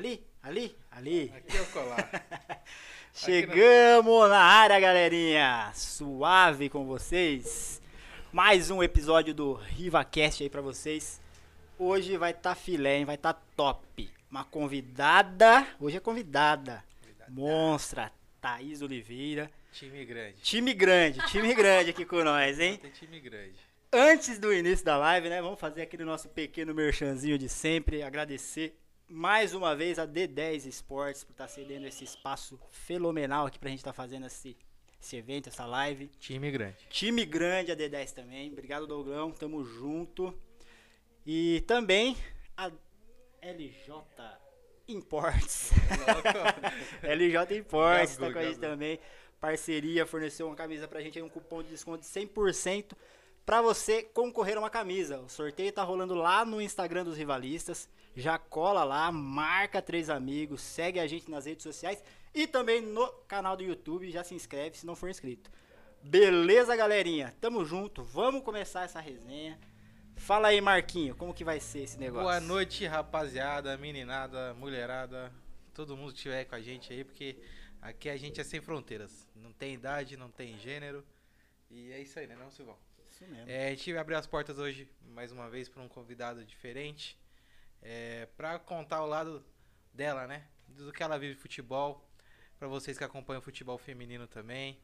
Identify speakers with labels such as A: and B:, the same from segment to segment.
A: Ali, ali, ali.
B: Aqui é o colar.
A: Chegamos na área, galerinha. Suave com vocês. Mais um episódio do RivaCast aí pra vocês. Hoje vai tá filé, hein? Vai tá top. Uma convidada, hoje é convidada. Monstra, Thaís Oliveira.
B: time grande.
A: Time grande, time grande aqui com nós, hein?
B: Tem time grande.
A: Antes do início da live, né? Vamos fazer aquele nosso pequeno merchanzinho de sempre. Agradecer mais uma vez a D10 Esportes por estar cedendo esse espaço fenomenal aqui pra gente estar fazendo esse, esse evento, essa live.
B: Time grande.
A: Time grande a D10 também. Obrigado, Douglão. Tamo junto. E também a LJ Imports. LJ Imports tá
B: Gabru,
A: com a gente também. Parceria, forneceu uma camisa pra gente aí, um cupom de desconto de 100% pra você concorrer a uma camisa. O sorteio tá rolando lá no Instagram dos Rivalistas. Já cola lá, marca três amigos, segue a gente nas redes sociais e também no canal do YouTube. Já se inscreve se não for inscrito. Beleza, galerinha? Tamo junto. Vamos começar essa resenha. Fala aí, Marquinho, como que vai ser esse negócio?
B: Boa noite, rapaziada, meninada, mulherada. Todo mundo que estiver com a gente aí, porque aqui a gente é sem fronteiras. Não tem idade, não tem gênero. E é isso aí, né, não, Silvão?
A: Isso mesmo.
B: É, a gente abriu as portas hoje, mais uma vez, para um convidado diferente. É, para contar o lado dela, né? Do que ela vive futebol. Para vocês que acompanham o futebol feminino também.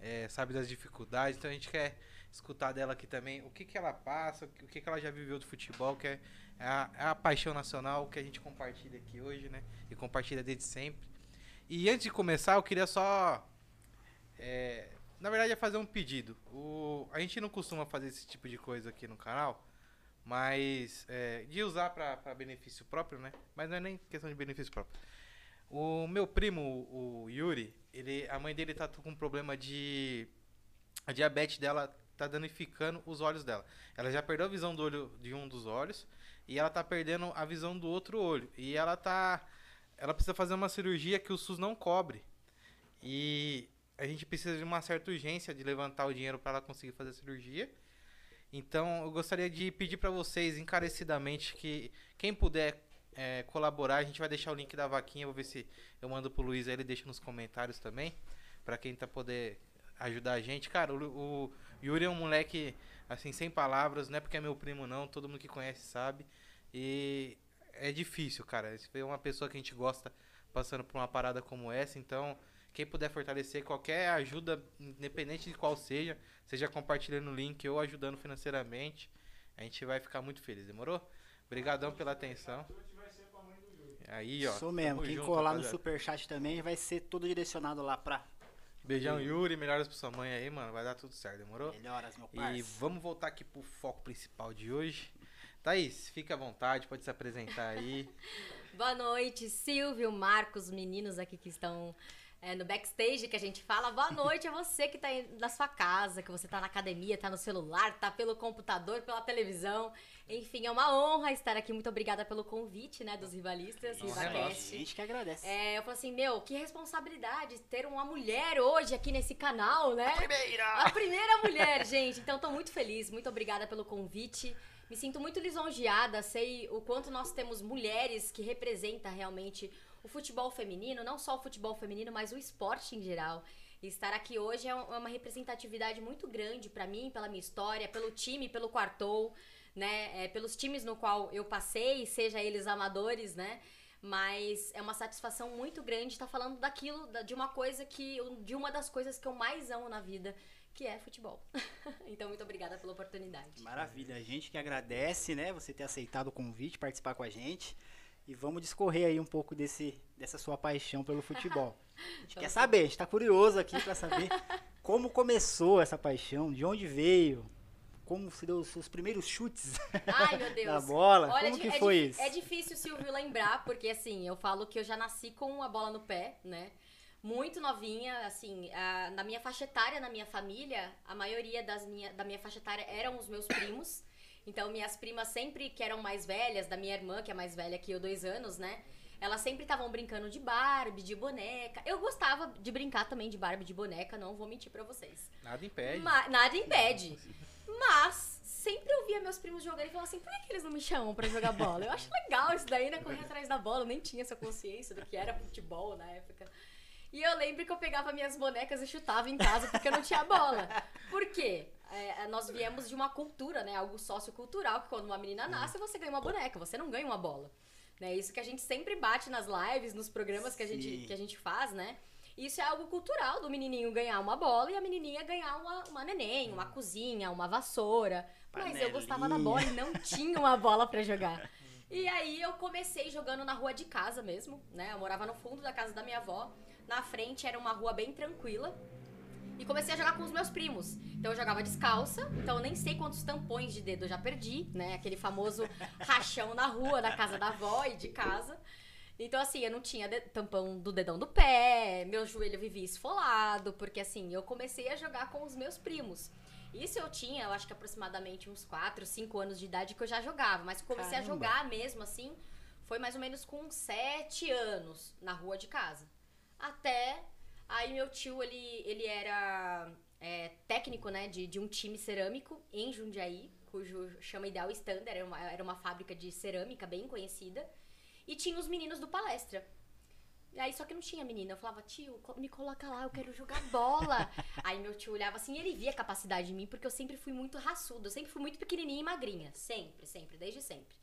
B: É, sabe das dificuldades. Então a gente quer escutar dela aqui também o que, que ela passa, o que, que ela já viveu do futebol, que é a, é a paixão nacional que a gente compartilha aqui hoje, né? E compartilha desde sempre. E antes de começar, eu queria só. é, na verdade, é fazer um pedido. O, a gente não costuma fazer esse tipo de coisa aqui no canal, mas é, de usar pra benefício próprio, né? Mas não é nem questão de benefício próprio. O meu primo, o Yuri, ele, a mãe dele tá com um problema de. A diabetes dela tá danificando os olhos dela. Ela já perdeu a visão do olho de um dos olhos e ela tá perdendo a visão do outro olho. E ela tá. Ela precisa fazer uma cirurgia que o SUS não cobre. E a gente precisa de uma certa urgência de levantar o dinheiro para ela conseguir fazer a cirurgia. Então eu gostaria de pedir para vocês encarecidamente que quem puder é, colaborar, a gente vai deixar o link da vaquinha, vou ver se eu mando pro Luiz aí, ele deixa nos comentários também, para quem tá poder ajudar a gente. Cara, o, o Yuri é um moleque assim sem palavras, não é porque é meu primo não, todo mundo que conhece sabe. E é difícil, cara. Esse é uma pessoa que a gente gosta passando por uma parada como essa, então quem puder fortalecer qualquer ajuda, independente de qual seja, seja compartilhando o link ou ajudando financeiramente, a gente vai ficar muito feliz, demorou? Obrigadão pela atenção. Aí, ó.
A: Isso mesmo. Quem
B: junto,
A: colar no superchat também vai ser tudo direcionado lá pra
B: Beijão, Yuri. Melhoras pra sua mãe aí, mano. Vai dar tudo certo, demorou?
A: melhoras, meu
B: E
A: parceiro.
B: vamos voltar aqui pro foco principal de hoje. Thaís, fica à vontade, pode se apresentar aí.
C: Boa noite, Silvio, Marcos, meninos aqui que estão é, no backstage que a gente fala. Boa noite a você que tá aí na sua casa, que você tá na academia, tá no celular, tá pelo computador, pela televisão. Enfim, é uma honra estar aqui. Muito obrigada pelo convite, né, dos rivalistas,
B: Nossa,
A: A
C: RivaCast.
A: gente que agradece.
C: É, eu falo assim, meu, que responsabilidade ter uma mulher hoje aqui nesse canal, né?
A: Primeira!
C: A primeira mulher, gente. Então, tô muito feliz, muito obrigada pelo convite. Me sinto muito lisonjeada, sei o quanto nós temos mulheres que representam realmente o futebol feminino, não só o futebol feminino, mas o esporte em geral. Estar aqui hoje é é uma representatividade muito grande pra mim, pela minha história, pelo time, pelo quartou, né? É, pelos times no qual eu passei, seja eles amadores, né? Mas é uma satisfação muito grande estar falando daquilo, da- de uma coisa que. de uma das coisas que eu mais amo na vida, que é futebol. então, muito obrigada pela oportunidade.
A: Maravilha, a gente que agradece, né, você ter aceitado o convite, participar com a gente. E vamos discorrer aí um pouco desse, dessa sua paixão pelo futebol. A gente quer saber, a gente tá curioso aqui pra saber como começou essa paixão, de onde veio, como se deu os seus primeiros chutes
C: Ai, meu Deus.
A: bola,
C: Olha,
A: como
C: é
A: que
C: é
A: foi
C: di-
A: isso?
C: É difícil, Silvio, lembrar, porque assim, eu falo que eu já nasci com a bola no pé, né? Muito novinha, assim, a- na minha faixa etária, na minha família, a maioria das minha, da minha faixa etária eram os meus primos. Então, minhas primas sempre, que eram mais velhas, da minha irmã, que é mais velha que eu, dois anos, né? Elas sempre estavam brincando de Barbie, de boneca. Eu gostava de brincar também de Barbie, de boneca, não vou mentir pra vocês.
B: Nada impede.
C: Ma- nada impede. Mas sempre eu via meus primos jogando e falava assim, por que, que eles não me chamam pra jogar bola? Eu acho legal isso daí, né? Correr atrás da bola. Eu nem tinha essa consciência do que era futebol na época. E eu lembro que eu pegava minhas bonecas e chutava em casa porque eu não tinha bola. Por quê? É, nós viemos de uma cultura, né? Algo sociocultural, que quando uma menina nasce, você ganha uma boneca, você não ganha uma bola. Né? Isso que a gente sempre bate nas lives, nos programas que a, gente, que a gente faz, né? Isso é algo cultural do menininho ganhar uma bola e a menininha ganhar uma, uma neném, uma cozinha, uma vassoura. Mas eu gostava da bola e não tinha uma bola para jogar. E aí eu comecei jogando na rua de casa mesmo, né? Eu morava no fundo da casa da minha avó. Na frente era uma rua bem tranquila. E comecei a jogar com os meus primos. Então eu jogava descalça, então eu nem sei quantos tampões de dedo eu já perdi, né? Aquele famoso rachão na rua, da casa da avó e de casa. Então, assim, eu não tinha tampão do dedão do pé, meu joelho vivia esfolado, porque assim, eu comecei a jogar com os meus primos. Isso eu tinha, eu acho que aproximadamente uns 4, 5 anos de idade que eu já jogava, mas comecei Caramba. a jogar mesmo assim, foi mais ou menos com 7 anos na rua de casa. Até aí meu tio, ele, ele era é, técnico, né, de, de um time cerâmico em Jundiaí, cujo chama Ideal Standard, era uma, era uma fábrica de cerâmica bem conhecida. E tinha os meninos do palestra. E aí, só que não tinha menina. Eu falava, tio, me coloca lá, eu quero jogar bola. aí meu tio olhava assim e ele via a capacidade em mim, porque eu sempre fui muito raçudo, eu sempre fui muito pequenininha e magrinha. Sempre, sempre, desde sempre.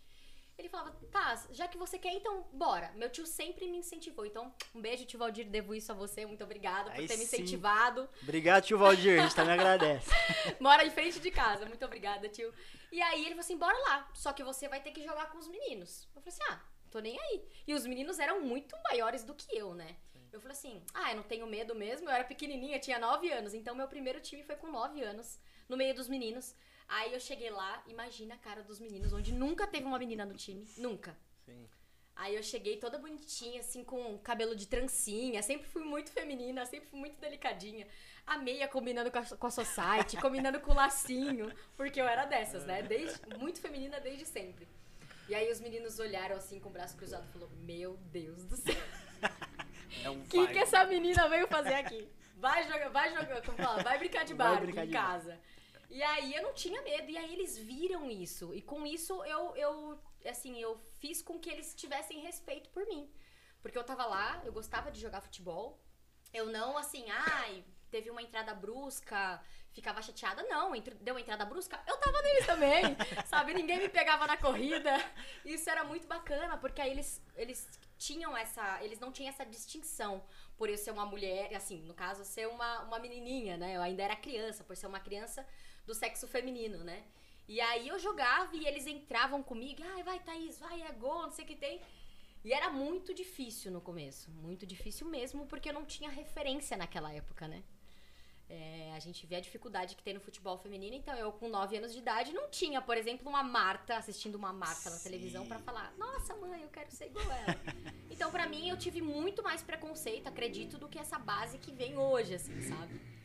C: Ele falava, tá, já que você quer, então bora. Meu tio sempre me incentivou. Então, um beijo, tio Valdir, devo isso a você. Muito obrigada por ter me incentivado.
A: Obrigado, tio Valdir, a gente também agradece.
C: Mora em frente de casa, muito obrigada, tio. E aí ele falou assim, bora lá, só que você vai ter que jogar com os meninos. Eu falei assim, ah, tô nem aí. E os meninos eram muito maiores do que eu, né? Sim. Eu falei assim, ah, eu não tenho medo mesmo. Eu era pequenininha, tinha 9 anos. Então, meu primeiro time foi com 9 anos, no meio dos meninos. Aí eu cheguei lá, imagina a cara dos meninos, onde nunca teve uma menina no time. Nunca. Sim. Aí eu cheguei toda bonitinha, assim, com cabelo de trancinha. Sempre fui muito feminina, sempre fui muito delicadinha. A meia combinando com a, com a society, combinando com o lacinho. Porque eu era dessas, né? Desde, muito feminina desde sempre. E aí os meninos olharam assim com o braço cruzado e falou: Meu Deus do céu. É um que, que essa menina veio fazer aqui? Vai jogar, vai jogar, como fala? Vai brincar de bar em casa. E aí eu não tinha medo. E aí eles viram isso. E com isso eu, eu assim, eu fiz com que eles tivessem respeito por mim. Porque eu tava lá, eu gostava de jogar futebol. Eu não, assim, ai, teve uma entrada brusca, ficava chateada. Não, deu uma entrada brusca, eu tava neles também, sabe? Ninguém me pegava na corrida. Isso era muito bacana, porque aí eles, eles tinham essa. Eles não tinham essa distinção por eu ser uma mulher, assim, no caso, ser uma, uma menininha, né? Eu ainda era criança, por ser uma criança do sexo feminino, né? E aí eu jogava e eles entravam comigo, ai, vai, Thaís, vai, é gol, não sei o que tem. E era muito difícil no começo, muito difícil mesmo, porque eu não tinha referência naquela época, né? É, a gente vê a dificuldade que tem no futebol feminino, então eu com 9 anos de idade não tinha, por exemplo, uma Marta assistindo uma Marta na televisão para falar: "Nossa, mãe, eu quero ser igual ela". então, para mim, eu tive muito mais preconceito, acredito, do que essa base que vem hoje, assim, sabe?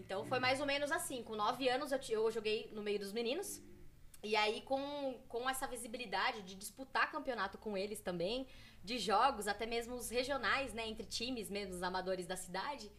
C: Então, foi mais ou menos assim, com 9 anos eu, eu joguei no meio dos meninos. E aí, com, com essa visibilidade de disputar campeonato com eles também, de jogos, até mesmo os regionais, né, entre times mesmo, os amadores da cidade,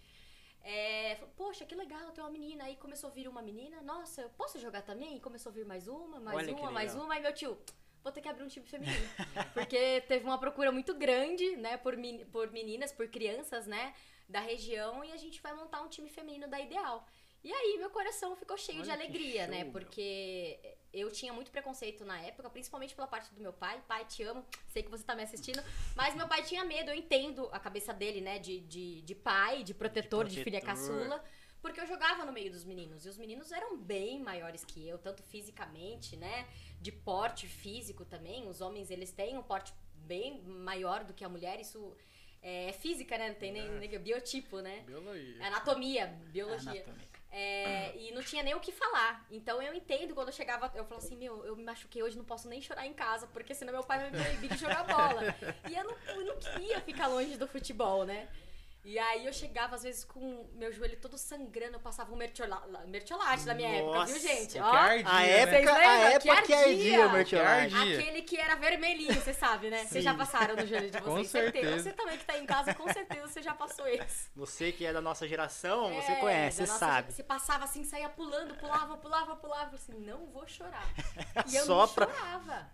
C: é, Poxa, que legal, tem uma menina. Aí começou a vir uma menina. Nossa, eu posso jogar também? E começou a vir mais uma, mais Olha uma, mais uma. Aí meu tio, vou ter que abrir um time feminino. Porque teve uma procura muito grande, né, por, por meninas, por crianças, né, da região. E a gente vai montar um time feminino da Ideal. E aí meu coração ficou cheio Olha de alegria, né? show, né? Porque eu tinha muito preconceito na época, principalmente pela parte do meu pai. Pai, te amo, sei que você tá me assistindo. Mas meu pai tinha medo, eu entendo a cabeça dele, né? De, de, de pai, de protetor, de, protetor. de filha caçula. Porque eu jogava no meio dos meninos. E os meninos eram bem maiores que eu, tanto fisicamente, né? De porte físico também. Os homens, eles têm um porte bem maior do que a mulher. Isso é física, né? Não tem nem, nem biotipo, né?
B: Biologia.
C: Anatomia, biologia. Anatomia. É, e não tinha nem o que falar. Então eu entendo quando eu chegava, eu falo assim, meu, eu me machuquei hoje, não posso nem chorar em casa, porque senão meu pai vai me proibir de jogar bola. E eu não, eu não queria ficar longe do futebol, né? E aí eu chegava, às vezes, com meu joelho todo sangrando, eu passava um mertiola- mertiolate na minha época, viu,
A: Nossa,
C: gente? Ó,
B: que ardia,
A: A
B: né?
A: época, a época que ardia o mertiolate.
C: Aquele que era vermelhinho, você sabe, né? Vocês já passaram no joelho de vocês,
B: Com
C: certeza.
B: certeza.
C: Você também que tá em casa, com certeza você já passou esse.
A: Você que é da nossa geração, você
C: É,
A: conhece,
C: da
A: você
C: nossa-
A: sabe.
C: Você passava assim, saía pulando, pulava, pulava, pulava. Eu falei assim, não vou chorar. E eu
A: Sopra.
C: não chorava.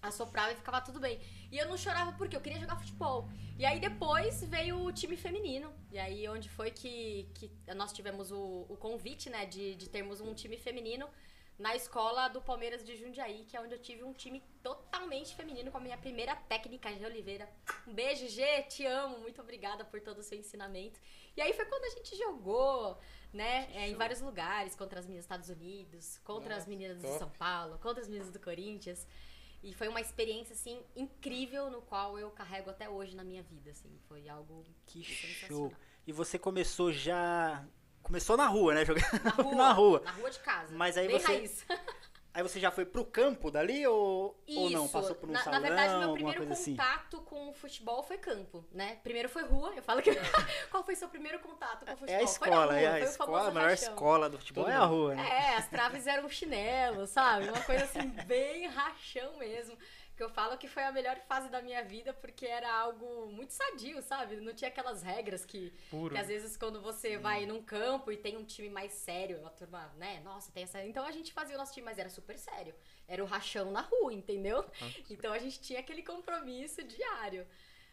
C: Assoprava e ficava tudo bem. E eu não chorava porque eu queria jogar futebol. E aí depois veio o time feminino. E aí onde foi que, que nós tivemos o, o convite, né, de, de termos um time feminino na escola do Palmeiras de Jundiaí, que é onde eu tive um time totalmente feminino com a minha primeira técnica, G. Oliveira. Um beijo, G, te amo, muito obrigada por todo o seu ensinamento. E aí foi quando a gente jogou, né, é, em vários lugares, contra as meninas dos Estados Unidos, contra as
B: Nossa,
C: meninas de
B: top.
C: São Paulo, contra as meninas do Corinthians. E foi uma experiência, assim, incrível, no qual eu carrego até hoje na minha vida, assim. Foi algo
A: Que
C: sensacional.
A: show. E você começou já. Começou na rua, né? Jogando
C: Na rua,
A: na rua.
C: Na rua de casa.
A: Mas aí
C: bem
A: você-
C: raiz.
A: Aí você já foi pro campo dali ou, ou não?
C: Isso.
A: Passou por um
C: na,
A: salão,
C: na verdade, meu primeiro
A: coisa assim?
C: contato com o futebol foi campo, né? Primeiro foi rua. Eu falo que. Qual foi seu primeiro contato com o futebol?
A: É a
C: Foi na
A: escola,
C: rua,
A: é a
C: foi o
A: escola, a maior
C: rachão.
A: escola do futebol é a rua, né?
C: É, as traves eram chinelo, sabe? Uma coisa assim, bem rachão mesmo. Que eu falo que foi a melhor fase da minha vida, porque era algo muito sadio, sabe? Não tinha aquelas regras que, que às vezes quando você vai num campo e tem um time mais sério, a turma, né? Nossa, tem essa. Então a gente fazia o nosso time, mas era super sério. Era o rachão na rua, entendeu? Então a gente tinha aquele compromisso diário.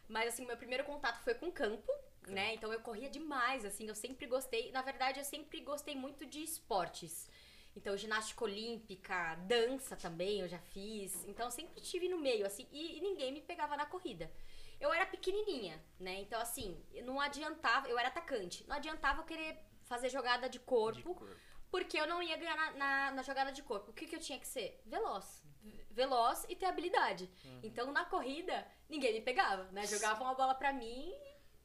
C: Mas assim, meu primeiro contato foi com o campo, né? Então eu corria demais, assim, eu sempre gostei. Na verdade, eu sempre gostei muito de esportes. Então, ginástica olímpica, dança também eu já fiz. Então, eu sempre estive no meio, assim, e, e ninguém me pegava na corrida. Eu era pequenininha, né? Então, assim, não adiantava, eu era atacante, não adiantava eu querer fazer jogada de corpo,
A: De corpo.
C: porque eu não ia ganhar na, na, na jogada de corpo. O que, que eu tinha que ser? Veloz. Veloz e ter habilidade. Então, na corrida, ninguém me pegava, né? Jogavam a bola pra mim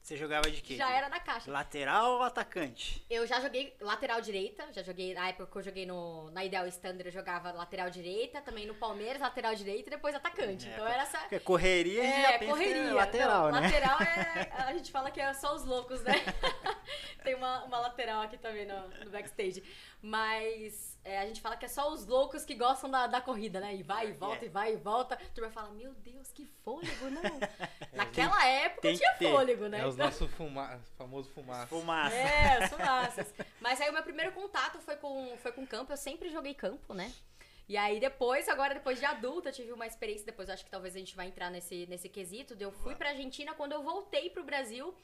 A: Você jogava de quê?
C: e já era na caixa.
A: Lateral ou atacante?
C: Eu já joguei lateral direita, já joguei na época que eu joguei no, na Ideal Standard, eu jogava lateral direita, também no Palmeiras, lateral direita e depois atacante.
A: É,
C: então era essa.
A: Porque correria gente
C: É,
A: já
C: correria.
A: lateral,
C: Não,
A: né?
C: Lateral é. A gente fala que é só os loucos, né? Tem uma, uma lateral aqui também no, no backstage. Mas é, a gente fala que é só os loucos que gostam da, da corrida, né? E vai e volta,
A: É.
C: e vai e volta. A turma fala, meu Deus, que fôlego, não. Naquela época
A: tem
C: tinha fôlego, né?
B: É os
C: Então-
B: nossos fuma... famosos fumaças.
A: Fumaça.
C: é, as fumaças. Mas aí o meu primeiro contato foi com, foi com campo. Eu sempre joguei campo, né? E aí depois, agora depois de adulta, eu tive uma experiência, depois acho que talvez a gente vai entrar nesse, nesse quesito. Eu fui pra Argentina, quando eu voltei pro Brasil,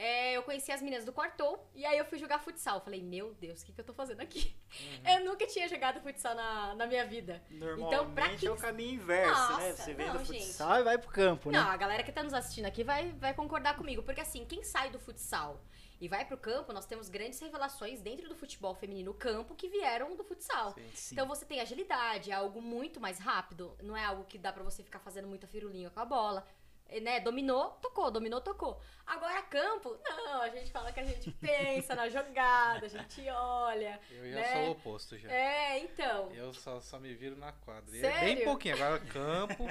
C: é, eu conheci as meninas do Quartou, e aí eu fui jogar futsal. Falei, meu Deus, o que, que eu tô fazendo aqui?
A: Uhum.
C: Eu nunca tinha jogado futsal na, na minha vida.
A: Normalmente
C: Então, pra que
A: é o caminho inverso, né?
C: Nossa,
A: Você vem do
C: gente.
A: futsal e vai pro campo, né?
C: Não, a galera que tá nos assistindo aqui vai, vai concordar comigo. Porque assim, quem sai do futsal e vai pro campo, nós temos grandes revelações dentro do futebol feminino campo que vieram do futsal.
B: Sim.
A: Sim.
C: Então você tem agilidade, é algo muito mais rápido. Não é algo que dá pra você ficar fazendo muita firulinha com a bola. É, Né? Dominou, tocou, dominou, tocou. Agora campo, não, a gente fala que a gente pensa na jogada, a gente olha.
B: Eu já
C: né?
B: sou o oposto já.
C: É, então.
B: Eu só, só me viro na quadra. E É
C: Sério?
B: bem pouquinho. Agora campo.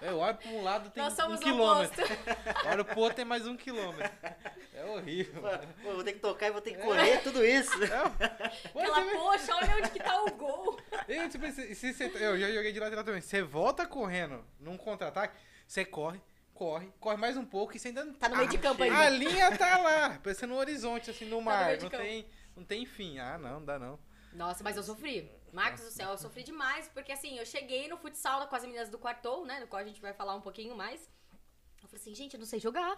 B: Eu olho pra um lado tem
C: Nós
B: um
C: somos o
B: quilômetro. Olho pro outro tem mais um quilômetro. É horrível.
A: Pô, vou ter que tocar e vou ter que correr, tudo isso.
B: Pô,
C: Ela,
B: você vê-
C: poxa, olha onde que tá o gol.
B: Eu, tipo, se, se você- eu já joguei de lateral também. Você volta correndo num contra-ataque, você corre, corre, corre mais um pouco e você ainda
C: Tá no meio de campo ainda.
B: A linha tá lá, parecendo no horizonte, assim, no mar.
C: meio de
B: não, tem, não tem fim. Ah, não, não dá não.
C: Nossa, mas eu sofri. Marcos do céu, eu sofri demais, porque assim, eu cheguei no futsal com as meninas do quartou, né? No qual a gente vai falar um pouquinho mais. Eu falei assim, gente, eu não sei jogar.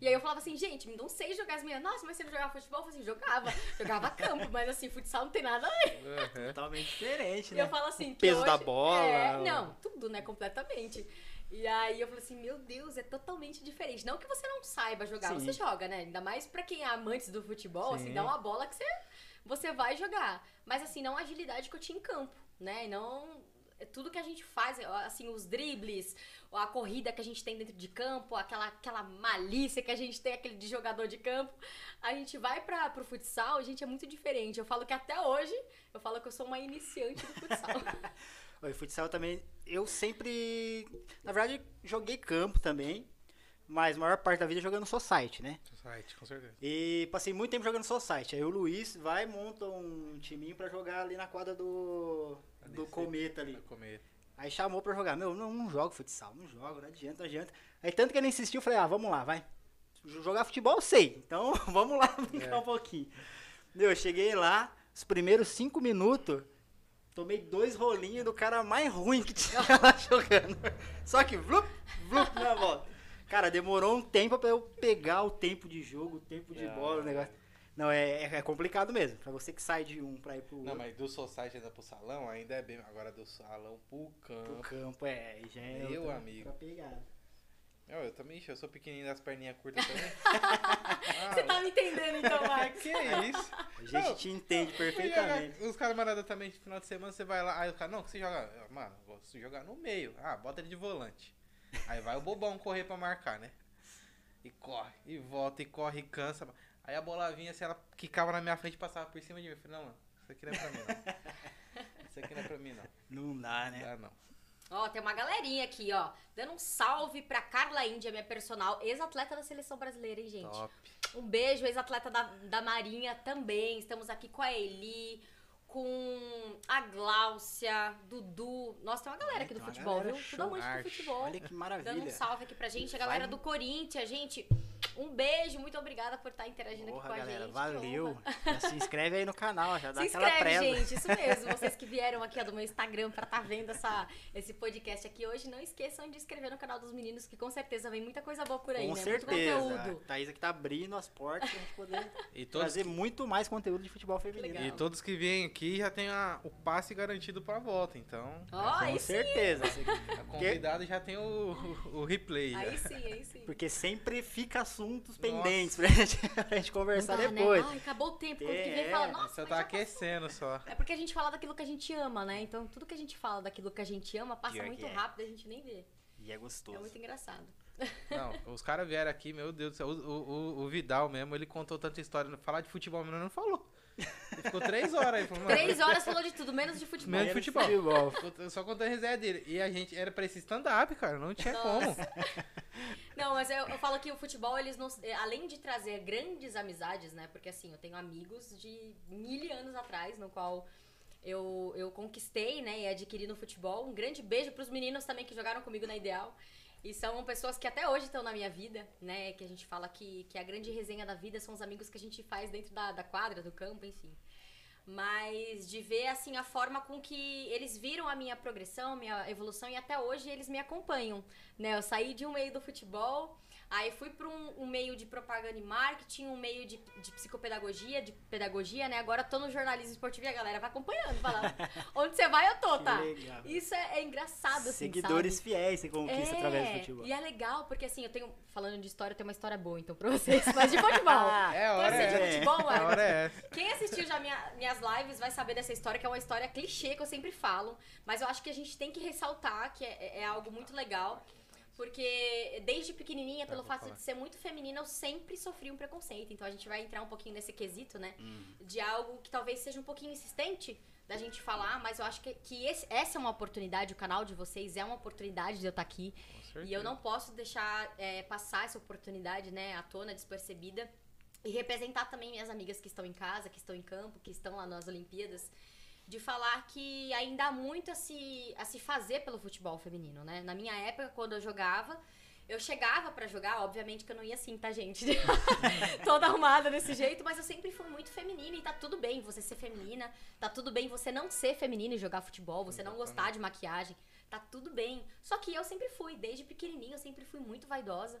C: E aí eu falava assim, gente, não sei jogar as meninas. Nossa, mas você não jogava futebol? Eu falei assim, jogava. Jogava campo, mas assim, futsal não tem nada a ver.
A: Totalmente diferente,
C: E
A: né?
C: eu falo assim, que
A: peso
C: hoje-
A: da bola,
C: É,
A: o-
C: não, tudo, né? Completamente. E aí eu falei assim, meu Deus, é totalmente diferente. Não que você não saiba jogar,
A: Sim.
C: você joga, né? Ainda mais pra quem é amante do futebol, assim,
B: Sim.
C: dá uma bola que você, você vai jogar. Mas assim, não a agilidade que eu tinha em campo, né? E não é tudo que a gente faz, assim, os dribles, a corrida que a gente tem dentro de campo, aquela, aquela malícia que a gente tem, aquele de jogador de campo, a gente vai pra, pro futsal, a gente é muito diferente. Eu falo que até hoje, eu falo que eu sou uma iniciante do futsal.
A: Oi, futsal também. Eu sempre. Na verdade, joguei campo também. mas a maior parte da vida jogando Society, né?
B: Society, com certeza.
A: E passei muito tempo jogando Society. Aí o Luiz vai e monta um timinho pra jogar ali na quadra do, do Cometa ali.
B: Comer.
A: Aí chamou pra jogar. Meu, não, não jogo futsal, não jogo, não adianta, não adianta. Aí tanto que ele insistiu, eu falei, ah, vamos lá, vai. Jogar futebol eu sei, então vamos lá brincar
B: É.
A: um pouquinho. Meu, eu cheguei lá, os primeiros cinco minutos, tomei dois rolinhos do cara mais ruim que tinha lá jogando. Só que, vlup, vlup na volta. Cara, demorou um tempo pra eu pegar o tempo de jogo, o tempo de
B: Ah.
A: bola, o negócio. Não, é, é- é complicado mesmo. Pra você que sai de um pra ir pro
B: Não,
A: outro,
B: mas do Society ainda pro salão, ainda é bem. Agora do salão pro
A: pro
B: campo.
A: campo, é, já é
B: Meu
A: outra-
B: amigo. Eu, eu também, eu sou pequenininho das perninhas curtas também.
C: Você
B: ah,
C: tá me entendendo então, Marcos?
B: que isso?
A: A gente
B: Não,
A: te entende perfeitamente.
B: jogar- Os camaradas também, de final de semana, você vai lá, aí o cara, não, que você joga, mano, vou jogar no meio. Ah, bota ele de volante. Aí vai o bobão correr pra marcar, né? E corre, e volta, e corre, e cansa. Aí a bola vinha, assim, ela quicava na minha frente e passava por cima de mim. Eu falei, não, mano, isso aqui não é pra mim, não. Isso aqui não é pra mim, não.
A: Não dá, né?
B: Dá, não.
C: Ó, tem uma galerinha aqui, ó, dando um salve pra Carla Índia, minha personal, ex-atleta da seleção brasileira, hein, gente?
B: Top.
C: Um beijo, ex-atleta da, da Marinha também. Estamos aqui com a Eli, com a Gláucia, Dudu. Nossa, tem uma galera aqui do futebol,
A: galera
C: viu? Tudo amante do futebol.
A: Olha que
C: Dando um
A: maravilha.
C: salve aqui pra gente. A
A: Vai-
C: galera do Corinthians, gente. Um beijo, muito obrigada por estar interagindo
A: Porra,
C: aqui com a
A: galera,
C: gente. que
A: valeu. se inscreve aí no canal, já dá
C: Se
A: aquela
C: inscreve,
A: presa.
C: gente, isso mesmo. Vocês que vieram aqui ó, do meu Instagram pra estar vendo essa, esse podcast aqui hoje, não esqueçam de inscrever no canal dos meninos, que com certeza vem muita coisa boa por aí,
A: Com
C: né?
A: certeza.
C: Muito conteúdo.
A: A Thaís aqui tá abrindo as portas pra gente poder
B: E
A: trazer muito mais conteúdo de futebol feminino.
B: E todos que vêm aqui já tem a- o passe garantido pra volta, então.
C: Ó,
A: Com
C: aí sim,
A: certeza.
B: A convidada já tem o, o, o replay.
C: aí
B: já.
C: sim, aí sim.
A: Porque sempre fica assuntos
B: Nossa.
A: pendentes pra gente, pra gente conversar
C: dá, né?
A: depois.
C: Ai, acabou o tempo. Quando que vem
A: É,
C: fala, nossa,
B: Só
C: mas
B: tá
C: já passou.
B: aquecendo só.
C: É porque a gente fala daquilo que a gente ama, né? Então tudo que a gente fala daquilo que a gente ama passa
A: Pior
C: muito
A: é.
C: rápido e a gente nem vê.
A: E é
C: É
A: gostoso.
C: muito engraçado.
B: Não, os caras vieram aqui, meu Deus do céu. O, o- o- o Vidal mesmo, ele contou tanta história. Falar de futebol, mas não falou. Ele ficou três horas aí. Falou, mano,
C: Três horas falou de tudo, menos de futebol.
B: Menos de futebol.
A: futebol.
B: Só contando a resenha dele. E a gente era pra esse stand-up, cara. Não tinha como.
C: Não, mas eu, eu falo que o futebol, eles nos, eh, além de trazer grandes amizades, né? Porque assim, eu tenho amigos de mil anos atrás, no qual eu, eu conquistei, né? E adquiri no futebol. Um grande beijo pros meninos também que jogaram comigo na Ideal. E são pessoas que até hoje estão na minha vida, né? Que a gente fala que, que a grande resenha da vida são os amigos que a gente faz dentro da, da quadra, do campo, enfim. Mas de ver, assim, a forma com que eles viram a minha progressão, minha evolução, e até hoje eles me acompanham, né? Eu saí de um meio do futebol, aí fui para um, um meio de propaganda e marketing, um meio de, de psicopedagogia, de pedagogia, né? Agora tô no jornalismo esportivo e a galera vai acompanhando, fala, onde você vai eu tô,
A: Que
C: tá?
A: legal.
C: Isso é, é engraçado, assim,
A: Seguidores
C: sabe?
A: fiéis você conquista através do futebol.
C: E é legal, porque assim, eu tenho, falando de história, eu tenho uma história boa, então, pra vocês, mas de futebol.
B: É, a
C: Então,
B: hora
C: assim,
B: é
C: de futebol, Marcos,
B: hora é essa.
C: quem assistiu já minha- minhas lives vai saber dessa história, que é uma história clichê que eu sempre falo. Mas eu acho que a gente tem que ressaltar que é, é algo muito legal. Porque desde pequenininha, pelo fato
B: falar.
C: de ser muito feminina, eu sempre sofri um preconceito. Então a gente vai entrar um pouquinho nesse quesito, né?
A: Hum.
C: De algo que talvez seja um pouquinho insistente da gente falar, mas eu acho que, que esse- essa é uma oportunidade, o canal de vocês é uma oportunidade de eu estar aqui.
B: Com
C: E eu não posso deixar é, passar essa oportunidade, né, à tona, despercebida. E representar também minhas amigas que estão em casa, que estão em campo, que estão lá nas Olimpíadas. De falar que ainda há muito a se, a se fazer pelo futebol feminino, né? Na minha época, quando eu jogava, eu chegava pra jogar, obviamente que eu não ia assim, tá, gente? Toda arrumada desse jeito, mas eu sempre fui muito feminina e tá tudo bem você ser feminina, tá tudo bem você não ser feminina e jogar futebol, você não gostar de maquiagem, tá tudo bem. Só que eu sempre fui, desde pequenininha, eu sempre fui muito vaidosa,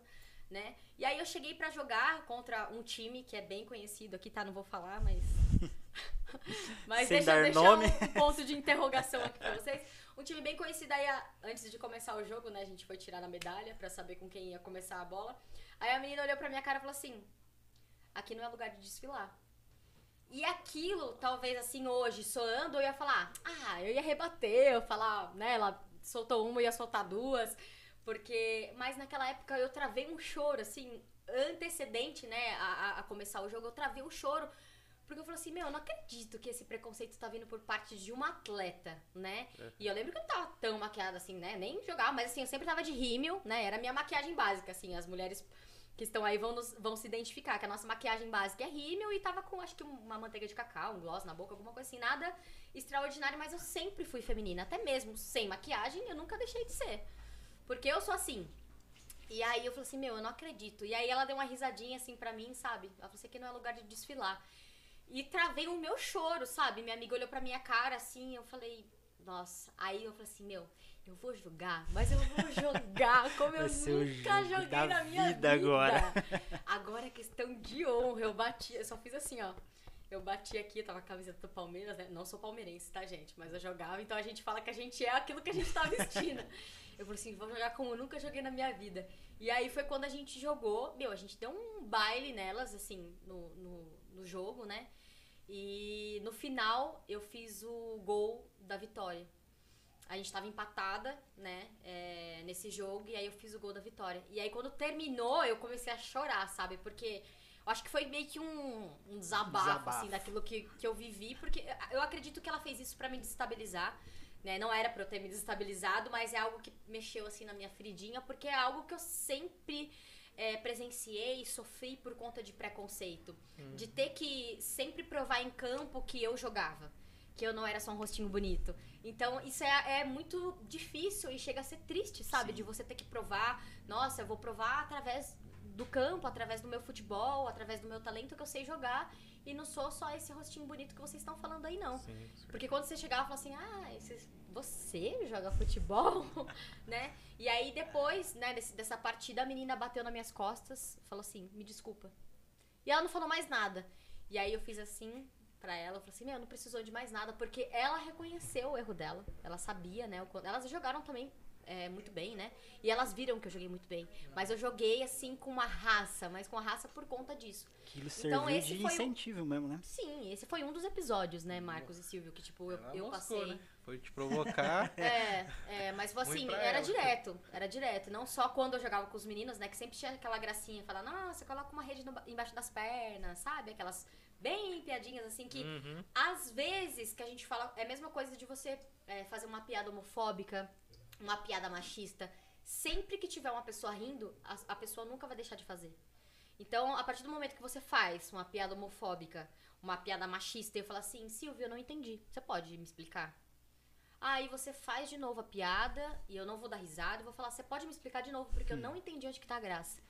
C: né? E aí eu cheguei pra jogar contra um time que é bem conhecido aqui, tá? Não vou falar, mas. mas
A: Sem
C: deixa,
A: dar
C: deixa
A: nome.
C: um ponto de interrogação aqui pra vocês. Um time bem conhecido aí, antes de começar o jogo, né? A gente foi tirar a medalha pra saber com quem ia começar a bola. Aí a menina olhou pra minha cara e falou assim: aqui não é lugar de desfilar. E aquilo, talvez assim, hoje, soando, eu ia falar, ah, eu ia rebater, eu ia falar, né, ela soltou uma, eu ia soltar duas, porque, mas naquela época eu travei um choro, assim, antecedente, né, a- a começar o jogo, eu travei um choro, Porque eu falei assim, meu, eu não acredito que esse preconceito tá vindo por parte de uma atleta, né? E eu lembro que eu não tava tão maquiada assim, né? Nem jogava, mas assim, eu sempre tava de rímel, né? Era a minha maquiagem básica, assim. As mulheres que estão aí vão, nos- vão se identificar que a nossa maquiagem básica é rímel e tava com, acho que uma manteiga de cacau, um gloss na boca, alguma coisa assim. Nada extraordinário, mas eu sempre fui feminina. Até mesmo sem maquiagem, eu nunca deixei de ser. Porque eu sou assim. E aí eu falei assim, meu, eu não acredito. E aí ela deu uma risadinha assim pra mim, sabe? Ela falou assim, que não é lugar de desfilar. E travei o meu choro, sabe? Minha amiga olhou pra minha cara assim, eu falei, nossa. Aí eu falei assim, meu, eu vou jogar, mas eu vou jogar como eu nunca joguei na minha
A: vida agora.
C: Agora é questão de honra. Eu bati, eu só fiz assim, ó. Eu bati aqui, eu tava com a camiseta do Palmeiras, né? Não sou palmeirense, tá, gente? Mas eu jogava, então a gente fala que a gente é aquilo que a gente tá vestindo. Eu falei assim, vou jogar como eu nunca joguei na minha vida. E aí foi quando a gente jogou, meu, a gente deu um baile nelas, assim, no, no, no jogo, né? E no final eu fiz o gol da vitória. A gente tava empatada, né, é, nesse jogo, e aí eu fiz o gol da vitória. E aí quando terminou, eu comecei a chorar, sabe? Porque eu acho que foi meio que um, um desabafo,
A: Desabafo.
C: assim, daquilo que, que eu vivi, porque eu acredito que ela fez isso pra me desestabilizar. Né? Não era pra eu ter me desestabilizado, mas é algo que mexeu assim na minha feridinha, porque é algo que eu sempre é, presenciei e sofri por conta de preconceito. De ter que sempre provar em campo que eu jogava. Que eu não era só um rostinho bonito. Então, isso é, é muito difícil e chega a ser triste, sabe?
A: Sim.
C: De você ter que provar, nossa, eu vou provar através do campo, através do meu futebol, através do meu talento que eu sei jogar. E não sou só esse rostinho bonito que vocês estão falando aí, não.
B: Sim.
C: Porque quando você chegava e falava assim, ah, esse- você joga futebol, né? E aí depois, né, desse- dessa partida, a menina bateu nas minhas costas, falou assim, me desculpa. E ela não falou mais nada. E aí eu fiz assim pra ela, eu falei assim, meu, não precisou de mais nada, porque ela reconheceu o erro dela. Ela sabia, né? Elas jogaram também é, muito bem, né? E elas viram que eu joguei muito bem. Mas eu joguei assim com uma raça, mas com a raça por conta disso.
A: Aquilo
C: Então,
A: serviu
C: esse
A: de
C: foi
A: incentivo mesmo, né?
C: Sim, esse foi um dos episódios, né, Marcos e Silvio, que tipo, eu,
B: Ela
C: eu
B: moscou,
C: passei.
B: né? Foi te provocar.
C: É, é, mas assim,
B: pra
C: era
B: ela.
C: direto, era direto. Não só quando eu jogava com os meninos, né? Que sempre tinha aquela gracinha, falar, nossa, coloca uma rede no- embaixo das pernas, sabe? Aquelas bem piadinhas assim que
B: Uhum.
C: às vezes que a gente fala, é a mesma coisa de você é, fazer uma piada homofóbica, uma piada machista. Sempre que tiver uma pessoa rindo, a, a pessoa nunca vai deixar de fazer. Então, a partir do momento que você faz uma piada homofóbica, uma piada machista, e eu falo assim, Silvia, eu não entendi. Você pode me explicar? Aí você faz de novo a piada, e eu não vou dar risada, eu vou falar, você pode me explicar de novo, porque eu não entendi onde que tá a graça.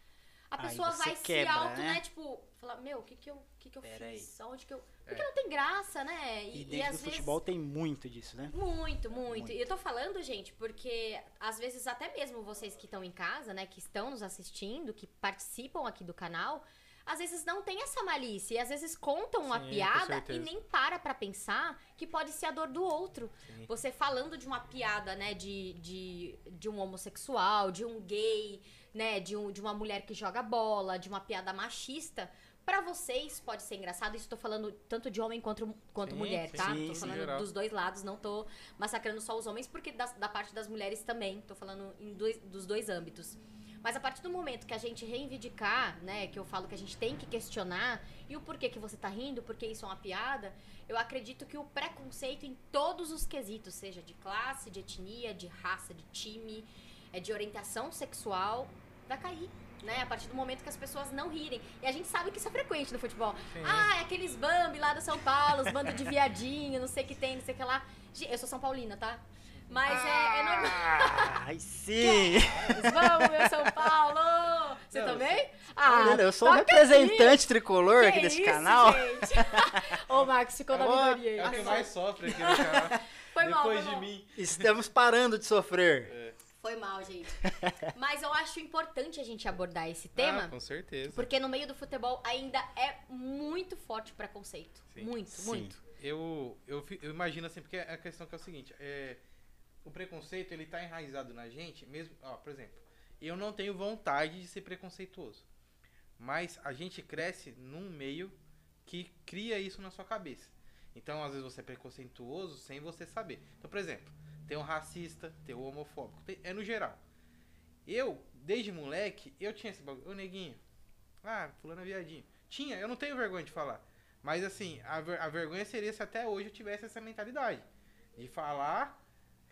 C: A pessoa vai
A: quebra,
C: se auto,
A: né?
C: né? Tipo, falar, meu, o que que eu, o que que eu
A: Pera aí.
C: fiz? Aonde que eu...
B: É.
C: Porque não tem graça, né?
A: E,
C: E,
A: dentro
C: às
A: do
C: vezes...
A: futebol tem muito disso, né?
C: Muito, muito,
A: Muito.
C: E eu tô falando, gente, porque às vezes até mesmo vocês que estão em casa, né, que estão nos assistindo, que participam aqui do canal, às vezes não tem essa malícia. E às vezes contam uma
B: Sim,
C: piada e nem para pra pensar que pode ser a dor do outro.
B: Sim.
C: Você falando de uma piada, né, de, de, de um homossexual, de um gay, né, de, um, de uma mulher que joga bola, de uma piada machista. Pra vocês pode ser engraçado, isso tô falando tanto de homem quanto, quanto
B: Sim,
C: mulher,
B: sim,
C: tá?
A: sim,
C: tô falando dos dois lados, não tô massacrando só os homens, porque da, da parte das mulheres também, tô falando dois, dos dois âmbitos. Mas a partir do momento que a gente reivindicar, né, que eu falo que a gente tem que questionar, e o porquê que você tá rindo, porque isso é uma piada, eu acredito que o preconceito em todos os quesitos, seja de classe, de etnia, de raça, de time, é de orientação sexual, vai cair. Né? A partir do momento que as pessoas não rirem. E a gente sabe que isso é frequente no futebol.
B: Sim.
C: Ah, é aqueles Bambi lá do São Paulo, os bandos de viadinho, não sei o que tem, não sei o que lá. Eu sou São Paulina, tá? Mas é, é normal.
A: Ah, Ai, sim!
C: Vamos, meu São Paulo! Você
B: Não,
C: também?
A: Olha, eu sou o
C: toca
A: representante tricolor
C: Que
A: aqui desse
C: isso,
A: canal.
C: Gente. Ô, Marcos, ficou na minoria aí.
B: É o que mais sofre aqui no canal.
C: Foi mal,
B: Depois
C: foi
B: de
C: mal.
B: mim.
A: Estamos parando de sofrer.
B: É.
C: Foi mal, gente. Mas eu acho importante a gente abordar esse tema.
B: Ah, com certeza.
C: Porque no meio do futebol ainda é muito forte o preconceito.
B: Sim.
C: Muito,
A: Sim.
C: muito.
B: Eu, eu, eu imagino assim, porque a questão que é o seguinte, é, o preconceito, ele tá enraizado na gente, mesmo, ó, por exemplo, eu não tenho vontade de ser preconceituoso, mas a gente cresce num meio que cria isso na sua cabeça. Então, às vezes você é preconceituoso sem você saber. Então, por exemplo, tem um racista, tem um homofóbico, tem- é no geral. Eu, desde moleque, eu tinha esse bagulho, ô neguinho, ah, fulano é viadinho. Tinha, eu não tenho vergonha de falar. Mas assim, a, ver- a vergonha seria se até hoje eu tivesse essa mentalidade. De falar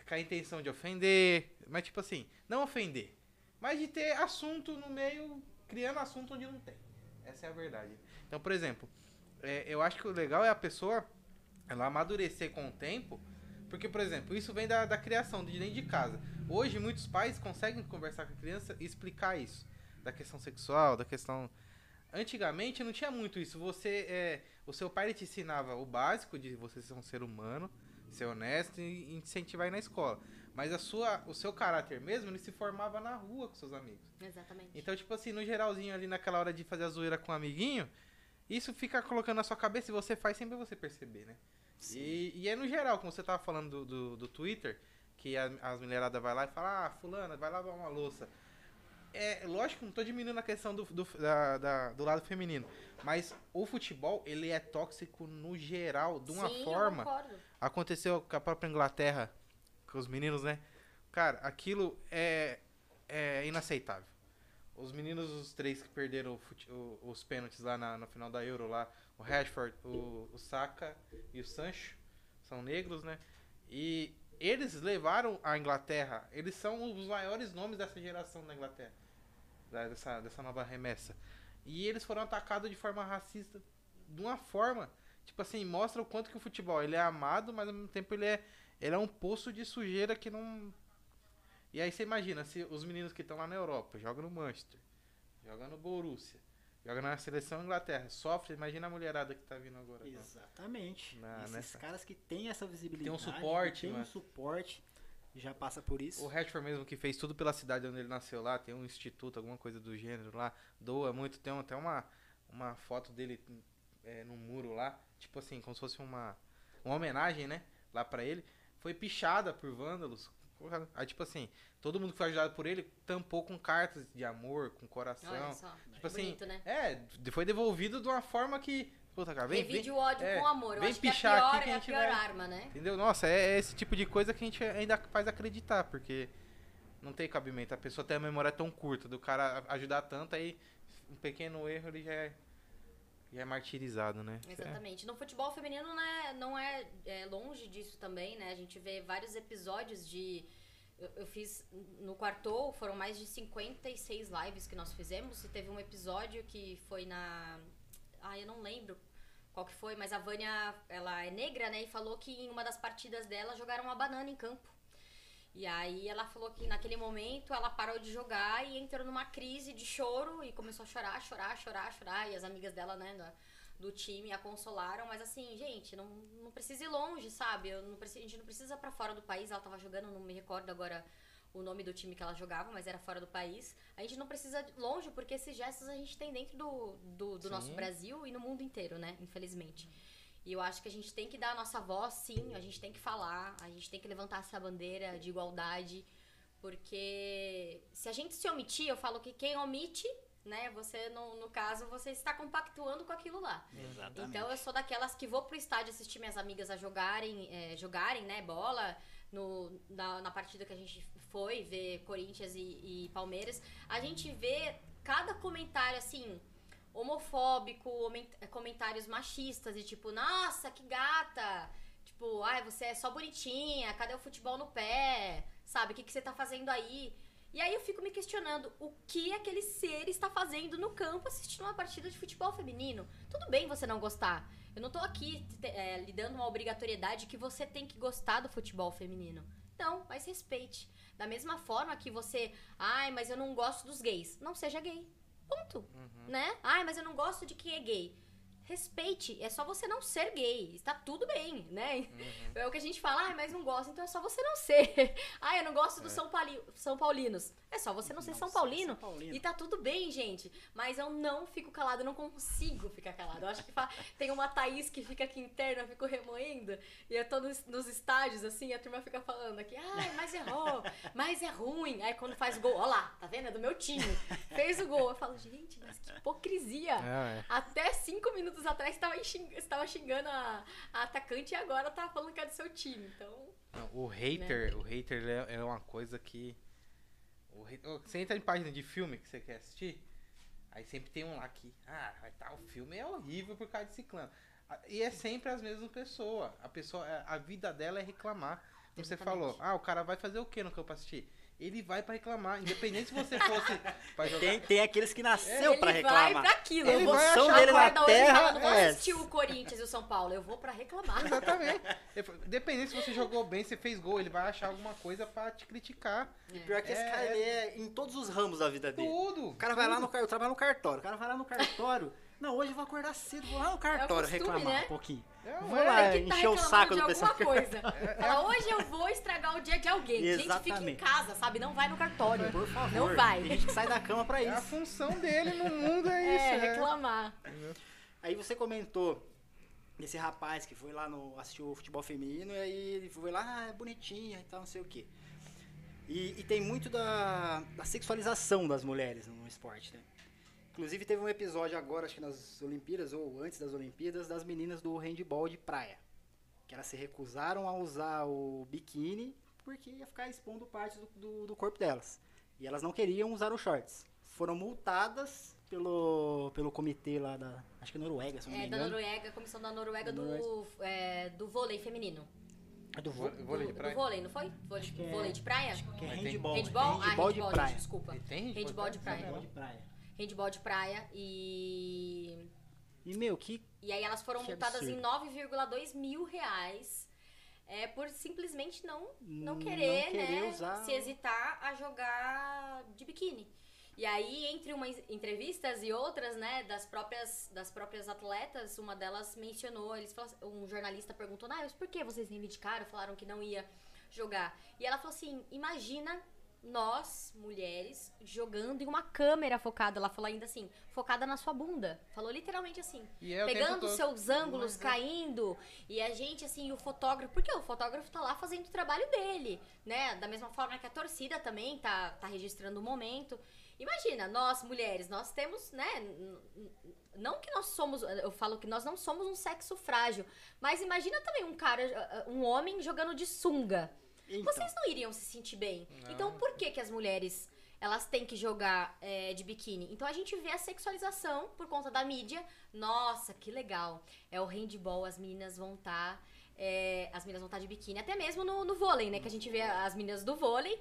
B: com a intenção de ofender. Mas tipo assim, não ofender. Mas de ter assunto no meio, criando assunto onde não tem. Essa é a verdade. Então, por exemplo, é, eu acho que o legal é a pessoa ela amadurecer com o tempo. Porque, por exemplo, isso vem da, da criação, de dentro de casa. Hoje, muitos pais conseguem conversar com a criança e explicar isso. Da questão sexual, da questão. Antigamente não tinha muito isso. Você é, o seu pai te ensinava o básico de você ser um ser humano, ser honesto e incentivar ir na escola. Mas a sua, o seu caráter mesmo, ele se formava na rua com seus amigos.
C: Exatamente.
B: Então, tipo assim, no geralzinho ali naquela hora de fazer a zoeira com o amiguinho, isso fica colocando na sua cabeça e você faz sem você perceber, né? E, e é no geral, como você tava falando do, do, do Twitter, que a- as mulheradas vai lá e fala, ah, fulana, vai lavar uma louça. É, lógico, não tô diminuindo a questão do, do, da- da- do lado feminino. Mas o futebol, ele é tóxico no geral, de uma
C: Sim,
B: forma. Aconteceu com a própria Inglaterra, com os meninos, né? Cara, aquilo é, é inaceitável. Os meninos, os três que perderam o fute- o- os pênaltis lá na, no final da Euro, lá, o Rashford, o, o Saka e o Sancho, são negros, né? E eles levaram a Inglaterra, eles são os maiores nomes dessa geração da Inglaterra, dessa, dessa nova remessa. E eles foram atacados de forma racista, de uma forma, tipo assim, mostra o quanto que o futebol ele é amado, mas ao mesmo tempo ele é, ele é um poço de sujeira que não. E aí você imagina, se os meninos que estão lá na Europa, jogam no Manchester, jogam no Borussia, jogam na seleção Inglaterra, sofrem, imagina a mulherada que tá vindo agora. então.
A: Exatamente.
B: Na-
A: Esses
B: nessa-
A: caras que têm essa visibilidade,
B: Tem um suporte,
A: tem um suporte, já passa por isso.
B: O Rashford mesmo que fez tudo pela cidade onde ele nasceu lá, tem um instituto, alguma coisa do gênero lá, doa muito, tem até uma, uma foto dele é, no muro lá, tipo assim, como se fosse uma, uma homenagem, né, lá pra ele, foi pichada por vândalos. Aí, tipo assim, todo mundo que foi ajudado por ele tampou com cartas de amor, com coração.
C: Olha só.
B: Tipo assim,
C: Bonito, né?
B: É, foi devolvido de uma forma que. Puta, cara, vem, vem,
C: Divide o ódio
B: é,
C: com amor. Eu
B: vem
C: acho que é a
B: pichar aqui
C: pior,
B: que
C: é a pior
B: vai-
C: arma, né?
B: Entendeu? Nossa, é esse tipo de coisa que a gente ainda faz acreditar, porque não tem cabimento. A pessoa tem a memória tão curta do cara ajudar tanto, aí um pequeno erro ele já é, já é martirizado, né?
C: Exatamente. No futebol feminino não é, não é, é longe disso também, né? A gente vê vários episódios de. Eu, eu fiz no quarto, foram mais de 56 lives que nós fizemos. E teve um episódio que foi na. Ah, eu não lembro qual que foi, mas a Vânia, ela é negra, né? E falou que em uma das partidas dela jogaram uma banana em campo. E aí ela falou que naquele momento ela parou de jogar e entrou numa crise de choro e começou a chorar, chorar, chorar, chorar. E as amigas dela, né, do time a consolaram. Mas assim, gente, não, não precisa ir longe, sabe? Eu não a gente não precisa pra fora do país. Ela tava jogando, não me recordo agora o nome do time que ela jogava, mas era fora do país. A gente não precisa ir longe, porque esses gestos a gente tem dentro do, do, do nosso. Brasil e no mundo inteiro, né? Infelizmente. E eu acho que a gente tem que dar a nossa voz, sim, a gente tem que falar, a gente tem que levantar essa bandeira de igualdade, porque se a gente se omitir, eu falo que quem omite, né, você, no, no caso, você está compactuando com aquilo lá.
A: Exatamente.
C: Então eu sou daquelas que vou pro estádio assistir minhas amigas a jogarem, é, jogarem, né, bola. No, na, na partida que a gente foi ver Corinthians e, e Palmeiras, a gente vê cada comentário assim homofóbico, homen- comentários machistas e tipo, nossa, que gata. Tipo, ai, você é só bonitinha, cadê o futebol no pé? Sabe, o que, que você tá fazendo aí? E aí eu fico me questionando o que aquele ser está fazendo no campo assistindo uma partida de futebol feminino. Tudo bem você não gostar. Eu não tô aqui é, lhe dando uma obrigatoriedade que você tem que gostar do futebol feminino. Não, mas respeite. Da mesma forma que você, ai, mas eu não gosto dos gays. Não seja gay. Ponto. Né? Ai, mas eu não gosto de quem é gay. Respeite, é só você não ser gay, está tudo bem, né? É o que a gente fala, ai, mas não gosto, então é só você não ser. ai, eu não gosto dos São, Pauli- São Paulinos. É só você não ser
A: Não
C: São Paulino.
A: São Paulino.
C: E tá tudo bem, gente. Mas eu não fico calada, eu não consigo ficar calada. Eu acho que tem uma Thaís que fica aqui interna, eu fico remoendo. E eu tô nos, nos estádios, assim, a turma fica falando aqui, ai, mas errou, mas é ruim. Aí quando faz gol, ó lá, tá vendo? É do meu time. Fez o gol. Eu falo, gente, mas que hipocrisia.
B: É, é.
C: Até cinco minutos atrás estava estava xingando a, a atacante e agora tá falando que é do seu time. Então,
B: Não, o hater, o hater é, é uma coisa que. o você entra em página de filme que você quer assistir, aí sempre tem um lá que. Ah, tá, o filme é horrível por causa de ciclano. E é sempre as mesmas pessoas. A pessoa, a vida dela é reclamar. Como você
C: Exatamente.
B: falou, ah, o cara vai fazer o que no campo assistir? Ele vai pra reclamar, independente se você fosse pra jogar.
A: Tem, tem aqueles que nasceu pra
C: ele vai
A: reclamar.
C: pra aquilo.
B: Ele
C: eu vou
B: vai
C: achar
A: dele na terra,
C: fala, não vou
A: é.
C: assistir o Corinthians e o São Paulo, eu vou pra reclamar.
B: Exatamente. Independente se você jogou bem, você fez gol, ele vai achar alguma coisa pra te criticar.
A: E pior que esse
B: É,
A: cara,
B: é.
A: ele é em todos os ramos da vida dele.
B: Tudo.
A: O cara vai lá no cartório, eu trabalho no cartório, o cara vai lá no cartório. Não, hoje eu vou acordar cedo, vou lá no cartório
C: costume,
A: reclamar
C: né?
A: um pouquinho.
B: É,
A: Vou
B: é.
A: lá
C: tá
A: encher o
C: reclamando
A: saco
C: de
A: do pessoal.
C: alguma coisa. Fala, hoje eu vou estragar o dia de alguém. Gente, fica em
A: Exatamente.
C: casa, sabe? Não vai no cartório.
A: Por favor.
C: Não vai.
A: Tem gente que sai da cama pra
B: É a
A: isso.
B: função dele no mundo, é isso.
C: É,
B: é.
C: reclamar.
A: Aí você comentou desse rapaz que foi lá no assistiu o futebol feminino e aí ele foi lá, ah, é bonitinha e tal, não sei o quê. E, e tem muito da, da sexualização das mulheres no esporte, né? Inclusive teve um episódio agora, acho que nas Olimpíadas ou antes das Olimpíadas, das meninas do handball de praia. Que elas se recusaram a usar o biquíni porque ia ficar expondo partes do, do, do corpo delas. E elas não queriam usar os shorts. Foram multadas pelo, pelo comitê lá da. Acho que é Noruega, se não me
C: É, da
A: engano.
C: Noruega, comissão da Noruega do,
A: Noruega.
C: é, do vôlei feminino.
A: É do
B: Vô-
A: vôlei.
B: Vôlei de praia?
C: do vôlei, não foi? Vôlei,
A: Acho é-
C: vôlei de praia?
A: Que é handball.
C: Handball?
A: É
C: Ah,
A: handball de
C: handball,
A: praia.
C: gente, desculpa.
B: E tem handball
C: Handball de praia.
A: Handball de praia.
C: Handball de praia e...
A: E, meu, que.
C: E aí elas foram multadas
A: absurdo.
C: em 9,2 mil reais. É, por simplesmente não, não
A: Não
C: querer,
A: querer
C: né,
A: usar-
C: se hesitar a jogar de biquíni. E aí, entre umas entrevistas e outras, né, das próprias, das próprias atletas, uma delas mencionou, eles falaram, um jornalista perguntou, ah, mas por que vocês reivindicaram, falaram que não ia jogar? E ela falou assim, imagina nós, mulheres, jogando em uma câmera focada, ela falou ainda assim, focada na sua bunda. Falou literalmente assim
B: é
C: pegando seus ângulos,
B: é-
C: caindo, e a gente, assim, o fotógrafo, porque o fotógrafo tá lá fazendo o trabalho dele, né? Da mesma forma que a torcida também tá, tá registrando o momento. Imagina, nós, mulheres, nós temos, né? Não que nós somos, eu falo que nós não somos um sexo frágil, mas imagina também um cara, um homem jogando de sunga.
A: Então,
C: Vocês não iriam se sentir bem.
B: Não.
C: Então, por que que as mulheres elas têm que jogar é, de biquíni? Então, a gente vê a sexualização por conta da mídia. Nossa, que legal. É o handball, as meninas vão estar... as meninas vão estar de biquíni. Até mesmo no, no vôlei, né? Que a gente vê as meninas do vôlei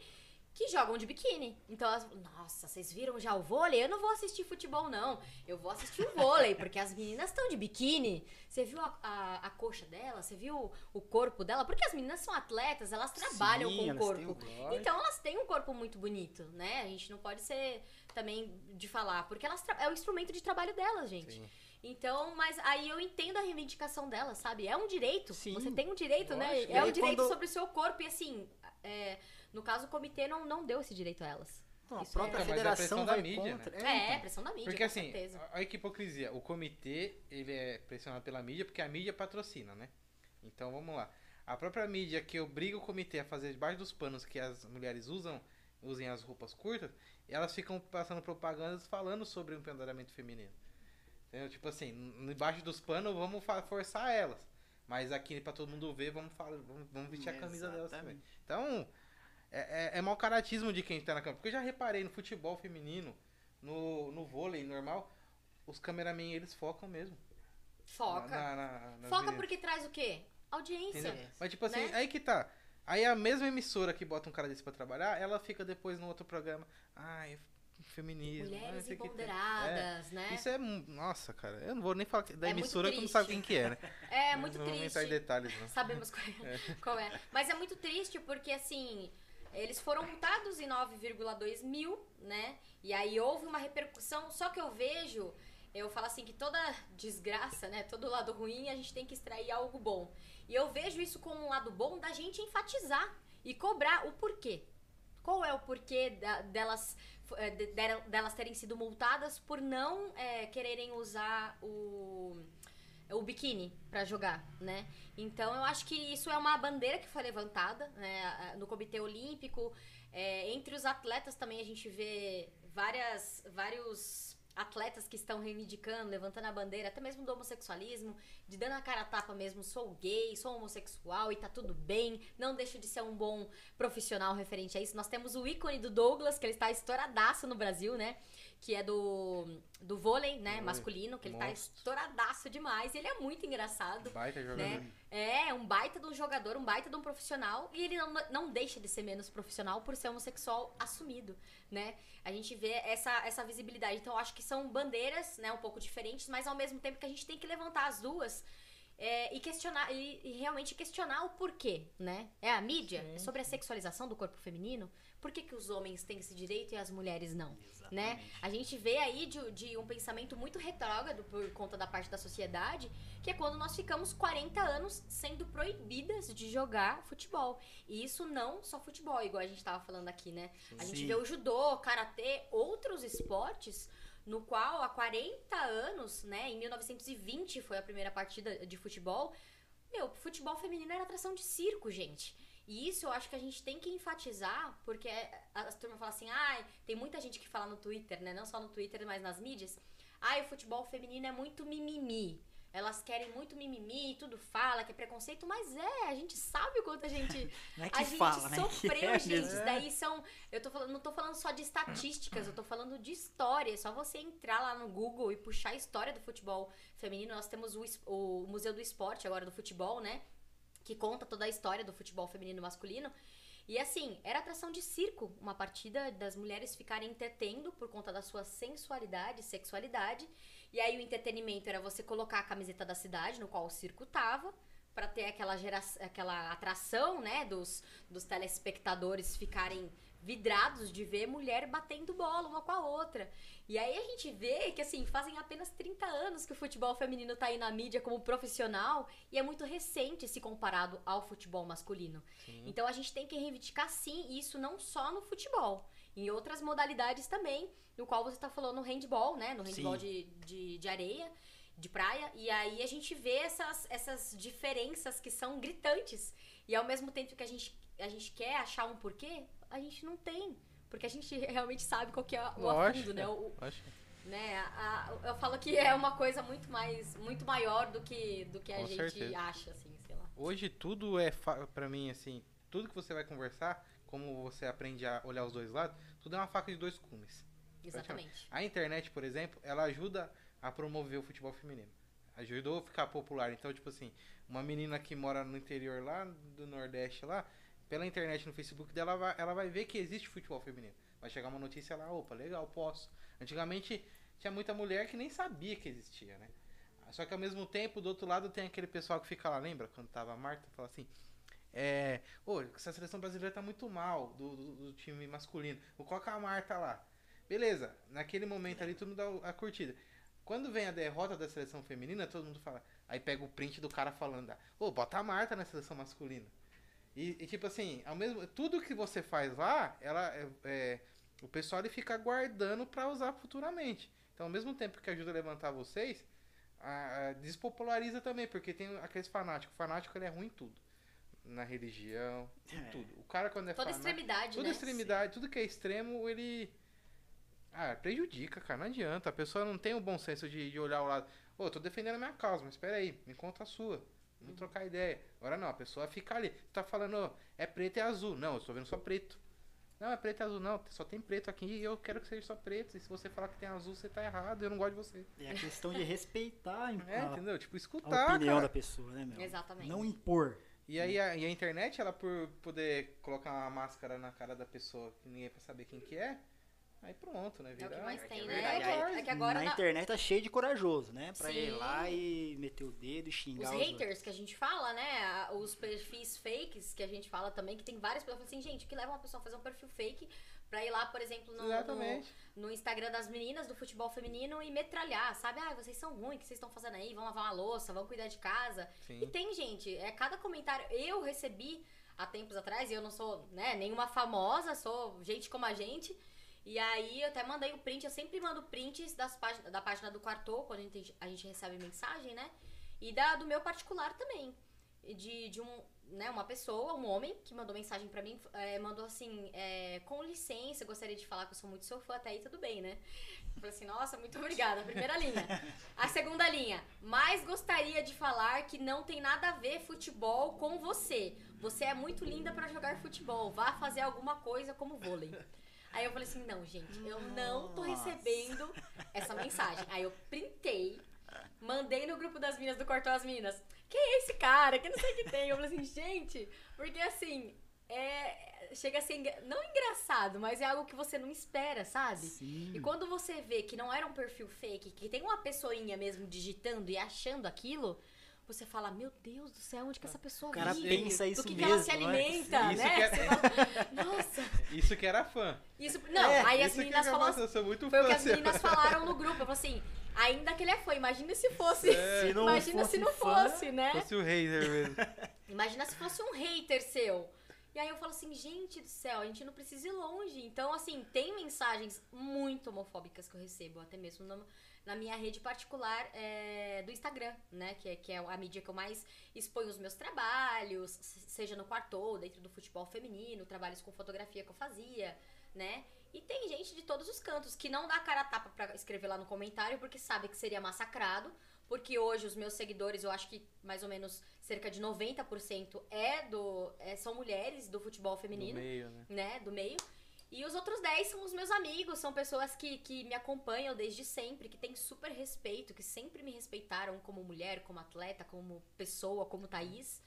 C: que jogam de biquíni. Então, elas, nossa, vocês viram já o vôlei? Eu não vou assistir futebol, não. Eu vou assistir o vôlei, porque as meninas estão de biquíni. Você viu a, a, a coxa dela? Você viu o corpo dela? Porque as meninas são atletas, elas trabalham
A: Sim,
C: com o
A: elas têm
C: corpo.
A: um.
C: Então elas têm um corpo muito bonito, né? A gente não pode ser também de falar, porque elas é o instrumento de trabalho delas, gente.
B: Sim.
C: Então, mas aí eu entendo a reivindicação delas, sabe? É um direito.
A: Sim.
C: Você tem um direito, né? É um direito
A: quando-
C: sobre o seu corpo e assim, é, no caso o comitê não, não deu esse direito a elas.
A: Então, a
C: Isso
A: própria
B: é- é
A: federação
B: pressão da mídia,
A: contra.
C: É,
A: então.
C: pressão da mídia,
B: Porque
C: com
B: assim,
C: certeza.
B: olha que hipocrisia. O comitê, ele é pressionado pela mídia porque a mídia patrocina, né? Então vamos lá. A própria mídia que obriga o comitê a fazer debaixo dos panos que as mulheres usam, usem as roupas curtas, elas ficam passando propagandas falando sobre o empoderamento feminino. Entendeu? Tipo assim, debaixo dos panos vamos forçar elas. Mas aqui pra todo mundo ver, vamos, falar, vamos, vamos vestir a camisa delas também.
A: Exatamente.
B: Então, é, é, é mau caratismo de quem tá na câmera. Porque eu já reparei no futebol feminino, no, no vôlei normal, os cameramen eles focam mesmo.
C: Foca.
B: Na, na- nas
C: Foca
B: meninas,
C: porque traz o quê? Audiência.
B: entendeu? Mas tipo assim,
C: né?
B: aí que tá. Aí a mesma emissora que bota um cara desse pra trabalhar, ela fica depois no outro programa. Ai, feminismo.
C: Mulheres
B: não tem."
C: empoderadas, né?
B: É, Isso é. Nossa, cara. Eu não vou nem falar da
C: É
B: emissora que eu não sabe quem que é, né?
C: É muito
B: não vou
C: triste.
B: entrar em detalhes, não.
C: Sabemos qual é, qual é. Mas é muito triste porque, assim, eles foram multados em 9,2 mil, né? E aí houve uma repercussão. Só que eu vejo, eu falo assim, que toda desgraça, né? Todo lado ruim, a gente tem que extrair algo bom. E eu vejo isso como um lado bom da gente enfatizar e cobrar o porquê. Qual é o porquê da- delas, eh, de- delas terem sido multadas por não eh, quererem usar o, o biquíni pra jogar, né? Então eu acho que isso é uma bandeira que foi levantada né, no Comitê Olímpico. É, entre os atletas também a gente vê várias, vários atletas que estão reivindicando, levantando a bandeira, até mesmo do homossexualismo, de dando a cara a tapa mesmo, sou gay, sou homossexual e tá tudo bem, não deixo de ser um bom profissional referente a isso. Nós temos o ícone do Douglas, que ele está estouradaço no Brasil, né? Que é do, do vôlei, né, masculino, que ele tá
B: Monstro.
C: estouradaço demais. E ele é muito engraçado.
B: Baita jogador.
C: Né? É, um baita de um jogador, um baita de um profissional, e ele não, não deixa de ser menos profissional por ser homossexual assumido, né? A gente vê essa, essa visibilidade. Então, eu acho que são bandeiras, né, um pouco diferentes, mas ao mesmo tempo que a gente tem que levantar as duas é, e questionar, e, e realmente questionar o porquê, né? É a mídia? É sobre a sexualização do corpo feminino? Por que, que os homens têm esse direito e as mulheres não? né?
A: Exatamente.
C: A gente vê aí de, de um pensamento muito retrógrado por conta da parte da sociedade, que é quando nós ficamos 40 anos sendo proibidas de jogar futebol. E isso não só futebol, igual a gente tava falando aqui, né? A gente
A: Sim.
C: vê o judô, karatê, outros esportes no qual há 40 anos, né, em 1920 foi a primeira partida de futebol. Meu, futebol feminino era atração de circo, gente. E isso eu acho que a gente tem que enfatizar, porque as turmas falam assim, ai, tem muita gente que fala no Twitter, né? Não só no Twitter, mas nas mídias. Ai, o futebol feminino é muito mimimi. Elas querem muito mimimi, tudo fala que é preconceito, mas é, a gente sabe o quanto a gente
A: Não é
C: a
A: que
C: gente
A: fala, né?
C: sofreu,
A: Que é
C: gente. Isso daí são. Eu tô falando, não tô falando só de estatísticas, eu tô falando de história. É só você entrar lá no Google e puxar a história do futebol feminino. Nós temos o, o Museu do Esporte agora do futebol, né? Que conta toda a história do futebol feminino e masculino. E assim, era atração de circo, uma partida das mulheres ficarem entretendo por conta da sua sensualidade, sexualidade. E aí o entretenimento era você colocar a camiseta da cidade, no qual o circo tava, pra ter aquela aquela atração, né, dos, dos telespectadores ficarem vidrados de ver mulher batendo bola uma com a outra. E aí a gente vê que assim, fazem apenas 30 anos que o futebol feminino tá aí na mídia como profissional e é muito recente se comparado ao futebol masculino. Então a gente tem que reivindicar sim isso não só no futebol, em outras modalidades também, no qual você tá falando no handball, né? No handball
A: Sim.
C: de, de, de areia, de praia, e aí a gente vê essas, essas diferenças que são gritantes. E ao mesmo tempo que a gente, a gente quer achar um porquê, a gente não tem. Porque a gente realmente sabe qual que é o
B: Lógico,
C: afundo, né? O,
B: Lógico.
C: né? A- a- eu falo que é uma coisa muito mais, muito maior do que, do que a
B: Com
C: gente
B: certeza.
C: acha, assim, sei lá.
B: Hoje tudo é, pra mim, assim, tudo que você vai conversar, como você aprende a olhar os dois lados, tudo é uma faca de dois gumes.
C: Exatamente.
B: A internet, por exemplo, ela ajuda a promover o futebol feminino. Ajudou a ficar popular. Então, tipo assim, uma menina que mora no interior lá do Nordeste lá, pela internet no Facebook dela, ela vai ver que existe futebol feminino. Vai chegar uma notícia lá, opa, legal, posso. Antigamente tinha muita mulher que nem sabia que existia, né? Só que ao mesmo tempo, do outro lado, tem aquele pessoal que fica lá, lembra? Quando tava a Marta, fala assim. É. Ô, essa seleção brasileira tá muito mal do, do, do time masculino. Vou colocar a Marta lá. Beleza, naquele momento ali todo mundo dá a curtida. Quando vem a derrota da seleção feminina, todo mundo fala. Aí pega o print do cara falando, ô, bota a Marta na seleção masculina. E, e, tipo assim, ao mesmo, tudo que você faz lá, ela é, é, o pessoal ele fica guardando pra usar futuramente. Então, ao mesmo tempo que ajuda a levantar vocês, a- a- despopulariza também, porque tem aqueles fanáticos. O fanático ele é ruim em tudo. Na religião, em
A: É.
B: tudo. O cara quando é
C: Toda
B: fanático,
C: extremidade,
B: Toda
C: né?
B: extremidade, tudo que é extremo, ele. Ah, prejudica, cara. Não adianta. A pessoa não tem o bom senso de, de olhar ao lado. Ô, eu tô defendendo a minha causa, mas espera aí, me conta a sua. Vamos trocar ideia. Agora não, a pessoa fica ali. Tá falando, ó, é preto e azul. Não, eu tô vendo só preto. Não, é preto e azul, não. Só tem preto aqui e eu quero que seja só preto. E se você falar que tem azul, você tá errado. Eu não gosto de você.
A: É a questão de respeitar
B: É,
A: a,
B: entendeu? Tipo,
A: a
B: escutar.
A: opinião
B: cara.
A: da pessoa, né, meu?
C: Exatamente.
A: Não impor.
B: E aí a, e a internet, ela por poder colocar uma máscara na cara da pessoa que ninguém vai saber quem que é, aí pronto, né?
C: É o
B: Vira,
C: que mais tem,
A: é
C: né?
A: verdade.
C: É que, é que agora
A: na,
C: na-
A: internet tá cheio de corajoso, né? Pra ir
C: Sim.
A: lá e meter o dedo e
C: os
A: xingar os,
C: haters que a gente fala, né? Os perfis fakes que a gente fala também, que tem várias pessoas que falam assim, gente, o que leva uma pessoa a fazer um perfil fake pra ir lá, por exemplo, no, no, no Instagram das meninas do futebol feminino e metralhar, sabe? Ah, vocês são ruins, o que vocês estão fazendo aí? Vão lavar uma louça, vão cuidar de casa.
B: Sim.
C: E tem, gente, é cada comentário. Eu recebi há tempos atrás, e eu não sou, né, nenhuma famosa, sou gente como a gente. E aí eu até mandei o print, eu sempre mando prints das páginas, da página do Quarto, quando a gente, a gente recebe mensagem, né? E da, do meu particular também. De, de um. né, uma pessoa, um homem, que mandou mensagem pra mim, é, mandou assim, é, com licença, gostaria de falar que eu sou muito seu fã, até aí tudo bem, né? Eu falei assim, nossa, muito obrigada, primeira linha. A segunda linha, mas gostaria de falar que não tem nada a ver futebol com você. Você é muito linda pra jogar futebol, vá fazer alguma coisa como vôlei. Aí eu falei assim, não, gente, eu não tô
A: Nossa.
C: recebendo essa mensagem. Aí eu printei, mandei no grupo das minas do Cortou as Minas. Quem é esse cara? Que não sei o que tem. Eu falei assim, gente, porque assim, é, chega a ser, não engraçado, mas é algo que você não espera, sabe?
A: Sim.
C: E quando você vê que não era um perfil fake, que tem uma pessoinha mesmo digitando e achando aquilo, você fala, meu Deus do céu, onde que essa pessoa
A: O cara
C: vive?
A: pensa isso
C: do que, que ela
A: mesmo,
C: se
A: né?
C: alimenta,
B: Isso
C: né?
B: que é-
C: Você fala, Nossa,
B: Isso que era fã.
C: isso. Não,
A: É,
C: aí as meninas
B: eu
C: falaram.
B: gosto, eu sou muito
C: Foi o
B: fã
C: que as meninas falaram no grupo. Eu falei assim, ainda que ele é fã, imagina se fosse.
B: É.
A: Se não
C: imagina se
A: fosse
C: não
A: fã,
C: fosse, né?
B: Fosse o hater mesmo.
C: Imagina se fosse um hater seu. E aí eu falo assim, gente do céu, a gente não precisa ir longe. Então, assim, tem mensagens muito homofóbicas que eu recebo, até mesmo na, na minha rede particular é, do Instagram, né? Que é, que é a mídia que eu mais exponho os meus trabalhos, se- seja no quarto ou dentro do futebol feminino, trabalhos com fotografia que eu fazia, né? E tem gente de todos os cantos que não dá cara a tapa pra escrever lá no comentário porque sabe que seria massacrado. Porque hoje os meus seguidores, eu acho que mais ou menos cerca de 90% é do, é, são mulheres do futebol
B: No
C: feminino,
B: meio, né?
C: né? Do meio. E os outros 10 são os meus amigos, são pessoas que, que me acompanham desde sempre, que têm super respeito, que sempre me respeitaram como mulher, como atleta, como pessoa, como Thaís.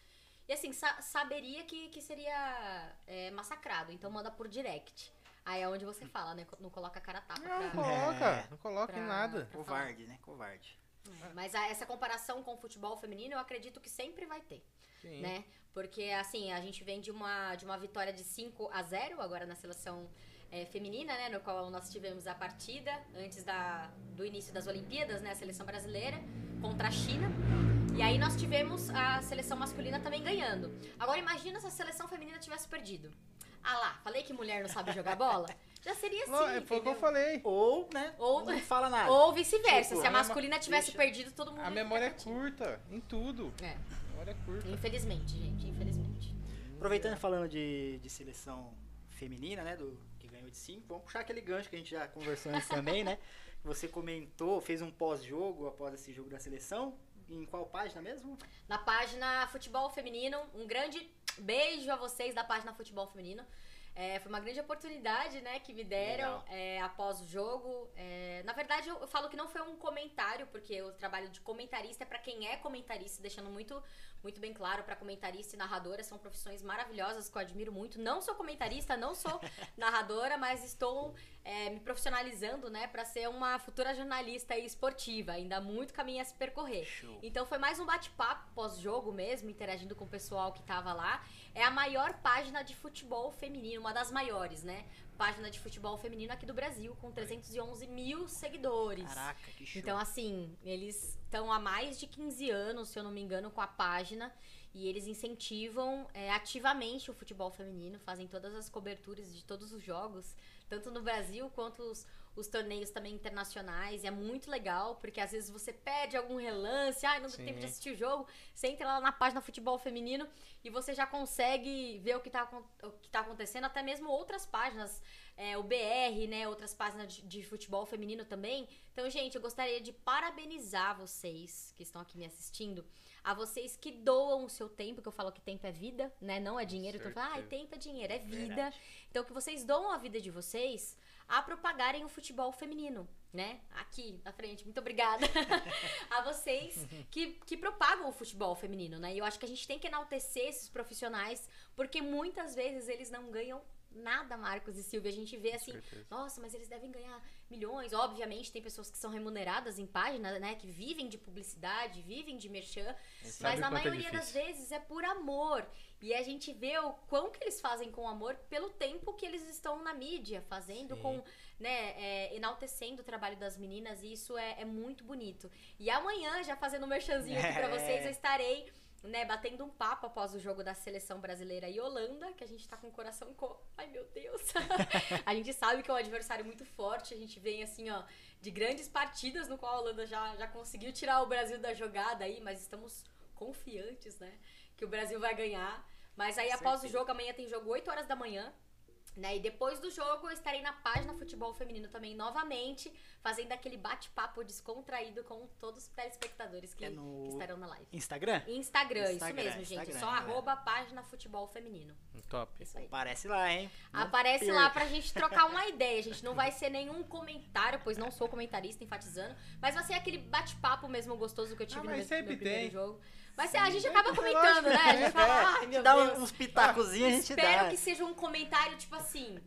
C: E assim, sa- saberia que, que seria é, massacrado, então manda por direct. Aí é onde você fala, né? Não coloca a cara a tapa.
B: Não
C: pra-
B: coloca, não coloca em nada.
A: Covarde, né? Covarde.
C: Mas a- essa comparação com o futebol feminino, eu acredito que sempre vai ter
B: Sim.
C: né? Porque, assim, a gente vem de uma, de uma vitória de 5 a 0 agora na seleção é, feminina, né? No qual nós tivemos a partida antes da, do início das Olimpíadas, né? A seleção brasileira contra a China. E aí nós tivemos a seleção masculina também ganhando. Agora imagina se a seleção feminina tivesse perdido. Ah lá, falei que mulher não sabe jogar bola? Já seria assim,
B: Não, foi o que eu falei.
A: Ou, né?
C: Ou-
A: não fala nada.
C: Ou vice-versa,
A: Tipo,
C: se a
B: a
C: masculina tivesse
A: deixa-
C: perdido, todo mundo
B: A
C: ia
B: memória é curta, em tudo.
C: É,
B: memória é curta.
C: infelizmente, gente, infelizmente.
A: Aproveitando falando de, de seleção feminina, né? Do, que ganhou de 5, vamos puxar aquele gancho que a gente já conversou antes também, né? Você comentou, fez um pós-jogo após esse jogo da seleção. Em qual página mesmo?
C: na página Futebol Feminino. Um grande beijo a vocês da página Futebol Feminino. É, foi uma grande oportunidade, né, que me deram é, após o jogo. É, na verdade, eu, eu falo que não foi um comentário, porque o trabalho de comentarista é pra quem é comentarista, deixando muito, muito bem claro pra comentarista e narradora. São profissões maravilhosas que eu admiro muito. Não sou comentarista, não sou narradora, mas estou é, me profissionalizando, né, pra ser uma futura jornalista esportiva. Ainda há muito caminho a se percorrer.
A: Show.
C: Então foi mais um bate-papo pós-jogo mesmo, interagindo com o pessoal que tava lá. É a maior página de futebol feminino, uma das maiores, né? Página de futebol feminino aqui do Brasil, com 311 mil seguidores.
A: Caraca, que show.
C: Então, assim, eles estão há mais de 15 anos, se eu não me engano, com a página. E eles incentivam é, ativamente o futebol feminino, fazem todas as coberturas de todos os jogos, tanto no Brasil quanto os, os torneios também internacionais. E é muito legal, porque às vezes você perde algum relance, ai, não deu tempo de assistir o jogo. Você entra lá na página Futebol Feminino e você já consegue ver o que tá, acon- o que tá acontecendo, até mesmo outras páginas, é, o BR, né? Outras páginas de, de futebol feminino também. Então, gente, eu gostaria de parabenizar vocês que estão aqui me assistindo, a vocês que doam o seu tempo, que eu falo que tempo é vida, né? Não é dinheiro. Então, eu falo, ah, tempo é dinheiro, é vida.
A: Verdade.
C: Então, que vocês doam a vida de vocês a propagarem o futebol feminino, né? Aqui na frente. Muito obrigada a vocês que, que propagam o futebol feminino, né? E eu acho que a gente tem que enaltecer esses profissionais, porque muitas vezes eles não ganham nada, Marcos e Silvia. A gente vê assim, nossa, mas eles devem ganhar milhões. Obviamente, tem pessoas que são remuneradas em páginas, né? Que vivem de publicidade, vivem de merchan. Mas na
B: é
C: maioria das
B: difícil.
C: vezes é por amor. E a gente vê o quão que eles fazem com amor pelo tempo que eles estão na mídia, fazendo
B: Sim.
C: com, né, é, enaltecendo o trabalho das meninas. E isso é, é muito bonito. E amanhã, já fazendo um merchanzinho aqui pra
A: É.
C: vocês, eu estarei né, batendo um papo após o jogo da seleção brasileira e Holanda, que a gente tá com o coração co... Ai, meu Deus! a gente sabe que é um adversário muito forte, a gente vem assim, ó, de grandes partidas no qual a Holanda já, já conseguiu tirar o Brasil da jogada aí, mas estamos confiantes, né, que o Brasil vai ganhar. Mas aí após o jogo, amanhã tem jogo 8 horas da manhã. Né? E depois do jogo eu estarei na página Futebol Feminino também novamente, fazendo aquele bate-papo descontraído com todos os telespectadores que
A: É no-
C: estarão na live.
A: Instagram?
C: Instagram, isso
A: Instagram,
C: mesmo, gente.
A: Instagram,
C: Só
A: galera.
C: arroba página Futebol Feminino.
B: Top.
C: Isso aí.
A: Aparece lá, hein? Não
C: Aparece
A: perca.
C: lá pra gente trocar uma ideia, gente. Não vai ser nenhum comentário, pois não sou comentarista, enfatizando. Mas vai ser aquele bate-papo mesmo gostoso que eu tive
B: Ah,
C: no meu,
B: sempre
C: meu primeiro
B: tem.
C: jogo. Mas a gente acaba comentando, né? A gente
A: É,
C: fala, ai meu
A: dá
C: Deus.
A: uns pitacozinhos, a gente
C: Espero
A: dá.
C: que seja um comentário tipo assim.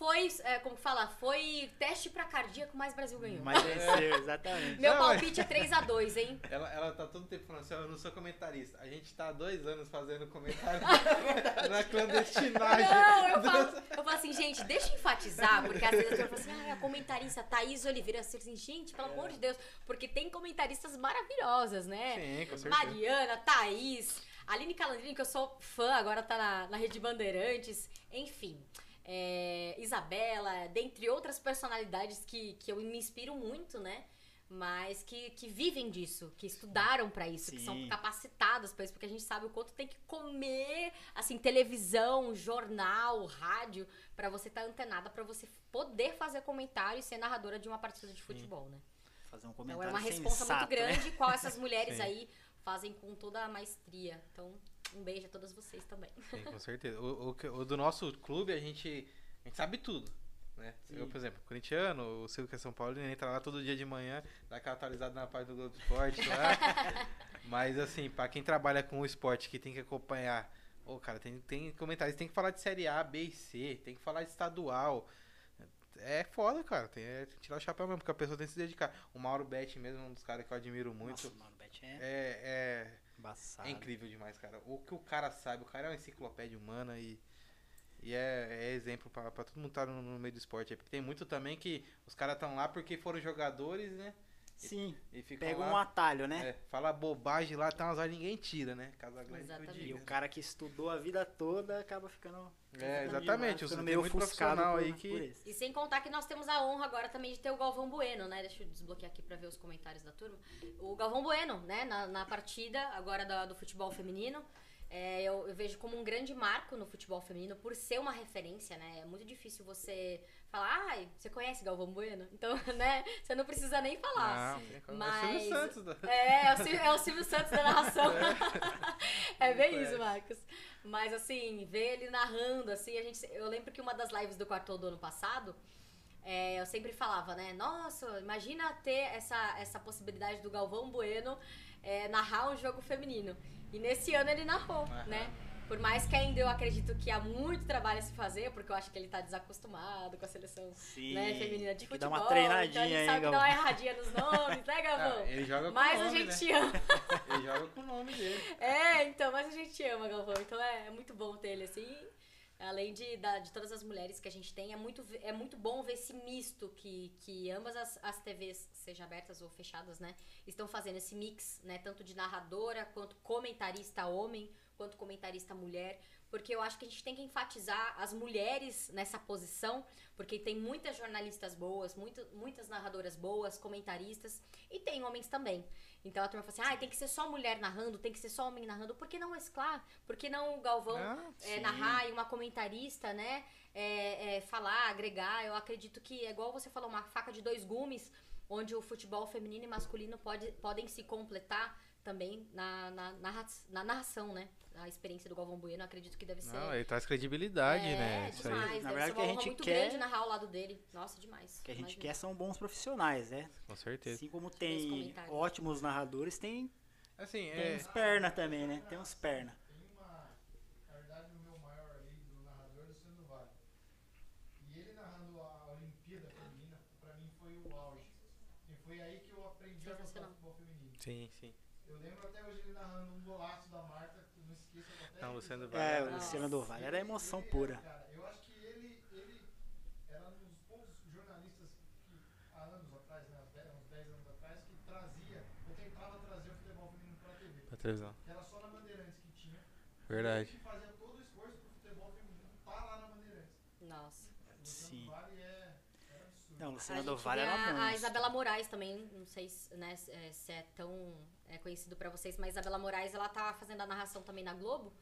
C: Foi, é, como que fala? Foi teste pra cardíaco, mas Brasil ganhou.
A: Mas venceu, exatamente.
C: Meu
B: Não, mas-
C: palpite é 3x2, hein?
B: Ela, ela tá todo tempo falando assim, ó, eu não sou comentarista. A gente tá há dois anos fazendo comentário na clandestinagem.
C: Não, eu falo, eu falo assim, gente, deixa eu enfatizar, porque às vezes a pessoa fala assim, ah, a comentarista Thaís Oliveira. Eu falo assim, gente, pelo amor de Deus, porque tem comentaristas maravilhosas, né?
B: Sim, com certeza.
C: Mariana, Thaís, Aline Calandrini, que eu sou fã, agora tá na, na Rede Bandeirantes, enfim. É, Isabela, dentre outras personalidades que, que eu me inspiro muito, né? Mas que, que vivem disso, que estudaram pra isso, que são
A: Sim.
C: capacitadas pra isso, porque a gente sabe o quanto tem que comer, assim, televisão, jornal, rádio, pra você estar antenada, pra você poder fazer comentário e ser narradora de uma partida de futebol, né?
A: Fazer um
C: Então
A: comentário
C: é uma responsa muito
A: né?
C: grande, qual essas mulheres
B: Sim.
C: aí fazem com toda a maestria. Então, um beijo a todas vocês também.
B: Sim, com certeza. O, o que- o do nosso clube, a gente, a gente sabe tudo. Né? Eu, por exemplo, corintiano, o Silvio que é São Paulo, ele entra lá todo dia de manhã, dá aquela atualizada na página do Globo Esporte lá. Mas assim, pra quem trabalha com o esporte que tem que acompanhar, ô cara, tem, tem comentários, tem que falar de série A, B e C, tem que falar de estadual. É foda, cara. Tem é tirar o chapéu mesmo, porque a pessoa tem que se dedicar. O Mauro Betti mesmo, um dos caras que eu admiro muito.
A: Nossa, é
B: É, é, é incrível demais, cara. O que o cara sabe, o cara é uma enciclopédia humana e, e é, é exemplo pra, pra todo mundo estar no, no meio do esporte. aí, Porque tem muito também que os caras estão lá porque foram jogadores, né?
A: Sim,
B: E ficam
A: pega
B: lá,
A: um atalho, né?
B: é, fala bobagem lá, tá umas horas ninguém tira, né? Casagrande que eu
C: Exatamente.
A: E o cara que estudou a vida toda acaba ficando.
B: É, exatamente. Tem
A: meio
B: muito
A: ofuscado
B: profissional
A: por,
B: aí que-.
C: E sem contar que nós temos a honra agora também de ter o Galvão Bueno, né? Deixa eu desbloquear aqui pra ver os comentários da turma. O Galvão Bueno, né? Na, na partida agora da- do futebol feminino. É, eu, eu vejo como um grande marco no futebol feminino por ser uma referência, né? É muito difícil você falar, ai, você conhece Galvão Bueno? Então, né? Você não precisa nem falar.
B: Ah, tem como-
C: Mas-
B: É o Silvio Santos. da-
C: É, é o, Silvio, é o Silvio Santos da narração. É, bem
B: Conhece.
C: isso, Marcos. Mas assim, ver ele narrando, assim, a gente. Eu lembro que uma das lives do quarto do ano passado, é, eu sempre falava, né? Nossa, imagina ter essa, essa possibilidade do Galvão Bueno é, narrar um jogo feminino. E nesse ano ele narrou,
B: Aham.
C: né? Por mais que ainda eu acredito que há muito trabalho a se fazer, porque eu acho que ele tá desacostumado com a seleção
A: Sim.
C: né, feminina de futebol.
A: dar uma
C: então a
A: treinadinha
C: gente
A: aí,
C: sabe que dá
A: Galvão.
C: uma erradinha nos nomes, né, Galvão?
B: Ah, ele joga com
C: Mas
B: o
C: a
B: nome,
C: gente
B: né?
C: ama.
B: Ele joga com o nome dele.
C: É, então, mas a gente ama Galvão. Então é, é muito bom ter ele assim. Além de, da- de todas as mulheres que a gente tem, é muito, é muito bom ver esse misto que, que ambas as, as TVs, seja abertas ou fechadas, né, estão fazendo esse mix, né, tanto de narradora quanto comentarista homem, quanto comentarista mulher, porque eu acho que a gente tem que enfatizar as mulheres nessa posição, porque tem muitas jornalistas boas, muito, muitas narradoras boas, comentaristas, e tem homens também. Então a turma fala assim, ah, tem que ser só mulher narrando, tem que ser só homem narrando. Por que não mesclar? Por que não o Galvão
B: Ah,
C: é, narrar e uma comentarista, né? é, é, falar, agregar. Eu acredito que é igual você falou, uma faca de dois gumes, onde o futebol feminino e masculino pode, podem se completar também na, na, narra- na narração, né? A experiência do Galvão Bueno, acredito que deve ser.
B: Não, ele traz credibilidade,
C: é,
B: né? Isso aí.
C: demais.
A: Na verdade,
C: ser
A: o que a gente
C: muito
A: quer-
C: grande narrar ao lado dele. Nossa, demais.
A: O que a gente
C: Imagina.
A: quer são bons profissionais, né?
B: Com certeza.
A: Assim como tem ótimos narradores, tem,
B: Assim,
A: tem
B: é.
A: uns perna também, né? Tem uns perna.
D: Tem uma. Na verdade, o meu maior ali do narrador é o Luciano Vale. E ele narrando a Olimpíada Feminina, pra mim foi o auge. E foi aí que eu aprendi a gostar
C: Sensacional.
D: do futebol feminino.
B: Sim, sim.
D: Eu lembro até hoje ele narrando um golaço da Marta, não hoje.
B: Luciano
A: É,
B: Vale.
A: o
C: Nossa.
A: Luciano do Vale era emoção
D: Ele,
A: pura.
D: Cara, eu acho que ele, ele era um dos poucos jornalistas que, há anos atrás, né, uns 10 anos atrás, que trazia, eu tentava trazer o futebol feminino pra TV.
B: Pra televisão.
D: Que era só na Bandeirantes que tinha.
B: Verdade.
D: Ele que fazia todo o esforço pro futebol feminino estar lá na Bandeirantes.
C: Nossa.
D: Luciano
A: Sim.
D: Vale é, é absurdo.
A: Não, o
C: A
A: Luciano
C: gente
A: do Vale era
C: a, a. Isabela Moraes também, não sei se, né, é- se é tão é, conhecido pra vocês, mas Isabela Moraes ela tá fazendo a narração também na Globo.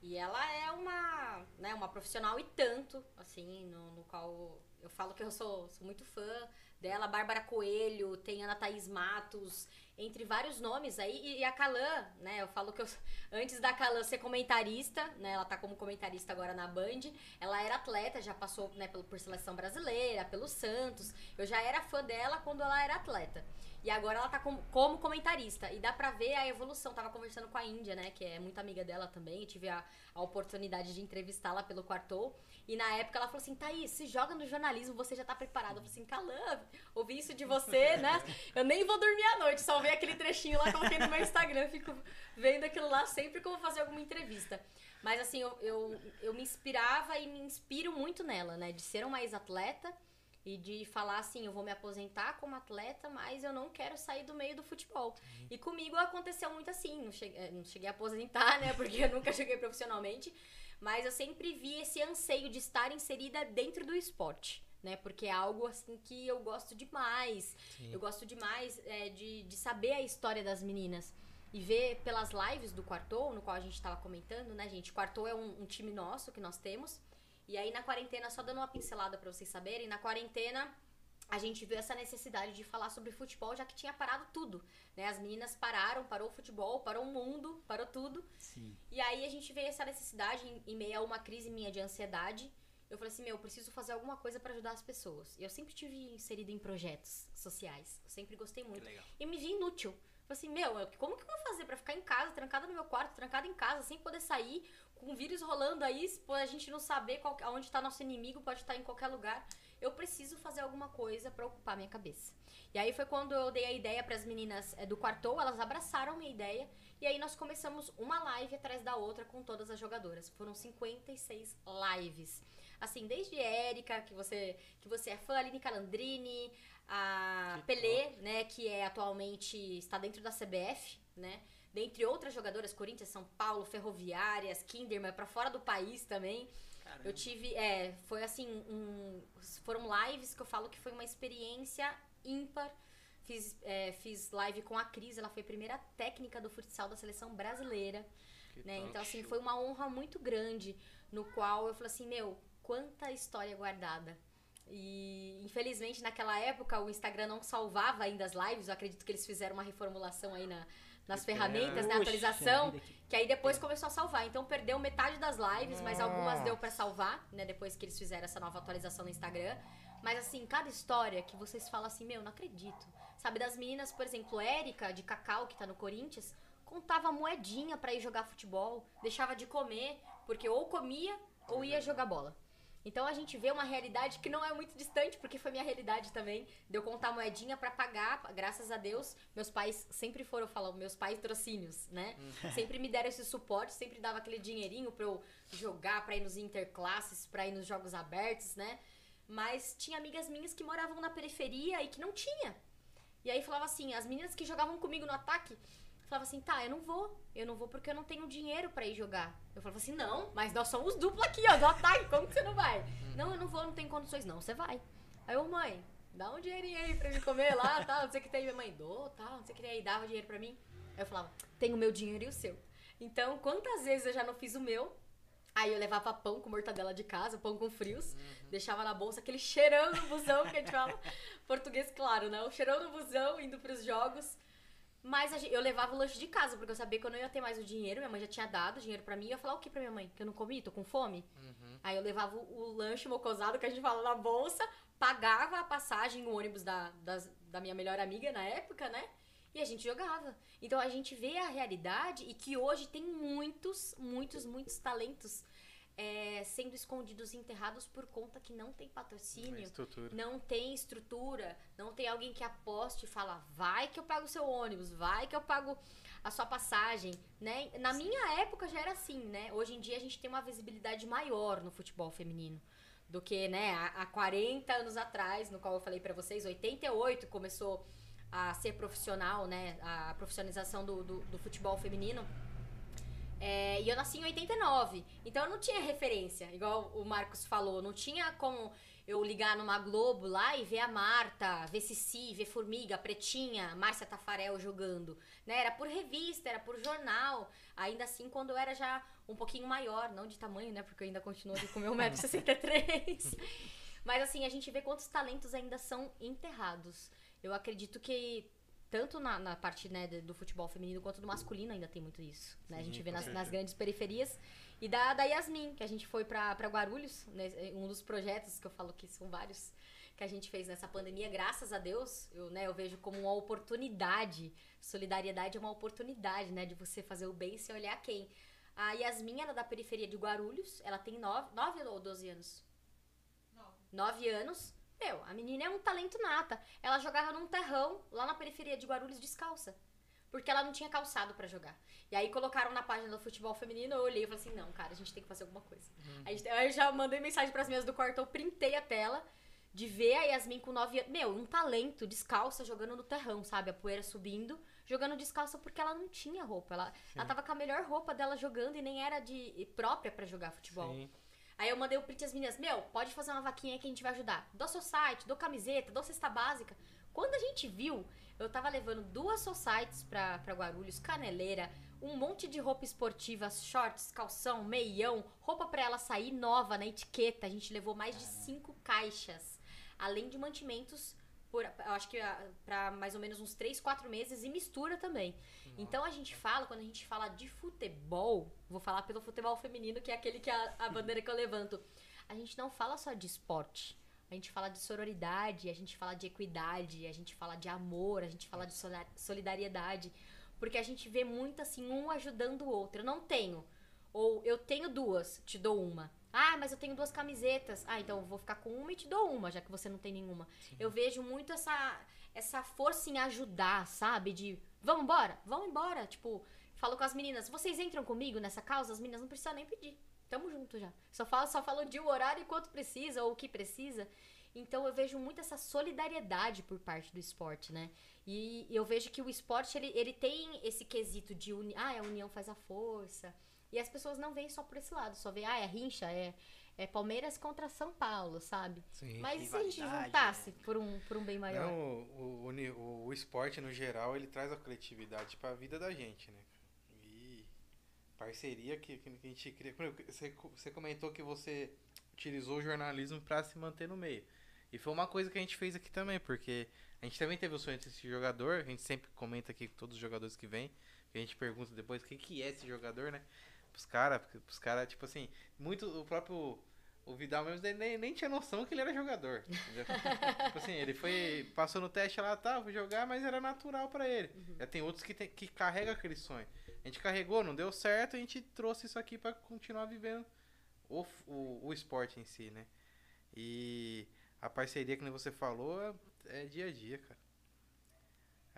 C: E ela é uma, né, uma profissional e tanto, assim, no, no qual eu falo que eu sou, sou muito fã dela. Bárbara Coelho, tem Ana Thaís Matos, entre vários nomes aí. E, e a Calan, né, eu falo que eu, antes da Calan ser comentarista, né, ela tá como comentarista agora na Band, ela era atleta, já passou, né, por, por seleção brasileira, pelo Santos. Eu já era fã dela quando ela era atleta. E agora ela tá como, como comentarista. E dá pra ver a evolução. Tava conversando com a Índia, né? Que é muito amiga dela também. tive a, a oportunidade de entrevistá-la pelo Quartou. E na época ela falou assim: Thaís, se joga no jornalismo, você já tá preparado. Eu falei assim: Calã, ouvi isso de você, né? Eu nem vou dormir à noite, só ver aquele trechinho lá, coloquei no meu Instagram. Fico vendo aquilo lá sempre que eu vou fazer alguma entrevista. Mas assim, eu, eu, eu me inspirava e me inspiro muito nela, né? De ser uma ex-atleta e de falar assim, eu vou me aposentar como atleta, mas eu não quero sair do meio do futebol. Uhum. E comigo aconteceu muito assim, não cheguei, eh, não cheguei a aposentar, né, porque eu nunca joguei profissionalmente, mas eu sempre vi esse anseio de estar inserida dentro do esporte. Né, porque é algo assim que eu gosto demais. Sim. Eu gosto demais é, de, de saber a história das meninas. E ver pelas lives do Quartou, no qual a gente estava comentando, né, gente? Quartou é um, um time nosso que nós temos. E aí na quarentena, só dando uma pincelada para vocês saberem, na quarentena a gente viu essa necessidade de falar sobre futebol, já que tinha parado tudo, né? As meninas pararam, parou o futebol, parou o mundo, parou tudo.
A: Sim.
C: E aí a gente veio essa necessidade em, em meio a uma crise minha de ansiedade. Eu falei assim, meu, eu preciso fazer alguma coisa para ajudar as pessoas. E eu sempre tive inserido em projetos sociais. Eu sempre gostei muito. E me vi inútil. Falei assim, meu, como que eu vou fazer para ficar em casa, trancada no meu quarto, trancada em casa, sem poder sair, com o vírus rolando aí, a gente não saber qual, onde está nosso inimigo, pode estar em qualquer lugar. Eu preciso fazer alguma coisa para ocupar minha cabeça. E aí foi quando eu dei a ideia para as meninas é, do quartou, elas abraçaram minha ideia. E aí nós começamos uma live atrás da outra com todas as jogadoras. Foram 56 lives. Assim, desde Érica, que você, que você é fã, Aline Calandrini, a que Pelé, top. né, que é atualmente está dentro da CBF, né? Dentre outras jogadoras, Corinthians, São Paulo, Ferroviárias, Kinderman, para fora do país também. Caramba. Eu tive, é, foi assim, um, foram lives que eu falo que foi uma experiência ímpar. Fiz, é, fiz live com a Cris, ela foi a primeira técnica do futsal da seleção brasileira. né? Então, assim, foi uma honra muito grande, no qual eu falei assim, meu, quanta história guardada. E infelizmente naquela época o Instagram não salvava ainda as lives. Eu acredito que eles fizeram uma reformulação aí na, nas ferramentas, na né, atualização, que aí depois começou a salvar. Então perdeu metade das lives, mas algumas deu para salvar, né, depois que eles fizeram essa nova atualização no Instagram. Mas assim, cada história que vocês falam assim, meu, não acredito. Sabe, das meninas, por exemplo, Érica de Cacau, que tá no Corinthians, contava moedinha para ir jogar futebol, deixava de comer, porque ou comia ou ia jogar bola. Então a gente vê uma realidade que não é muito distante, porque foi minha realidade também. De eu contar moedinha para pagar, graças a Deus, meus pais sempre foram falar, meus pais trocínios, né? Uhum. Sempre me deram esse suporte, sempre dava aquele dinheirinho para eu jogar, para ir nos interclasses, para ir nos jogos abertos, né? Mas tinha amigas minhas que moravam na periferia e que não tinha. E aí falava assim, as meninas que jogavam comigo no ataque, falava assim, tá, eu não vou. Eu não vou porque eu não tenho dinheiro para ir jogar. Eu falava assim, não, mas nós somos dupla aqui, ó, do ataque, como que você não vai? Uhum. Não, eu não vou, não tenho condições. Não, você vai. Aí eu, mãe, dá um dinheirinho aí pra me comer lá, tal, não sei o que tem. Minha mãe, dou, tal, não sei o que tem aí, dava dinheiro pra mim. Aí eu falava, tenho o meu dinheiro e o seu. Então, quantas vezes eu já não fiz o meu, Aí eu levava pão com mortadela de casa, pão com frios, uhum. deixava na bolsa aquele cheirão no busão que a gente fala, português claro, né? O cheirão no busão, indo pros jogos. Mas gente, eu levava o lanche de casa, porque eu sabia que eu não ia ter mais o dinheiro. Minha mãe já tinha dado dinheiro para mim. Eu ia falar o que pra minha mãe? Que eu não comi, tô com fome? Uhum. Aí eu levava o, o lanche mocosado, que a gente fala na bolsa, pagava a passagem, o ônibus da, das, da minha melhor amiga na época, né? E a gente jogava. Então a gente vê a realidade e que hoje tem muitos, muitos, muitos talentos é, sendo escondidos e enterrados por conta que não tem patrocínio, não tem estrutura, não tem alguém que aposte e fala, vai que eu pago o seu ônibus, vai que eu pago a sua passagem, né? Na Sim. minha época já era assim, né? Hoje em dia a gente tem uma visibilidade maior no futebol feminino do que, né, há 40 anos atrás, no qual eu falei para vocês, 88 começou a ser profissional, né, a profissionalização do, do, do futebol feminino. É, e eu nasci em 89. Então eu não tinha referência, igual o Marcos falou. Não tinha como eu ligar numa Globo lá e ver a Marta, ver Cici, ver Formiga, Pretinha, Márcia Tafarel jogando, né? Era por revista, era por jornal. Ainda assim, quando eu era já um pouquinho maior, não de tamanho, né? Porque eu ainda continuo com meu 1,63m. Mas assim, a gente vê quantos talentos ainda são enterrados. Eu acredito que tanto na, na parte né, do futebol feminino quanto do masculino ainda tem muito isso. Né? a gente vê nas, nas, grandes periferias. E da, da Yasmin, que a gente foi pra, pra Guarulhos, né, um dos projetos que eu falo que são vários que a gente fez nessa pandemia, graças a Deus, eu, né, eu vejo como uma oportunidade. Solidariedade é uma oportunidade, né, de você fazer o bem sem olhar quem. A Yasmin, ela é da periferia de Guarulhos, ela tem 9, 9 ou 12 anos? 9 anos. Meu, a menina é um talento nata. Ela jogava num terrão lá na periferia de Guarulhos descalça. Porque ela não tinha calçado para jogar. E aí colocaram na página do futebol feminino, eu olhei e falei assim, não, cara, a gente tem que fazer alguma coisa. Uhum. Aí, eu já mandei mensagem pras minhas do quarto, eu printei a tela de ver a Yasmin com 9 anos. Meu, um talento, descalça, jogando no terrão, sabe? A poeira subindo, jogando descalça porque ela não tinha roupa. Ela, ela tava com a melhor roupa dela jogando e nem era de própria para jogar futebol. Sim. Aí eu mandei o print às meninas, meu, pode fazer uma vaquinha aí que a gente vai ajudar. Dou seu site, dou camiseta, dou cesta básica. Quando a gente viu, eu tava levando duas societies pra, pra Guarulhos, caneleira, um monte de roupa esportiva, shorts, calção, meião, roupa para ela sair nova na etiqueta. A gente levou mais de cinco caixas. Além de mantimentos por, eu acho que ah, para mais ou menos uns 3, 4 meses e mistura também. Nossa. Então a gente fala, quando a gente fala de futebol, vou falar pelo futebol feminino, que é aquele que é a, a bandeira que eu levanto. A gente não fala só de esporte. A gente fala de sororidade, a gente fala de equidade, a gente fala de amor, a gente fala de solidariedade. Porque a gente vê muito assim, um ajudando o outro. Eu não tenho. Ou eu tenho duas, te dou uma. Ah, mas eu tenho duas camisetas. Ah, então eu vou ficar com uma e te dou uma, já que você não tem nenhuma. Sim. Eu vejo muito essa, essa força em ajudar, sabe? De vamos embora, vamos embora. Tipo, falo com as meninas, vocês entram comigo nessa causa? As meninas não precisam nem pedir. Tamo junto já. Só falo, só falo de o horário e quanto precisa ou o que precisa. Então eu vejo muito essa solidariedade por parte do esporte, né? E eu vejo que o esporte ele, ele tem esse quesito de uni ah, a união faz a força. E as pessoas não veem só por esse lado, só vê, ah, é rincha, é, é Palmeiras contra São Paulo, sabe? Sim. Mas se a gente juntasse por, um, por um bem maior?
B: Não, o, o, o, esporte, no geral, ele traz a coletividade para a vida da gente, né? E parceria que, que a gente cria. Você, você comentou que você utilizou o jornalismo para se manter no meio. E foi uma coisa que a gente fez aqui também, porque a gente também teve o sonho desse jogador, a gente sempre comenta aqui com todos os jogadores que vêm, a gente pergunta depois o que, que é esse jogador, né? Pros caras, pros caras, tipo assim, muito o próprio. O Vidal mesmo nem, nem tinha noção que ele era jogador. tipo assim, ele foi. Passou no teste lá, tá, vou jogar, mas era natural para ele. Uhum. Já tem outros que, tem, que carregam aquele sonho. A gente carregou, não deu certo, a gente trouxe isso aqui para continuar vivendo o, o, o esporte em si, né? E a parceria que você falou é, é dia a dia, cara.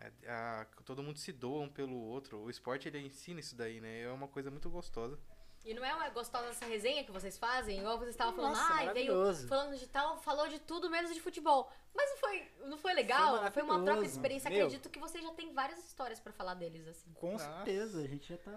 B: É, a, todo mundo se doa um pelo outro. O esporte ele ensina isso daí, né? É uma coisa muito gostosa.
C: E não é uma gostosa essa resenha que vocês fazem? Igual vocês estavam falando, ah, veio falando de tal, falou de tudo menos de futebol. Mas não foi, não foi legal? Foi, foi uma troca de experiência. Meu, Acredito que vocês já têm várias histórias pra falar deles, assim.
A: Com Nossa. certeza, a gente já tá.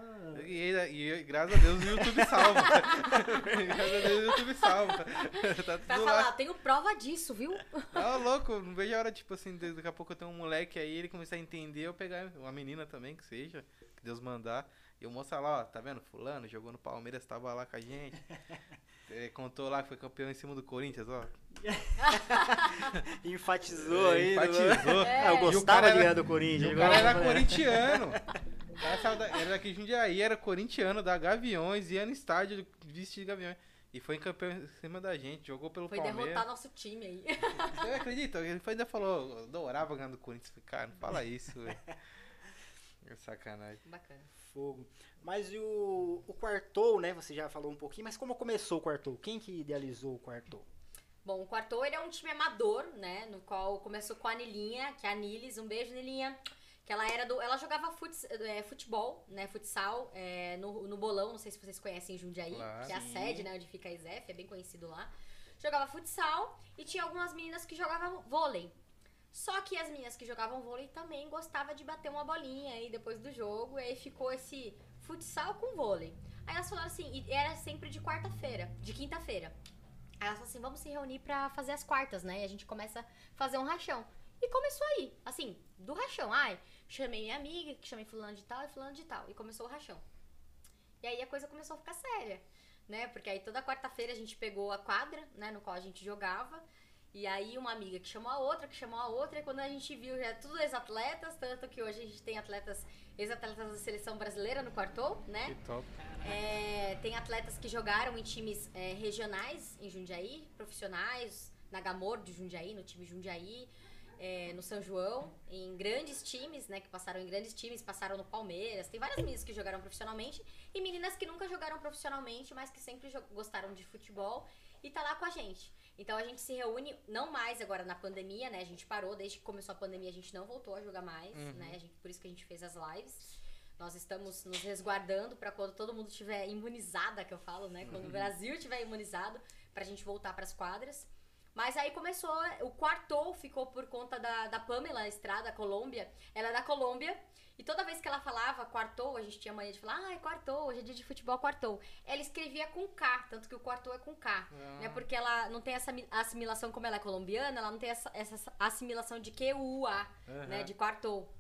B: E, e, e graças a Deus o YouTube salva. graças a Deus o YouTube salva.
C: tá pra falar, lá. tenho prova disso, viu?
B: Tá louco, não vejo a hora, tipo assim, daqui a pouco eu tenho um moleque aí, ele começar a entender, eu pegar uma menina também, que seja, que Deus mandar. E o moço lá, ó, tá vendo? Fulano jogou no Palmeiras, tava lá com a gente. É, contou lá que foi campeão em cima do Corinthians, ó.
A: Enfatizou é, aí.
B: Enfatizou.
A: É. Eu gostava de ganhar do Corinthians.
B: O cara era corintiano. era daqui de Jundiaí, era corintiano da Gaviões, ia no estádio vestido de Gaviões. E foi campeão em cima da gente, jogou pelo
C: foi
B: Palmeiras.
C: Foi derrotar nosso time aí.
B: Você acredita? Ele ainda falou, adorava ganhar do Corinthians. Cara, não fala isso, velho. É sacanagem.
C: Bacana.
A: Fogo. Mas e o, o Quartou, né? Você já falou um pouquinho, mas como começou o Quartou? Quem que idealizou o Quartou?
C: Bom, o Quartou ele é um time amador, né? No qual começou com a Nilinha, que é a Nilis. Um beijo, Nilinha. Que ela era do. Ela jogava fut, é, futebol, né? Futsal, é, no, no Bolão, não sei se vocês conhecem Jundiaí, claro, que é a sede, né? Onde fica a ISEF, é bem conhecido lá. Jogava futsal e tinha algumas meninas que jogavam vôlei. Só que as meninas que jogavam vôlei também gostavam de bater uma bolinha aí depois do jogo. E aí ficou esse futsal com vôlei. Aí elas falaram assim, e era sempre de quarta-feira, de quinta-feira. Aí ela falou assim: vamos se reunir pra fazer as quartas, né? E a gente começa a fazer um rachão. E começou aí, assim, do rachão. Ai, chamei minha amiga, que chamei fulano de tal e fulano de tal. E começou o rachão. E aí a coisa começou a ficar séria, né? Porque aí toda quarta-feira a gente pegou a quadra, né, no qual a gente jogava. E aí uma amiga que chamou a outra, que chamou a outra, e quando a gente viu já tudo ex-atletas, tanto que hoje a gente tem atletas, ex-atletas da seleção brasileira no quartou, né?
B: Que top.
C: É, tem atletas que jogaram em times é, regionais em Jundiaí, profissionais, na Gamor de Jundiaí, no time Jundiaí, é, no São João, em grandes times, né? Que passaram em grandes times, passaram no Palmeiras. Tem várias meninas que jogaram profissionalmente e meninas que nunca jogaram profissionalmente, mas que sempre gostaram de futebol e tá lá com a gente. Então a gente se reúne, não mais agora na pandemia, né? A gente parou, desde que começou a pandemia a gente não voltou a jogar mais, né? A gente- por isso que a gente fez as lives. Nós estamos nos resguardando para quando todo mundo estiver imunizada, que eu falo, né? Quando o Brasil estiver imunizado, pra gente voltar pras quadras. Mas aí começou, o quartou ficou por conta da, da Pamela Estrada, Colômbia. Ela é da Colômbia. E toda vez que ela falava quartou, a gente tinha mania de falar, ai, quartou, hoje é dia de futebol, quartou. Ela escrevia com K, tanto que o quartou é com K. Né? Porque ela não tem essa mi- assimilação, como ela é colombiana, ela não tem essa, essa assimilação de Q-U-A, né? De quartou.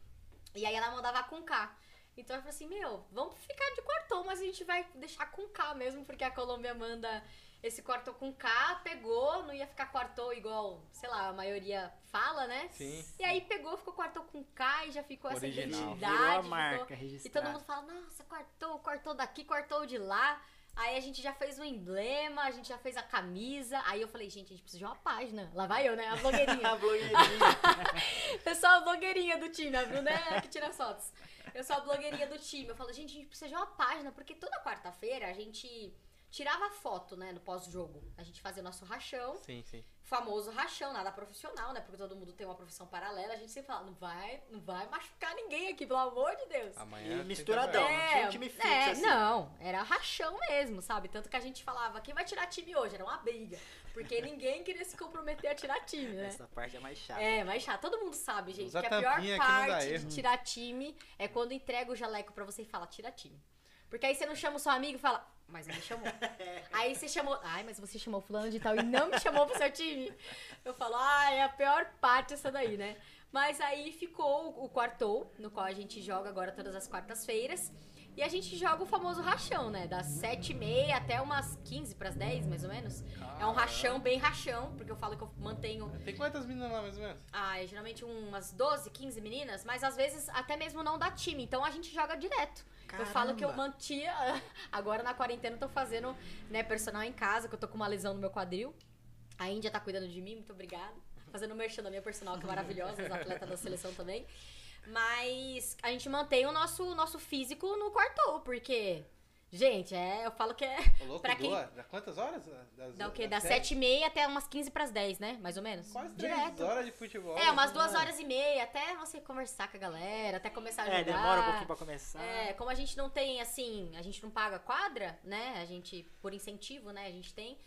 C: E aí ela mandava com K. Então eu falei assim, meu, vamos ficar de quartou, mas a gente vai deixar com K mesmo, porque a Colômbia manda esse quartou com K, pegou, não ia ficar quartou igual, sei lá, a maioria fala, né?
B: Sim.
C: E aí pegou, ficou quartou com K e já ficou essa
B: Original.
C: identidade.
A: Virou a
C: ficou-
A: marca
C: E todo mundo fala, nossa, quartou, quartou daqui, quartou de lá. Aí a gente já fez o emblema, a gente já fez a camisa. Aí eu falei, gente, a gente precisa de uma página. Lá vai eu, né? A blogueirinha.
A: A blogueirinha.
C: Eu sou a blogueirinha do time, viu, né? Que tira fotos. Eu sou a blogueirinha do time. Eu falo, gente, a gente precisa de uma página, porque toda quarta-feira a gente tirava foto, né, no pós-jogo. A gente fazia o nosso rachão,
B: Sim, sim.
C: famoso rachão, nada profissional, né? Porque todo mundo tem uma profissão paralela. A gente sempre fala, não vai, não vai machucar ninguém aqui, pelo amor de Deus.
B: Amanhã.
A: E misturadão.
B: trabalho.
A: não tinha um time fixo,
C: é,
A: assim.
C: não, era rachão mesmo, sabe? Tanto que a gente falava, quem vai tirar time hoje? Era uma briga. Porque ninguém queria se comprometer a tirar time, né?
A: Essa parte é mais chata.
C: É, mas chato. Todo mundo sabe, gente,
B: Usa
C: que a pior parte
B: erro.
C: de tirar time é quando entrega o jaleco pra você e fala, tira time. Porque aí você não chama o seu amigo e fala, mas não me chamou. aí você chamou, ai, mas você chamou fulano de tal e não me chamou pro seu time. Eu falo, ai, é a pior parte essa daí, né? Mas aí ficou o quartou, no qual a gente joga agora todas as quartas-feiras. E a gente joga o famoso rachão, né? Das 7h30 até umas 15 pras 10, mais ou menos. É um rachão, bem rachão, porque eu falo que eu mantenho
B: Tem quantas meninas lá, mais ou menos?
C: ah, é geralmente umas 12, 15 meninas, mas às vezes até mesmo não dá time, então a gente joga direto. Eu falo que eu
A: Caramba.
C: mantia. Agora na quarentena eu tô fazendo, né, personal em casa, que eu tô com uma lesão no meu quadril. A Índia tá cuidando de mim, muito obrigada. Fazendo merchan da minha personal, que é maravilhosa, os atletas da seleção também. Mas a gente mantém o nosso, nosso físico no quartou, porque, gente, é, eu falo que é.
B: Ô, louco,
C: Pra quem-
B: dá quantas horas? Das,
C: Dá o quê?
B: das
C: Das 7h30 até umas 15 pras 10, né? Mais ou menos.
B: Quase três
C: Direto.
B: horas de futebol.
C: É, umas duas
B: né?
C: horas e meia, até você conversar com a galera, até começar a jogar.
A: É, demora um pouquinho pra começar.
C: É, como a gente não tem, assim, a gente não paga quadra, né? A gente, por incentivo, né? A gente tem.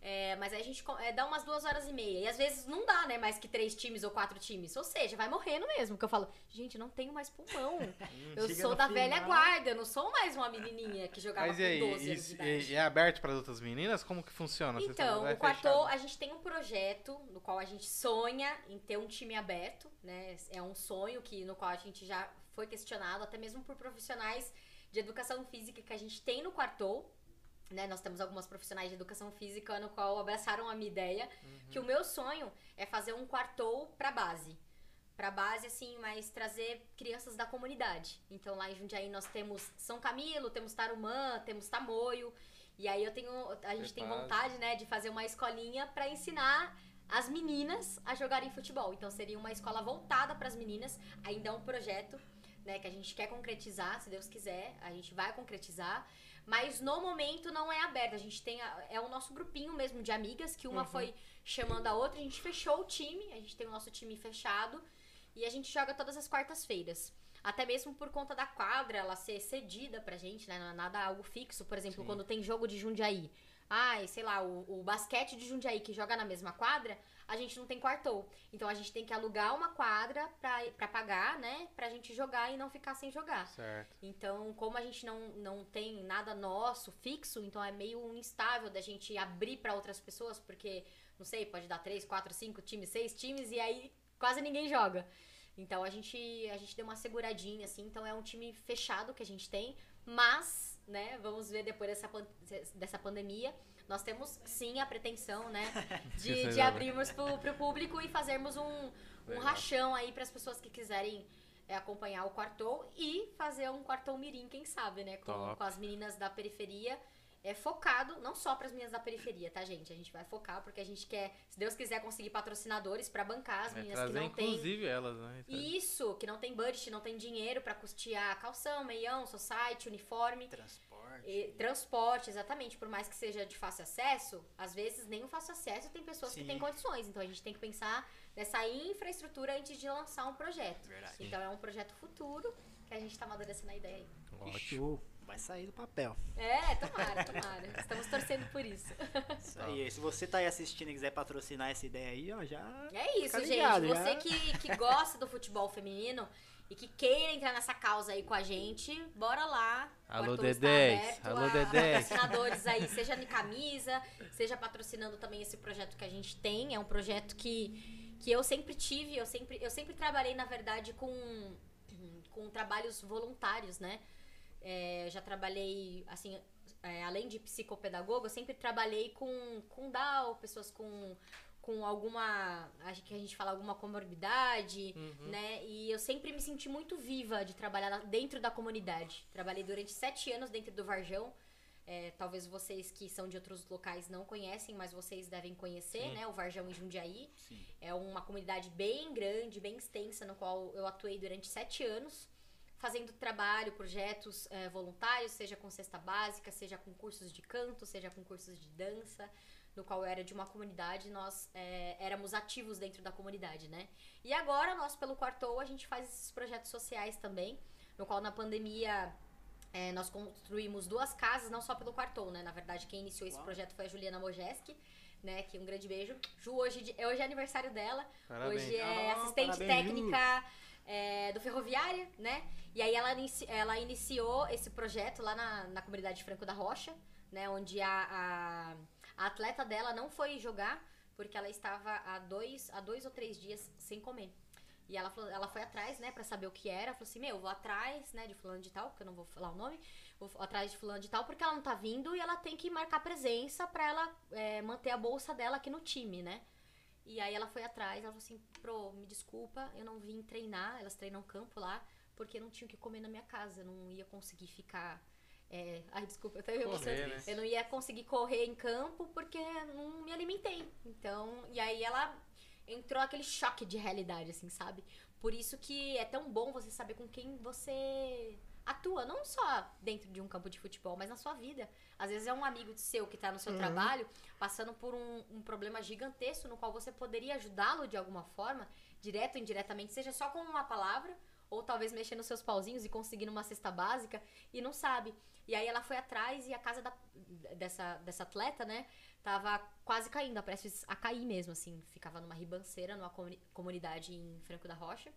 C: É, mas aí a gente é, dá umas duas horas e meia. E às vezes não dá, né? Mais que três times ou quatro times. Ou seja, vai morrendo mesmo. Porque eu falo, gente, não tenho mais pulmão. eu
A: Chega
C: sou da velha
A: final.
C: guarda, eu não sou mais uma menininha que jogava
B: Mas
C: com
B: e aí,
C: 12 anos
B: e, e é aberto para outras meninas? Como que funciona? Você
C: Então, o quarto,
B: fechado?
C: a gente tem um projeto no qual a gente sonha em ter um time aberto, né? É um sonho que no qual a gente já foi questionado, até mesmo por profissionais de educação física que a gente tem no quartou. Né, nós temos algumas profissionais de educação física no qual abraçaram a minha ideia, que o meu sonho é fazer um quartou pra base. Pra base, assim, mas trazer crianças da comunidade. Então lá em Jundiaí nós temos São Camilo, temos Tarumã, temos Tamoio. E aí eu tenho. A gente tem vontade, né, de fazer uma escolinha pra ensinar as meninas a jogarem futebol. Então seria uma escola voltada pras meninas. Ainda é um projeto, né, que a gente quer concretizar, se Deus quiser, a gente vai concretizar. Mas no momento não é aberto. A gente tem. a- é o nosso grupinho mesmo de amigas, que uma foi chamando a outra, a gente fechou o time, a gente tem o nosso time fechado e a gente joga todas as quartas-feiras. Até mesmo por conta da quadra, ela ser cedida pra gente, né? Não é nada algo fixo. Por exemplo,
B: Sim.
C: quando tem jogo de Jundiaí. Ai, sei lá, o, o basquete de Jundiaí que joga na mesma quadra, a gente não tem quartou. Então a gente tem que alugar uma quadra pra, pra pagar, né? Pra gente jogar e não ficar sem jogar.
B: Certo.
C: Então, como a gente não, não tem nada nosso fixo, então é meio instável da gente abrir pra outras pessoas, porque, não sei, pode dar três, quatro, cinco times, seis times e aí quase ninguém joga. Então a gente, a gente deu uma seguradinha, assim, então é um time fechado que a gente tem, mas, né, vamos ver depois dessa, dessa pandemia. Nós temos sim a pretensão, né, de, de abrirmos pro, pro público e fazermos um, um rachão aí para as pessoas que quiserem é, acompanhar o quartou e fazer um quartou mirim, quem sabe, né, com, com as meninas da periferia. É focado não só para as meninas da periferia, tá, gente? A gente vai focar porque a gente quer, se Deus quiser, conseguir patrocinadores para bancar as
B: É,
C: meninas que
B: trazer
C: não têm
B: inclusive elas, né?
C: isso, que não tem budget, não tem dinheiro pra custear calção, meião, society, uniforme.
A: Transporte.
C: E, transporte, exatamente. Por mais que seja de fácil acesso, às vezes nem o fácil acesso tem pessoas que
A: Sim.
C: têm condições. Então a gente tem que pensar nessa infraestrutura antes de lançar um projeto.
A: Verdade.
C: Então é um projeto futuro que a gente tá amadurecendo a ideia aí.
B: Ótimo.
A: Vai sair do papel.
C: É, tomara, tomara. Estamos torcendo por isso.
A: Isso aí. Se você tá aí assistindo e quiser patrocinar essa ideia aí, ó, já.
C: É isso,
A: Fica
C: gente.
A: ligado,
C: Você
A: já.
C: que, que gosta do futebol feminino e que queira entrar nessa causa aí com a gente, bora lá.
B: Alô,
C: aberto
B: Alô,
C: a
B: Dedés.
C: Patrocinadores aí, seja em camisa, seja patrocinando também esse projeto que a gente tem. É um projeto que, que eu sempre tive, eu sempre, eu sempre trabalhei, na verdade, com, com trabalhos voluntários, né? É, já trabalhei, assim, é, além de psicopedagogo, eu sempre trabalhei com, com DAO, pessoas com, com alguma, acho que a gente fala alguma comorbidade,
B: Uhum.
C: né? E eu sempre me senti muito viva de trabalhar dentro da comunidade. Trabalhei durante sete anos dentro do Varjão. É, talvez vocês que são de outros locais não conhecem, mas vocês devem conhecer,
B: Sim.
C: né? O Varjão em Jundiaí.
A: Sim.
C: É uma comunidade bem grande, bem extensa, no qual eu atuei durante sete anos, fazendo trabalho, projetos eh, voluntários, seja com cesta básica, seja com cursos de canto, seja com cursos de dança, no qual eu era de uma comunidade, nós eh, éramos ativos dentro da comunidade, né? E agora, nós, pelo Quartou, a gente faz esses projetos sociais também, no qual na pandemia eh, nós construímos duas casas, não só pelo Quartou, né? Na verdade, quem iniciou esse projeto foi a Juliana Mojeski, né? Que um grande beijo. Ju, hoje, de- hoje é aniversário dela.
B: Parabéns.
C: Hoje é
A: Ah,
C: assistente
A: parabéns,
C: técnica é, do Ferroviária, né? E aí ela, inici- ela iniciou esse projeto lá na, na comunidade Franco da Rocha, né? Onde a, a, a atleta dela não foi jogar porque ela estava há dois, há dois ou três dias sem comer. E ela, falou, ela foi atrás, né, pra saber o que era. Falou assim, meu, vou atrás, né, de fulano de tal, que eu não vou falar o nome. Vou atrás de fulano de tal, porque ela não tá vindo e ela tem que marcar presença pra ela é, manter a bolsa dela aqui no time, né? E aí ela foi atrás, ela falou assim, pro, me desculpa, eu não vim treinar, elas treinam campo lá, porque não tinha o que comer na minha casa, não ia conseguir ficar. É, ai, desculpa, eu tô
B: Correr,
C: emocionada.
B: né?
C: Eu não ia conseguir correr em campo porque não me alimentei. Então, e aí ela entrou aquele choque de realidade, assim, sabe? Por isso que é tão bom você saber com quem você atua, não só dentro de um campo de futebol, mas na sua vida. Às vezes é um amigo seu que tá no seu trabalho, passando por um, um problema gigantesco no qual você poderia ajudá-lo de alguma forma, direto ou indiretamente, seja só com uma palavra, ou talvez mexendo seus pauzinhos e conseguindo uma cesta básica, e não sabe. E aí ela foi atrás e a casa da- dessa, dessa atleta, né, tava quase caindo, prestes a cair mesmo, assim. Ficava numa ribanceira, numa comuni- comunidade em Franco da Rocha.